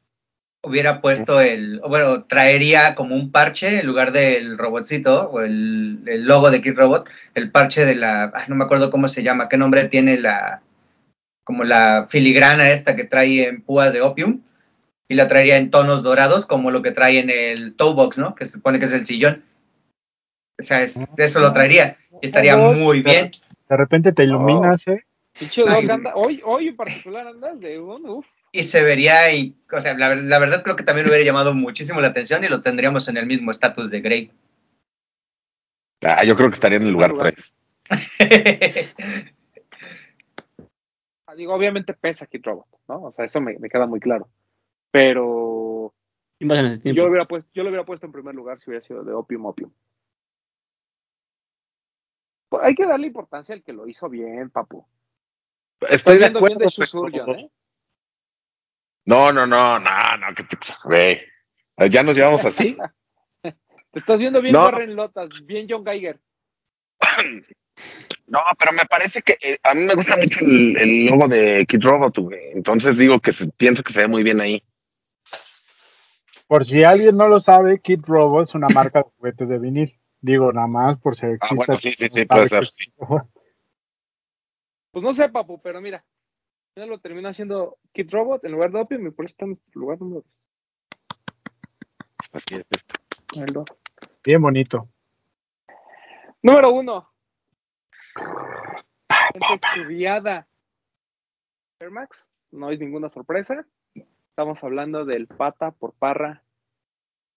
Speaker 5: Hubiera puesto el, bueno, traería como un parche en lugar del robotcito o el, el logo de Kid Robot, el parche de la, ay, no me acuerdo cómo se llama, qué nombre tiene la, como la filigrana esta que trae en púa de Opium, y la traería en tonos dorados como lo que trae en el toe box, ¿no? Que se supone que es el sillón. O sea, es, eso lo traería y estaría
Speaker 2: Ojo,
Speaker 5: muy bien.
Speaker 4: De repente te iluminas, ¿eh?
Speaker 5: Ay.
Speaker 2: Doc anda, hoy, hoy en particular andas de un, uf.
Speaker 5: Y se vería, y, o sea, la, la verdad creo que también hubiera llamado muchísimo la atención y lo tendríamos en el mismo estatus de Grey.
Speaker 3: Ah, yo creo que estaría en el lugar
Speaker 2: lugar.
Speaker 3: 3.
Speaker 2: Ah, Digo, obviamente pesa Kid Robot, ¿no? O sea, eso me, me queda muy claro. Pero
Speaker 6: ¿Quién va en ese
Speaker 2: yo lo, hubiera puesto, yo lo hubiera puesto en primer lugar si hubiera sido de Opium Opium. Pues hay que darle importancia al que lo hizo bien, papu.
Speaker 3: Estoy de
Speaker 2: viendo bien
Speaker 3: acuerdo.
Speaker 2: de Susurgion,
Speaker 3: pero-
Speaker 2: ¿eh?
Speaker 3: No, no, no, no, no, que te, güey. ¿Ya nos llevamos así?
Speaker 2: Te estás viendo bien
Speaker 3: No.
Speaker 2: Warren Lotas, bien John Geiger.
Speaker 3: No, pero me parece que eh, a mí me gusta mucho el, el logo de Kid Robot, güey. Entonces digo que se- pienso que se ve muy bien ahí.
Speaker 4: Por si alguien no lo sabe, Kid Robot es una marca de juguetes de vinil. Digo, nada más por si existe.
Speaker 3: Ah, bueno, sí, sí, sí, puede ser. sí.
Speaker 2: Pues no sé, papu, pero mira. Ya lo terminó haciendo Kid Robot en lugar de Opium y por eso está en nuestro lugar número
Speaker 3: Así es esto.
Speaker 4: Bien bonito.
Speaker 2: Número uno. Gente estudiada. Air Max, no es ninguna sorpresa. Estamos hablando del pata por parra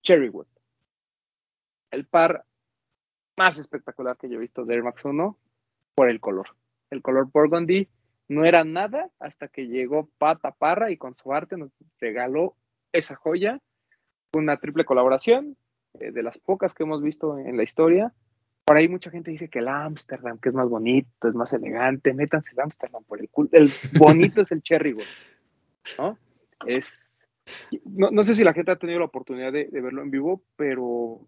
Speaker 2: Cherrywood. El par más espectacular que yo he visto de Air Max 1 por el color. El color burgundy no era nada hasta que llegó Pata Parra y con su arte nos regaló esa joya. Una triple colaboración, eh, de las pocas que hemos visto en la historia. Por ahí mucha gente dice que el Amsterdam, que es más bonito, es más elegante. Métanse el Amsterdam por el culo. El bonito es el Cherrywood, ¿no? Es. No, no sé si la gente ha tenido la oportunidad de, de verlo en vivo, pero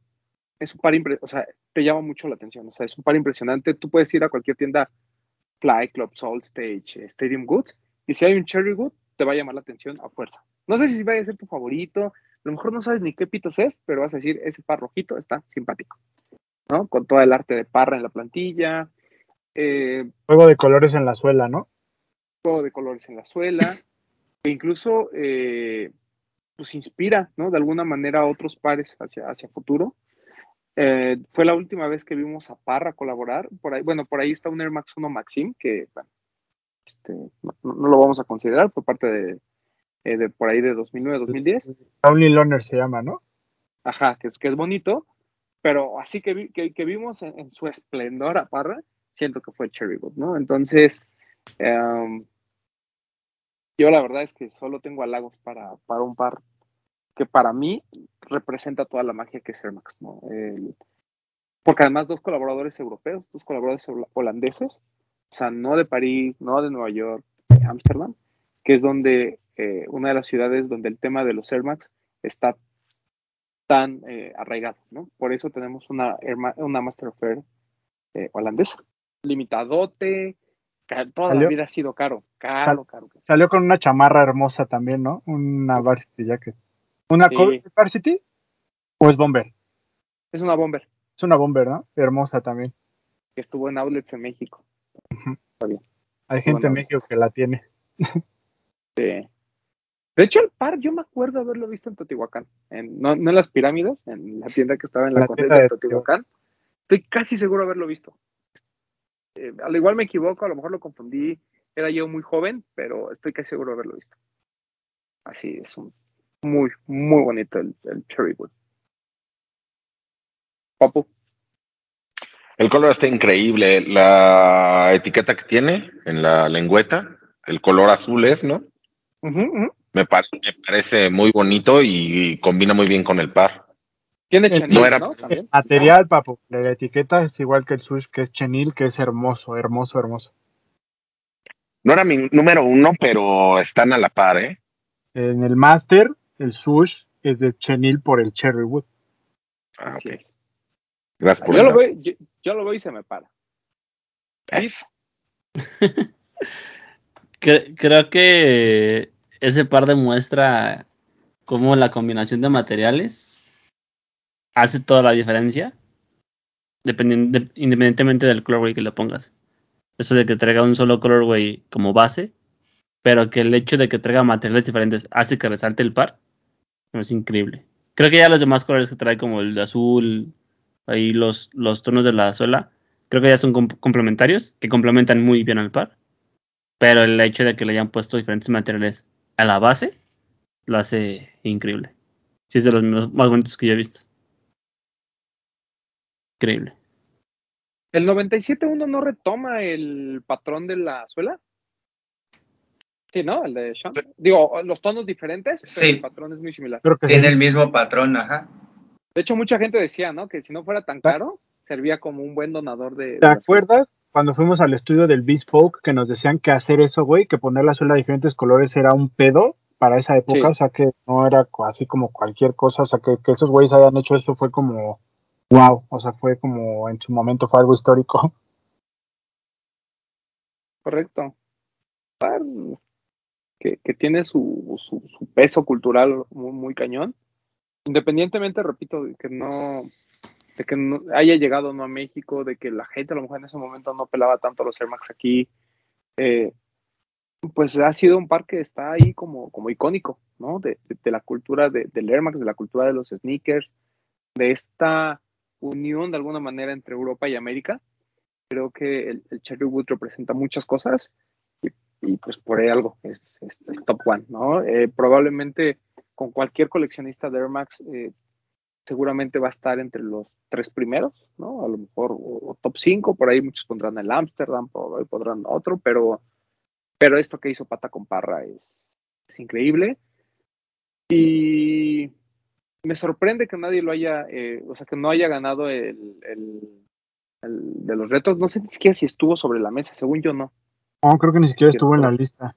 Speaker 2: es un par impre- o sea, te llama mucho la atención. O sea, es un par impresionante. Tú puedes ir a cualquier tienda, Fly Club, Salt Stage, eh, Stadium Goods, y si hay un Cherrywood, te va a llamar la atención a fuerza. No sé si vaya a ser tu favorito, a lo mejor no sabes ni qué pitos es, pero vas a decir, ese par rojito está simpático, ¿no? Con todo el arte de parra en la plantilla, eh,
Speaker 4: Juego de colores en la suela, ¿no?
Speaker 2: juego de colores en la suela, e incluso eh, pues inspira, ¿no? De alguna manera a otros pares hacia, hacia futuro. Eh, fue la última vez que vimos a Parra colaborar. Por ahí, bueno, por ahí está un Air Max 1 Maxim, que bueno, este, no, no lo vamos a considerar por parte de, eh, de por ahí de 2009-2010.
Speaker 4: Only Loner se llama, ¿no?
Speaker 2: Ajá, que es, que es bonito, pero así que, vi- que, que vimos en, en su esplendor a Parra, siento que fue Cherrywood, ¿no? Entonces, em, yo la verdad es que solo tengo halagos para, para un par que para mí representa toda la magia que es Air Max, ¿no? Porque además dos colaboradores europeos, dos colaboradores hola- holandeses, o sea, no de París, no de Nueva York, de Ámsterdam, que es donde, eh, una de las ciudades donde el tema de los Air Max está tan eh, arraigado, ¿no? Por eso tenemos una, una Master of eh, holandesa. Limitadote, toda la vida ha sido caro, caro,
Speaker 4: Sal-
Speaker 2: caro. caro.
Speaker 4: Salió con una chamarra hermosa también, ¿no? Una Varsity Jacket. ¿Una
Speaker 2: Sí.
Speaker 4: Varsity? ¿O es Bomber?
Speaker 2: Es una bomber
Speaker 4: Es una Bomber, ¿no? Hermosa también.
Speaker 2: que estuvo en outlets en México.
Speaker 4: Hay gente en. México que la tiene.
Speaker 2: Sí. De hecho, el par yo me acuerdo haberlo visto en Teotihuacán, en, no, no en las pirámides, en la tienda que estaba en la,
Speaker 4: La
Speaker 2: de Teotihuacán. Estoy casi seguro de haberlo visto. Eh, al igual me equivoco, a lo mejor lo confundí, era yo muy joven, pero estoy casi seguro de haberlo visto. Así es, un, muy, muy bonito el, el Cherrywood. Papu,
Speaker 3: El color está increíble. La etiqueta que tiene en la lengüeta, el color azul es, ¿no? Me, me parece muy bonito y combina muy bien con el par.
Speaker 2: Tiene chenil,
Speaker 3: no era-
Speaker 2: ¿no? También.
Speaker 4: Material, papu. La etiqueta es igual que el sush, que es chenil, que es hermoso, hermoso, hermoso.
Speaker 3: No era mi número uno, pero están a la par, ¿eh?
Speaker 4: En el Master, el sush es de chenil por el cherry wood.
Speaker 3: Ah, ok. Gracias por
Speaker 2: Yo lo, veo, yo, yo lo veo y se me para.
Speaker 3: Eso.
Speaker 6: Cre- creo que ese par demuestra cómo la combinación de materiales hace toda la diferencia, dependiendo, de- independientemente del colorway que le pongas. Eso de que traiga un solo colorway como base, pero que el hecho de que traiga materiales diferentes hace que resalte el par, es increíble. Creo que ya los demás colores que trae, como el azul, ahí los, los tonos de la suela, creo que ya son com- complementarios, que complementan muy bien al par. Pero el hecho de que le hayan puesto diferentes materiales a la base lo hace increíble. Sí, es de los más bonitos que yo he visto. Increíble.
Speaker 2: ¿El 97.1 no retoma el patrón de la suela? Sí, ¿no? El de Sean. Digo, los tonos diferentes, pero
Speaker 5: Sí.
Speaker 2: el patrón es muy similar.
Speaker 4: Creo que
Speaker 5: Tiene
Speaker 4: sí.
Speaker 5: el mismo patrón, ajá.
Speaker 2: De hecho, mucha gente decía, ¿no? Que si no fuera tan caro, servía como un buen donador de. de
Speaker 4: ¿Te
Speaker 2: la suela.
Speaker 4: acuerdas cuando fuimos al estudio del Bespoke que nos decían que hacer eso, güey, que poner la suela de diferentes colores era un pedo para esa época?
Speaker 2: Sí.
Speaker 4: O sea, que no era así como cualquier cosa. O sea, que, que esos güeyes hayan hecho eso fue como, wow. O sea, fue como en su momento fue algo histórico.
Speaker 2: Correcto. Que, que tiene su, su, peso cultural muy, cañón. Independientemente, repito, de que no de que no haya llegado no a México, de que la gente a lo mejor en ese momento no pelaba tanto los Air Max aquí, eh, pues ha sido un par que está ahí como, como icónico, ¿no? De, de- de la cultura de, del Air Max, de la cultura de los sneakers, de esta unión de alguna manera entre Europa y América. Creo que el, el Cherry Wood representa muchas cosas y, y, pues por ahí algo es, es- es top one, ¿no? Eh, probablemente con cualquier coleccionista de Air Max eh, seguramente va a estar entre los tres primeros, ¿no? A lo mejor o, o top 5, por ahí muchos pondrán el Amsterdam, por ahí pondrán otro, pero, pero esto que hizo Pata con Parra es, es increíble. Y me sorprende que nadie lo haya, eh, o sea, que no haya ganado el, el- el de los retos. No sé ni siquiera si estuvo sobre la mesa, según yo no.
Speaker 4: No, creo que ni siquiera estuvo en la lista.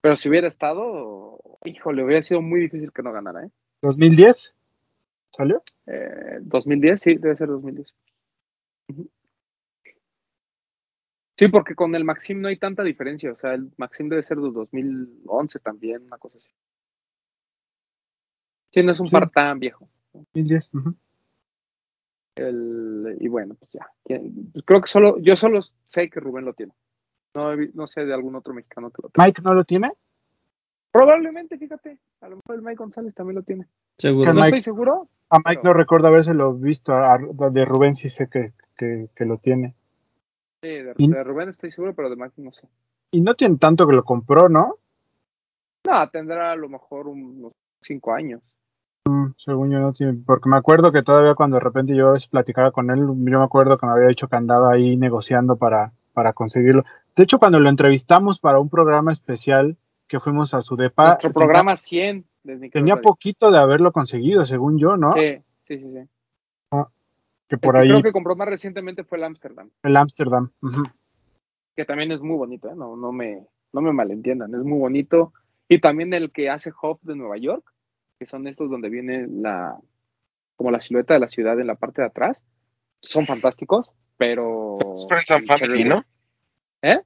Speaker 2: Pero si hubiera estado, híjole, hubiera sido muy difícil que no ganara, ¿eh?
Speaker 4: ¿2010? ¿Salió?
Speaker 2: Eh, 2010, sí, debe ser 2010. Ujú. Sí, porque con el Maxim no hay tanta diferencia. O sea, el Maxim debe ser de 2011 también, una cosa así. Sí, no es un
Speaker 4: Sí.
Speaker 2: par tan viejo.
Speaker 4: 2010. ujú.
Speaker 2: El, y bueno, pues ya. Pues creo que solo, yo solo sé que Rubén lo tiene. No, sé de algún otro mexicano que lo tenga.
Speaker 4: ¿Mike no lo tiene?
Speaker 2: Probablemente, fíjate. A lo mejor el Mike González también lo tiene.
Speaker 6: Seguro.
Speaker 2: No
Speaker 4: Mike-
Speaker 2: estoy seguro.
Speaker 4: A Mike
Speaker 2: Pero-
Speaker 4: no recuerdo habérselo visto. A, a- de Rubén sí sé que, que, que lo tiene.
Speaker 2: Sí, de, de Rubén estoy seguro, pero de Mike no sé.
Speaker 4: Y no tiene tanto que lo compró, ¿no?
Speaker 2: No, tendrá a lo mejor unos cinco años.
Speaker 4: Según yo no tiene, porque me acuerdo que todavía cuando de repente yo a veces platicaba con él, yo me acuerdo que me había dicho que andaba ahí negociando para, para conseguirlo. De hecho, cuando lo entrevistamos para un programa especial que fuimos a su depa,
Speaker 2: Nuestro
Speaker 4: tenía-
Speaker 2: programa 100 de Sneaker
Speaker 4: tenía
Speaker 2: Radio.
Speaker 4: poquito de haberlo conseguido, según yo, ¿no?
Speaker 2: Sí, sí, sí, sí.
Speaker 4: Que
Speaker 2: El
Speaker 4: por
Speaker 2: que
Speaker 4: ahí
Speaker 2: creo que compró más recientemente fue el Amsterdam,
Speaker 4: el Ámsterdam.
Speaker 2: que también es muy bonito, ¿eh? no, no, me, no me malentiendan, es muy bonito. Y también el que hace Hop de Nueva York, que son estos donde viene la como la silueta de la ciudad en la parte de atrás, son fantásticos, pero...
Speaker 3: Es Friends and Family, ¿no?
Speaker 2: ¿Eh?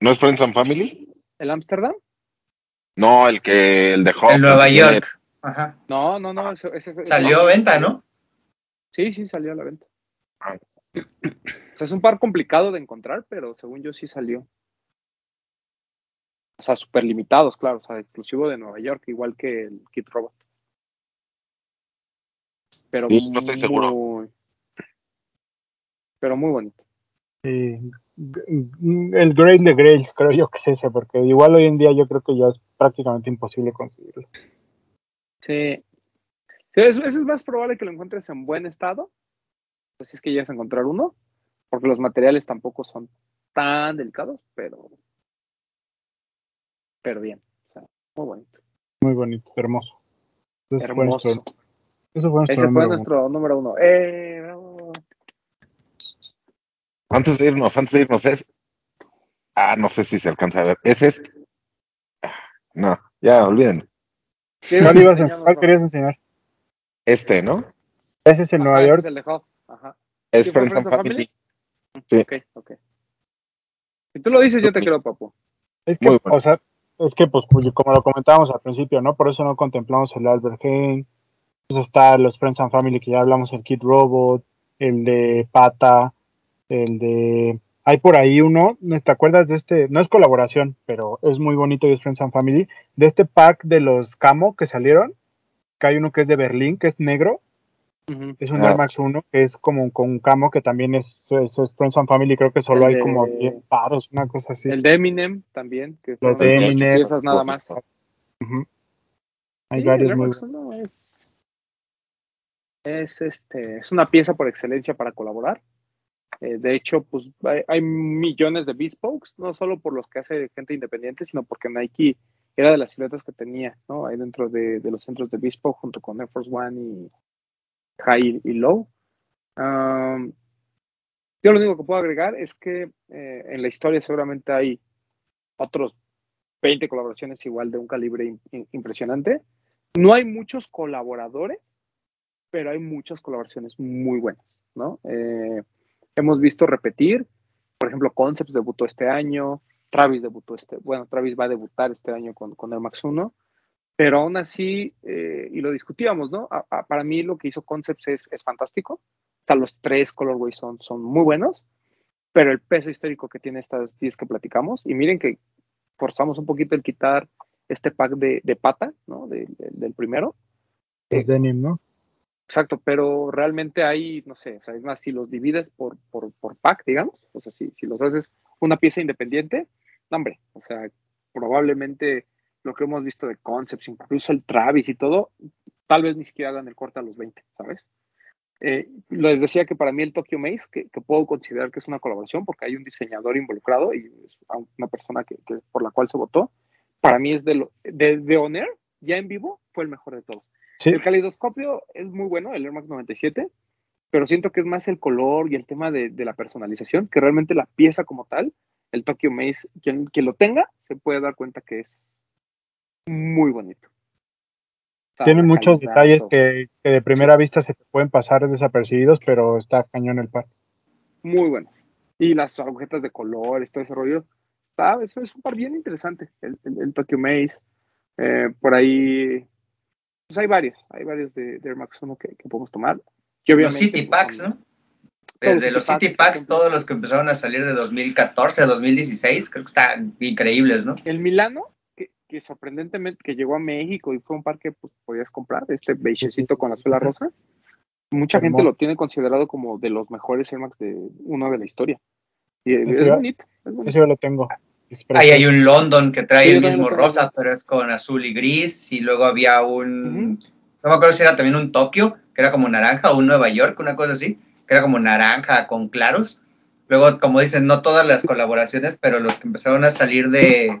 Speaker 3: ¿No es Friends and Family?
Speaker 2: ¿El Amsterdam?
Speaker 3: No, el que el de
Speaker 5: Nueva
Speaker 3: el tiene-
Speaker 5: York. Ajá.
Speaker 2: No, no, no. Ese, ese- ese-
Speaker 5: Salió a venta, ¿no?
Speaker 2: Sí, sí, salió a la venta.
Speaker 3: Ah.
Speaker 2: O sea, es un par complicado de encontrar, pero según yo sí salió. O sea, súper limitados, claro, o sea, exclusivo de Nueva York, igual que el Kit Robot. Pero
Speaker 3: Sí, no estoy seguro.
Speaker 2: muy- Pero muy bonito.
Speaker 4: Sí. El Grail de Grails, creo yo que es ese, porque igual hoy en día yo creo que ya es prácticamente imposible conseguirlo.
Speaker 2: Sí. Sí, eso, eso es más probable que lo encuentres en buen estado. Pues si es que llegas a encontrar uno, porque los materiales tampoco son tan delicados, pero. Pero bien. O sea, Muy bonito.
Speaker 4: Muy bonito, hermoso. Ese fue
Speaker 2: Hermoso.
Speaker 4: nuestro, ese fue nuestro
Speaker 2: Ese fue
Speaker 4: número uno.
Speaker 2: nuestro número uno. ¡Eh! bravo!
Speaker 3: Antes de irnos, antes de irnos, es. Ah, no sé si se alcanza a ver. Ese es. Ah, No, ya olviden.
Speaker 4: ¿Cuál, ibas a- cuál querías enseñar?
Speaker 3: Este, ¿no?
Speaker 4: Ese es en
Speaker 2: Ajá,
Speaker 4: Nueva
Speaker 2: ese
Speaker 4: York.
Speaker 2: es el de Hub. Ajá.
Speaker 3: Es
Speaker 2: ¿Sí fue
Speaker 3: Friends and.
Speaker 2: Ok, ok. Si tú lo dices, yo te creo, papu.
Speaker 4: Es que,
Speaker 3: Muy bueno.
Speaker 4: o sea, es que, pues, pues, como lo comentábamos al principio, ¿no? Por eso no contemplamos el Albert Hain. Pues está los Friends and Family que ya hablamos, el Kid Robot, el de Pata, el de... Hay por ahí uno, ¿no ¿te acuerdas de este? No es colaboración, pero es muy bonito y es Friends and Family. De este pack de los Camo que salieron, que hay uno que es de Berlín, que es negro, Es un
Speaker 3: Ah,
Speaker 4: Air Max 1, que es como con un Camo que también es, es, es Friends and Family, creo que solo
Speaker 2: El
Speaker 4: hay
Speaker 2: de-
Speaker 4: como 10 paros, una cosa así.
Speaker 2: El de Eminem también. Que
Speaker 4: Los de Eminem.
Speaker 2: piezas nada más.
Speaker 4: Hay
Speaker 2: Sí,
Speaker 4: varios
Speaker 2: el Air
Speaker 4: muy
Speaker 2: Max 1 es, es, este, es una pieza por excelencia para colaborar. Eh, de hecho, pues hay, hay millones de bespokes, no solo por los que hace gente independiente, sino porque Nike era de las siluetas que tenía, ¿no? Ahí dentro de, de los centros de bespoke junto con Air Force One y High y Low. Um, yo lo único que puedo agregar es que eh, en la historia seguramente hay otros 20 colaboraciones igual de un calibre im- im- impresionante. No hay muchos colaboradores, pero hay muchas colaboraciones muy buenas, ¿no? Eh, hemos visto repetir, por ejemplo, Concepts debutó este año, Travis debutó este, bueno, Travis va a debutar este año con, con Air Max 1, pero aún así, eh, y lo discutíamos, ¿no? A- a- para mí lo que hizo Concepts es, es fantástico, o sea, los tres colorways son, son muy buenos, pero el peso histórico que tiene estas 10 que platicamos, y miren que forzamos un poquito el quitar este pack de, de pata, ¿no? De- de- del primero.
Speaker 4: Los denim, ¿no?
Speaker 2: Exacto, pero realmente hay, no sé, o sea, es más, si los divides por, por, por pack, digamos, o sea, si, si los haces una pieza independiente, no, hombre, o sea, probablemente lo que hemos visto de Concepts, incluso el Travis y todo, tal vez ni siquiera hagan el corte a los 20, ¿sabes? Eh, les decía que para mí el Tokyo Maze, que, que puedo considerar que es una colaboración porque hay un diseñador involucrado y es una persona que, que por la cual se votó, para mí es de, lo, de, de Honor, ya en vivo, fue el mejor de todos.
Speaker 4: Sí.
Speaker 2: El calidoscopio es muy bueno, el Air Max 97, pero siento que es más el color y el tema de, de la personalización que realmente la pieza como tal, el Tokyo Maze, quien, quien lo tenga, se puede dar cuenta que es muy bonito.
Speaker 4: Tiene muchos detalles que, que de primera vista se te pueden pasar desapercibidos, pero está cañón el par.
Speaker 2: Muy bueno. Y las agujetas de colores, todo ese rollo. Está, eso es un par bien interesante, el, el, el Tokyo Maze. Eh, por ahí, pues hay varios, hay varios de, de Air Max 1 que, que podemos tomar. Y
Speaker 5: Los City
Speaker 2: pues,
Speaker 5: Packs, ¿no? Desde los
Speaker 2: City Packs,
Speaker 5: todos los que empezaron a salir de 2014 a 2016, creo que están increíbles, ¿no?
Speaker 2: El Milano, que, sorprendentemente que llegó a México y fue un par que pues, podías comprar, este beigecito con la suela rosa. Mucha gente lo tiene considerado como de los mejores Air Max de uno de la historia. Y es, bonito, es bonito.
Speaker 4: Eso yo lo tengo.
Speaker 5: Ahí hay un London que trae
Speaker 2: Sí,
Speaker 5: el mismo rosa, pero es con azul y gris. Y luego había un. No me acuerdo si era también un Tokio, que era como naranja, o un Nueva York, una cosa así, que era como naranja con claros. Luego, como dicen, no todas las colaboraciones, pero los que empezaron a salir de.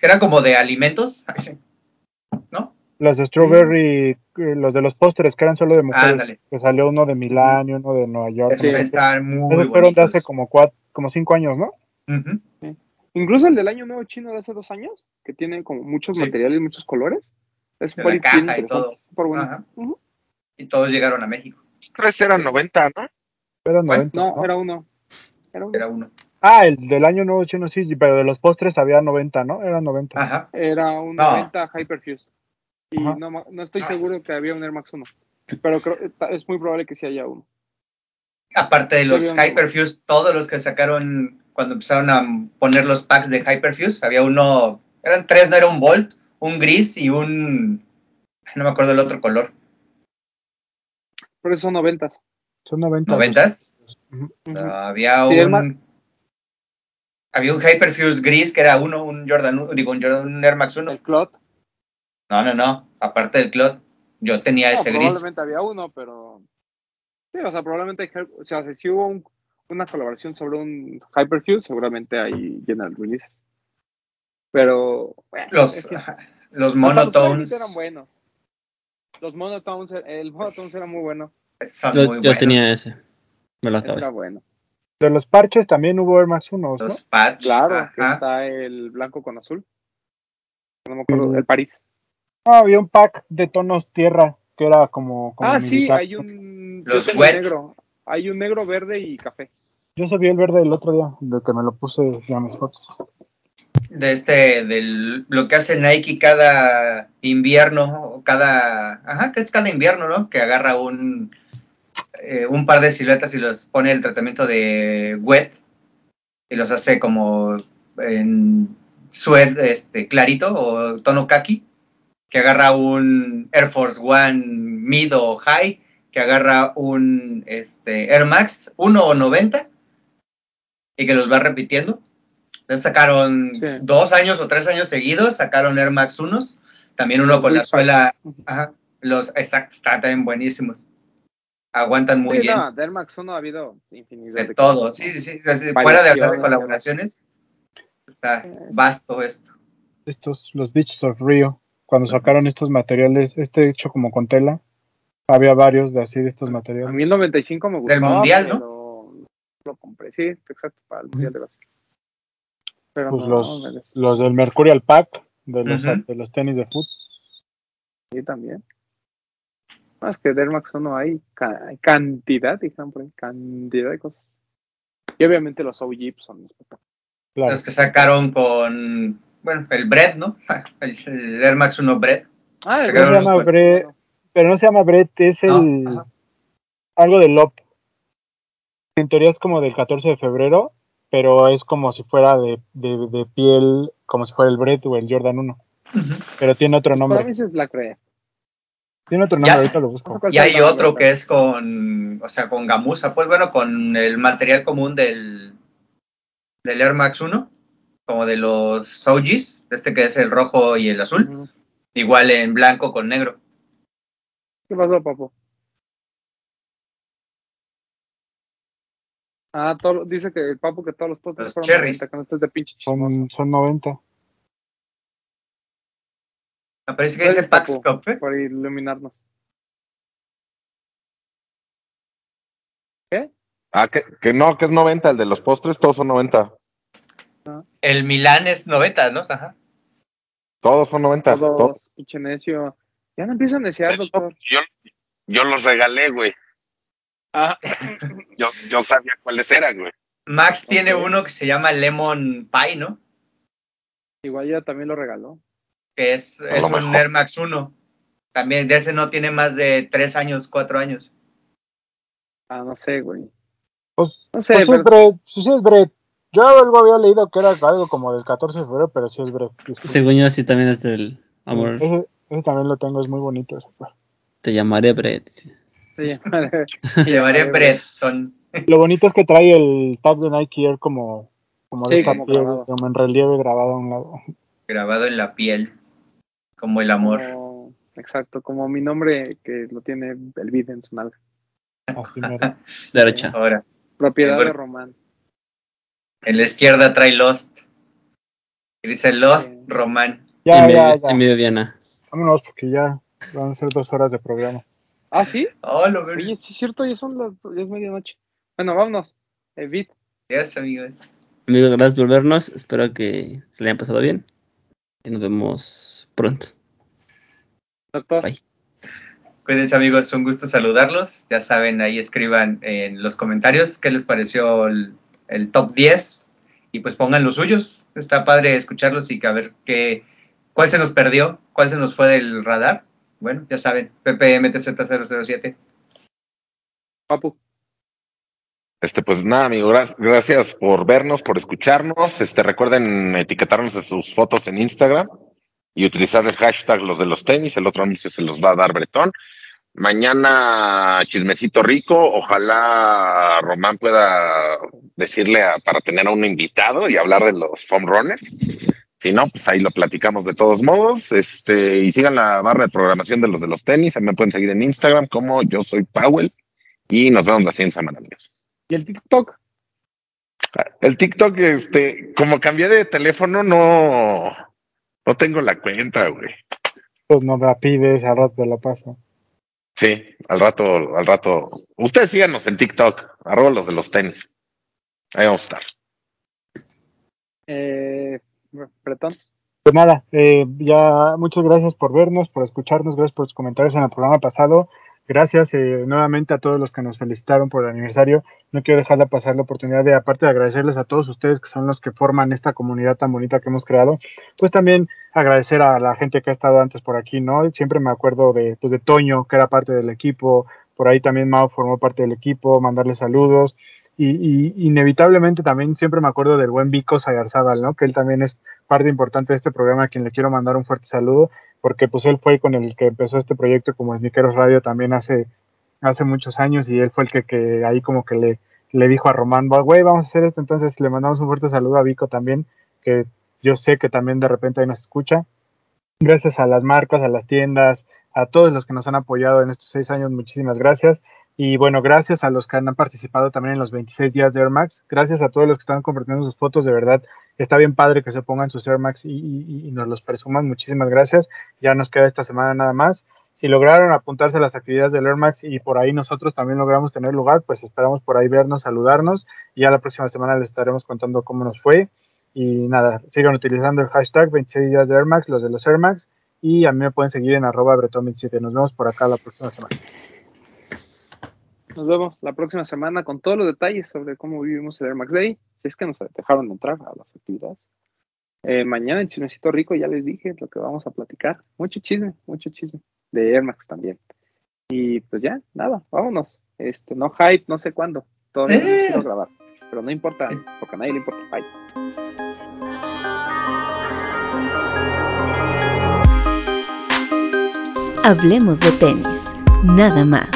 Speaker 5: Que eran como de alimentos, ¿no?
Speaker 4: Los de Strawberry, eh, los de los pósteres que eran solo de mujeres.
Speaker 5: Ándale.
Speaker 4: Que salió uno de Milán y uno de Nueva York. Qué.
Speaker 5: están muy
Speaker 4: Esos fueron de hace como cuatro, como cinco años, ¿no?
Speaker 2: Incluso el del año nuevo chino de hace dos años, que tiene como muchos
Speaker 5: Sí.
Speaker 2: materiales y muchos colores. Es
Speaker 5: De la caja y todo.
Speaker 2: bueno.
Speaker 5: Y todos llegaron a México.
Speaker 3: Tres eran 90, ¿no?
Speaker 4: Eran
Speaker 5: ¿Cuál?
Speaker 4: 90.
Speaker 2: No,
Speaker 4: ¿no?
Speaker 2: era uno. Era uno.
Speaker 5: Era uno.
Speaker 4: Ah, el del año nuevo chino sí, pero de los postres había 90, ¿no? Eran 90.
Speaker 5: Ajá.
Speaker 2: Era un
Speaker 5: No.
Speaker 2: 90 Hyperfuse. Y
Speaker 4: Ajá.
Speaker 2: no, ma- no estoy seguro que había un Air Max 1. Pero creo, es muy probable que sí haya uno.
Speaker 5: Aparte de los
Speaker 2: uno.
Speaker 5: Hyperfuse, todos los que sacaron cuando empezaron a poner los packs de Hyperfuse, había uno, eran tres, no era un Volt, un gris y un, no me acuerdo el otro color,
Speaker 2: Pero son 90.
Speaker 4: Son 90.
Speaker 5: noventas.
Speaker 4: Ujú.
Speaker 2: Ujú.
Speaker 5: Ah, había
Speaker 2: Sí,
Speaker 5: un, había un Hyperfuse gris que era uno, un Jordan, digo, un, Jordan, un Air Max 1.
Speaker 2: El Clot.
Speaker 5: No, no, no, aparte del Clot, yo tenía
Speaker 2: No,
Speaker 5: ese gris.
Speaker 2: probablemente había uno, pero. Sí, o sea, probablemente. O sea, si hubo un- una colaboración sobre un Hyperfuse, seguramente hay General Release. Pero bueno,
Speaker 5: Los,
Speaker 2: es que-
Speaker 5: los
Speaker 2: hasta los
Speaker 5: monotones
Speaker 2: eran buenos. Los monotones, el monotones era muy bueno.
Speaker 5: son
Speaker 6: Yo,
Speaker 5: muy
Speaker 6: yo
Speaker 5: buenos.
Speaker 6: tenía ese. Me lo
Speaker 2: Ese
Speaker 6: acabé.
Speaker 2: era bueno.
Speaker 4: De los parches también hubo Air Max 1, ¿no?
Speaker 5: Los.
Speaker 2: Claro, que
Speaker 5: ajá.
Speaker 2: está el blanco con azul. No me acuerdo, el París.
Speaker 4: Ah, había un pack de tonos tierra que era como, como
Speaker 2: Ah, sí, hay un.
Speaker 5: Los
Speaker 2: negro. Hay un negro, verde y café.
Speaker 4: Yo subí el verde el otro día, de que me lo puse ya mis fotos.
Speaker 5: de este del lo que hace Nike cada invierno o cada ajá que es cada invierno no que agarra un eh, un par de siluetas y los pone el tratamiento de wet y los hace como en sued este clarito o tono kaki que agarra un Air Force One mid o high que agarra un este Air Max 1 o 90 y que los va repitiendo entonces sacaron
Speaker 2: Sí.
Speaker 5: dos años o tres años seguidos, sacaron Air Max 1, también uno con la suela, ajá, los exacto, están también buenísimos. Aguantan muy
Speaker 2: sí,
Speaker 5: bien.
Speaker 2: no, de Air Max 1 ha habido infinidad
Speaker 5: de todo, sí, sí, sí. o sea, sí, Fuera de hablar de colaboraciones, está vasto esto.
Speaker 4: Estos, los Beaches of Rio, cuando sacaron estos materiales, este hecho como con tela, había varios de así de estos
Speaker 2: A
Speaker 4: materiales.
Speaker 2: mí el 95 me gustaba.
Speaker 5: Del Mundial, ¿no?
Speaker 2: pero Lo compré, sí, exacto, para el Mundial de Básquet. Pero
Speaker 4: Pues
Speaker 2: no,
Speaker 4: los,
Speaker 2: me des-
Speaker 4: los del Mercurial Pack, de los,
Speaker 5: Ujú.
Speaker 4: de los tenis de fútbol.
Speaker 2: sí, también. Más que de Air Max 1 hay ca- hay cantidad, dijeron por ahí, cantidad de cosas. Y obviamente los OG son.
Speaker 4: Claro.
Speaker 5: Los que sacaron con, bueno, el Bread, ¿no? El, el Air Max 1 Bread.
Speaker 2: Ah, el
Speaker 5: Sacaron
Speaker 2: Bread,
Speaker 5: un-
Speaker 2: bueno,
Speaker 4: Bre-
Speaker 2: bueno.
Speaker 4: Pero no se llama Brett, es
Speaker 5: No,
Speaker 4: el
Speaker 5: ajá.
Speaker 4: algo de LOP. En teoría es como del 14 de febrero, pero es como si fuera de, de, de piel, como si fuera el Brett o el Jordan 1.
Speaker 5: Ujú.
Speaker 4: Pero tiene otro
Speaker 2: Para
Speaker 4: nombre.
Speaker 2: mí ese es Black Red.
Speaker 4: Tiene otro
Speaker 5: Ya.
Speaker 4: nombre, ahorita lo busco.
Speaker 5: Y hay otro que es con, o sea, con gamuza, pues bueno, con el material común del, del Air Max 1, como de los OGs, este que es el rojo y el azul,
Speaker 2: Ujú.
Speaker 5: igual en blanco con negro.
Speaker 2: ¿Qué pasó, papo? Ah, todo, dice que el papo que todos los postres
Speaker 5: Los
Speaker 2: fueron
Speaker 5: cherries.
Speaker 2: 90, que no estés de pinche.
Speaker 4: Son, son 90.
Speaker 5: Me parece que dice Pax Cup, ¿eh?
Speaker 2: por iluminarnos.
Speaker 3: Ah, que, que no, que es 90, el de los postres, todos son 90.
Speaker 5: El Milán es 90, ¿no? Ajá.
Speaker 3: Todos son 90.
Speaker 2: Todos,
Speaker 3: todos.
Speaker 2: pinche necio. Ya no empiezan a desear, doctor.
Speaker 3: Yo, yo los regalé, güey.
Speaker 2: Ah,
Speaker 3: Yo, yo sabía cuáles eran, güey.
Speaker 5: Max tiene uno que se llama Lemon Pie, ¿no?
Speaker 2: igual ya también lo regaló.
Speaker 5: Que es, es un
Speaker 3: mejor.
Speaker 5: Air Max 1. También de ese no tiene más de 3 años, 4 años.
Speaker 2: Ah, no sé, güey.
Speaker 4: Pues,
Speaker 2: No sé,
Speaker 4: pues
Speaker 2: pero
Speaker 4: es sí, sí es Brett. Yo algo había leído que era algo como del 14 de febrero, pero sí es Brett. disculpe.
Speaker 6: Según yo, sí también es del amor.
Speaker 4: Ese, ese también lo tengo, es muy bonito ese. pues.
Speaker 6: Te llamaré Brett. dice.
Speaker 2: sí,
Speaker 5: Llevaré Breton.
Speaker 4: Lo bonito es que trae el tag de Nike Air como, como de
Speaker 2: Sí, como
Speaker 4: piel,
Speaker 2: grabado.
Speaker 4: como en relieve grabado a un lado.
Speaker 5: grabado en la piel, como el amor.
Speaker 2: Como- exacto, como mi nombre que lo tiene el vid en su nalga.
Speaker 4: Mero.
Speaker 6: Derecha.
Speaker 5: Ahora,
Speaker 2: Propiedad de Román.
Speaker 5: en la izquierda trae Lost. Y dice Lost
Speaker 2: Sí.
Speaker 5: Román.
Speaker 4: Ya,
Speaker 6: en,
Speaker 4: ya,
Speaker 6: medio,
Speaker 4: ya.
Speaker 6: en medio Diana.
Speaker 4: Vámonos porque ya van a ser dos horas de programa.
Speaker 2: Ah, sí.
Speaker 5: Oh, lo veo.
Speaker 2: Oye, sí es cierto, ya son las, ya es medianoche. Bueno, vámonos. Eh, Vid,
Speaker 5: Adiós, amigos.
Speaker 6: Amigos, gracias por vernos. Espero que se le hayan pasado bien. Y nos vemos pronto.
Speaker 2: doctor.
Speaker 6: Bye.
Speaker 5: Cuídense, amigos. Un gusto saludarlos. Ya saben, ahí escriban en los comentarios qué les pareció el, el top 10. Y pues pongan los suyos. Está padre escucharlos y que a ver qué, cuál se nos perdió, cuál se nos fue del radar. Bueno, ya saben, PPMTZ007.
Speaker 2: Papu.
Speaker 3: Este, pues nada, amigo, gra- gracias por vernos, por escucharnos. Este, recuerden etiquetarnos en sus fotos en Instagram y utilizar el hashtag los de los tenis. El otro anuncio se los va a dar Bretón. Mañana chismecito rico. Ojalá Román pueda decirle a- para tener a un invitado y hablar de los foam runners. Si no, pues ahí lo platicamos de todos modos. Este, y sigan la barra de programación de los de los tenis. También pueden seguir en Instagram como yo soy Powell. Y nos vemos la siguiente semana, amigos.
Speaker 2: ¿Y el TikTok?
Speaker 3: El TikTok, este, como cambié de teléfono, no, no tengo la cuenta, güey.
Speaker 4: Pues no la pides, al rato te la paso.
Speaker 3: Sí, al rato, al rato. Ustedes síganos en TikTok, arroba los de los tenis. Ahí vamos a estar.
Speaker 2: Eh, Bretón.
Speaker 4: Pues nada, eh, ya muchas gracias por vernos, por escucharnos, gracias por sus comentarios en el programa pasado. Gracias eh, nuevamente a todos los que nos felicitaron por el aniversario. No quiero dejar de pasar la oportunidad de, aparte de agradecerles a todos ustedes que son los que forman esta comunidad tan bonita que hemos creado, pues también agradecer a la gente que ha estado antes por aquí, ¿no? Siempre me acuerdo de, pues de Toño, que era parte del equipo, por ahí también Mao formó parte del equipo, mandarle saludos. Y, y, inevitablemente también siempre me acuerdo del buen Vico Sayarzábal, ¿no? Que él también es parte importante de este programa, a quien le quiero mandar un fuerte saludo porque pues él fue con el que empezó este proyecto como Sniqueros Radio también hace, hace muchos años y él fue el que, que ahí como que le, le dijo a Román, güey, vamos a hacer esto, entonces le mandamos un fuerte saludo a Vico también, que yo sé que también de repente ahí nos escucha. Gracias a las marcas, a las tiendas, a todos los que nos han apoyado en estos seis años, muchísimas gracias. Y bueno, gracias a los que han participado también en los 26 días de Air Max. Gracias a todos los que están compartiendo sus fotos. De verdad, está bien padre que se pongan sus Air Max y, nos los presuman. Muchísimas gracias. Ya nos queda esta semana nada más. Si lograron apuntarse a las actividades del Air Max y por ahí nosotros también logramos tener lugar, pues esperamos por ahí vernos, saludarnos. Y ya la próxima semana les estaremos contando cómo nos fue. Y nada, sigan utilizando el hashtag 26 días de Air Max, los de los Air Max. Y a mí me pueden seguir en arroba bretón27. Nos vemos por acá la próxima semana.
Speaker 2: Nos vemos la próxima semana con todos los detalles sobre cómo vivimos el Air Max Day. Si es que nos dejaron de entrar a las actividades. Eh, mañana en Chismecito Rico ya les dije lo que vamos a platicar. Mucho chisme, mucho chisme. De Air Max también. Y pues ya, nada, vámonos. Este, no hype, no sé cuándo. Todavía no
Speaker 5: Eh.
Speaker 2: quiero grabar. Pero no importa, porque a nadie le importa. Bye.
Speaker 1: Hablemos de tenis, nada más.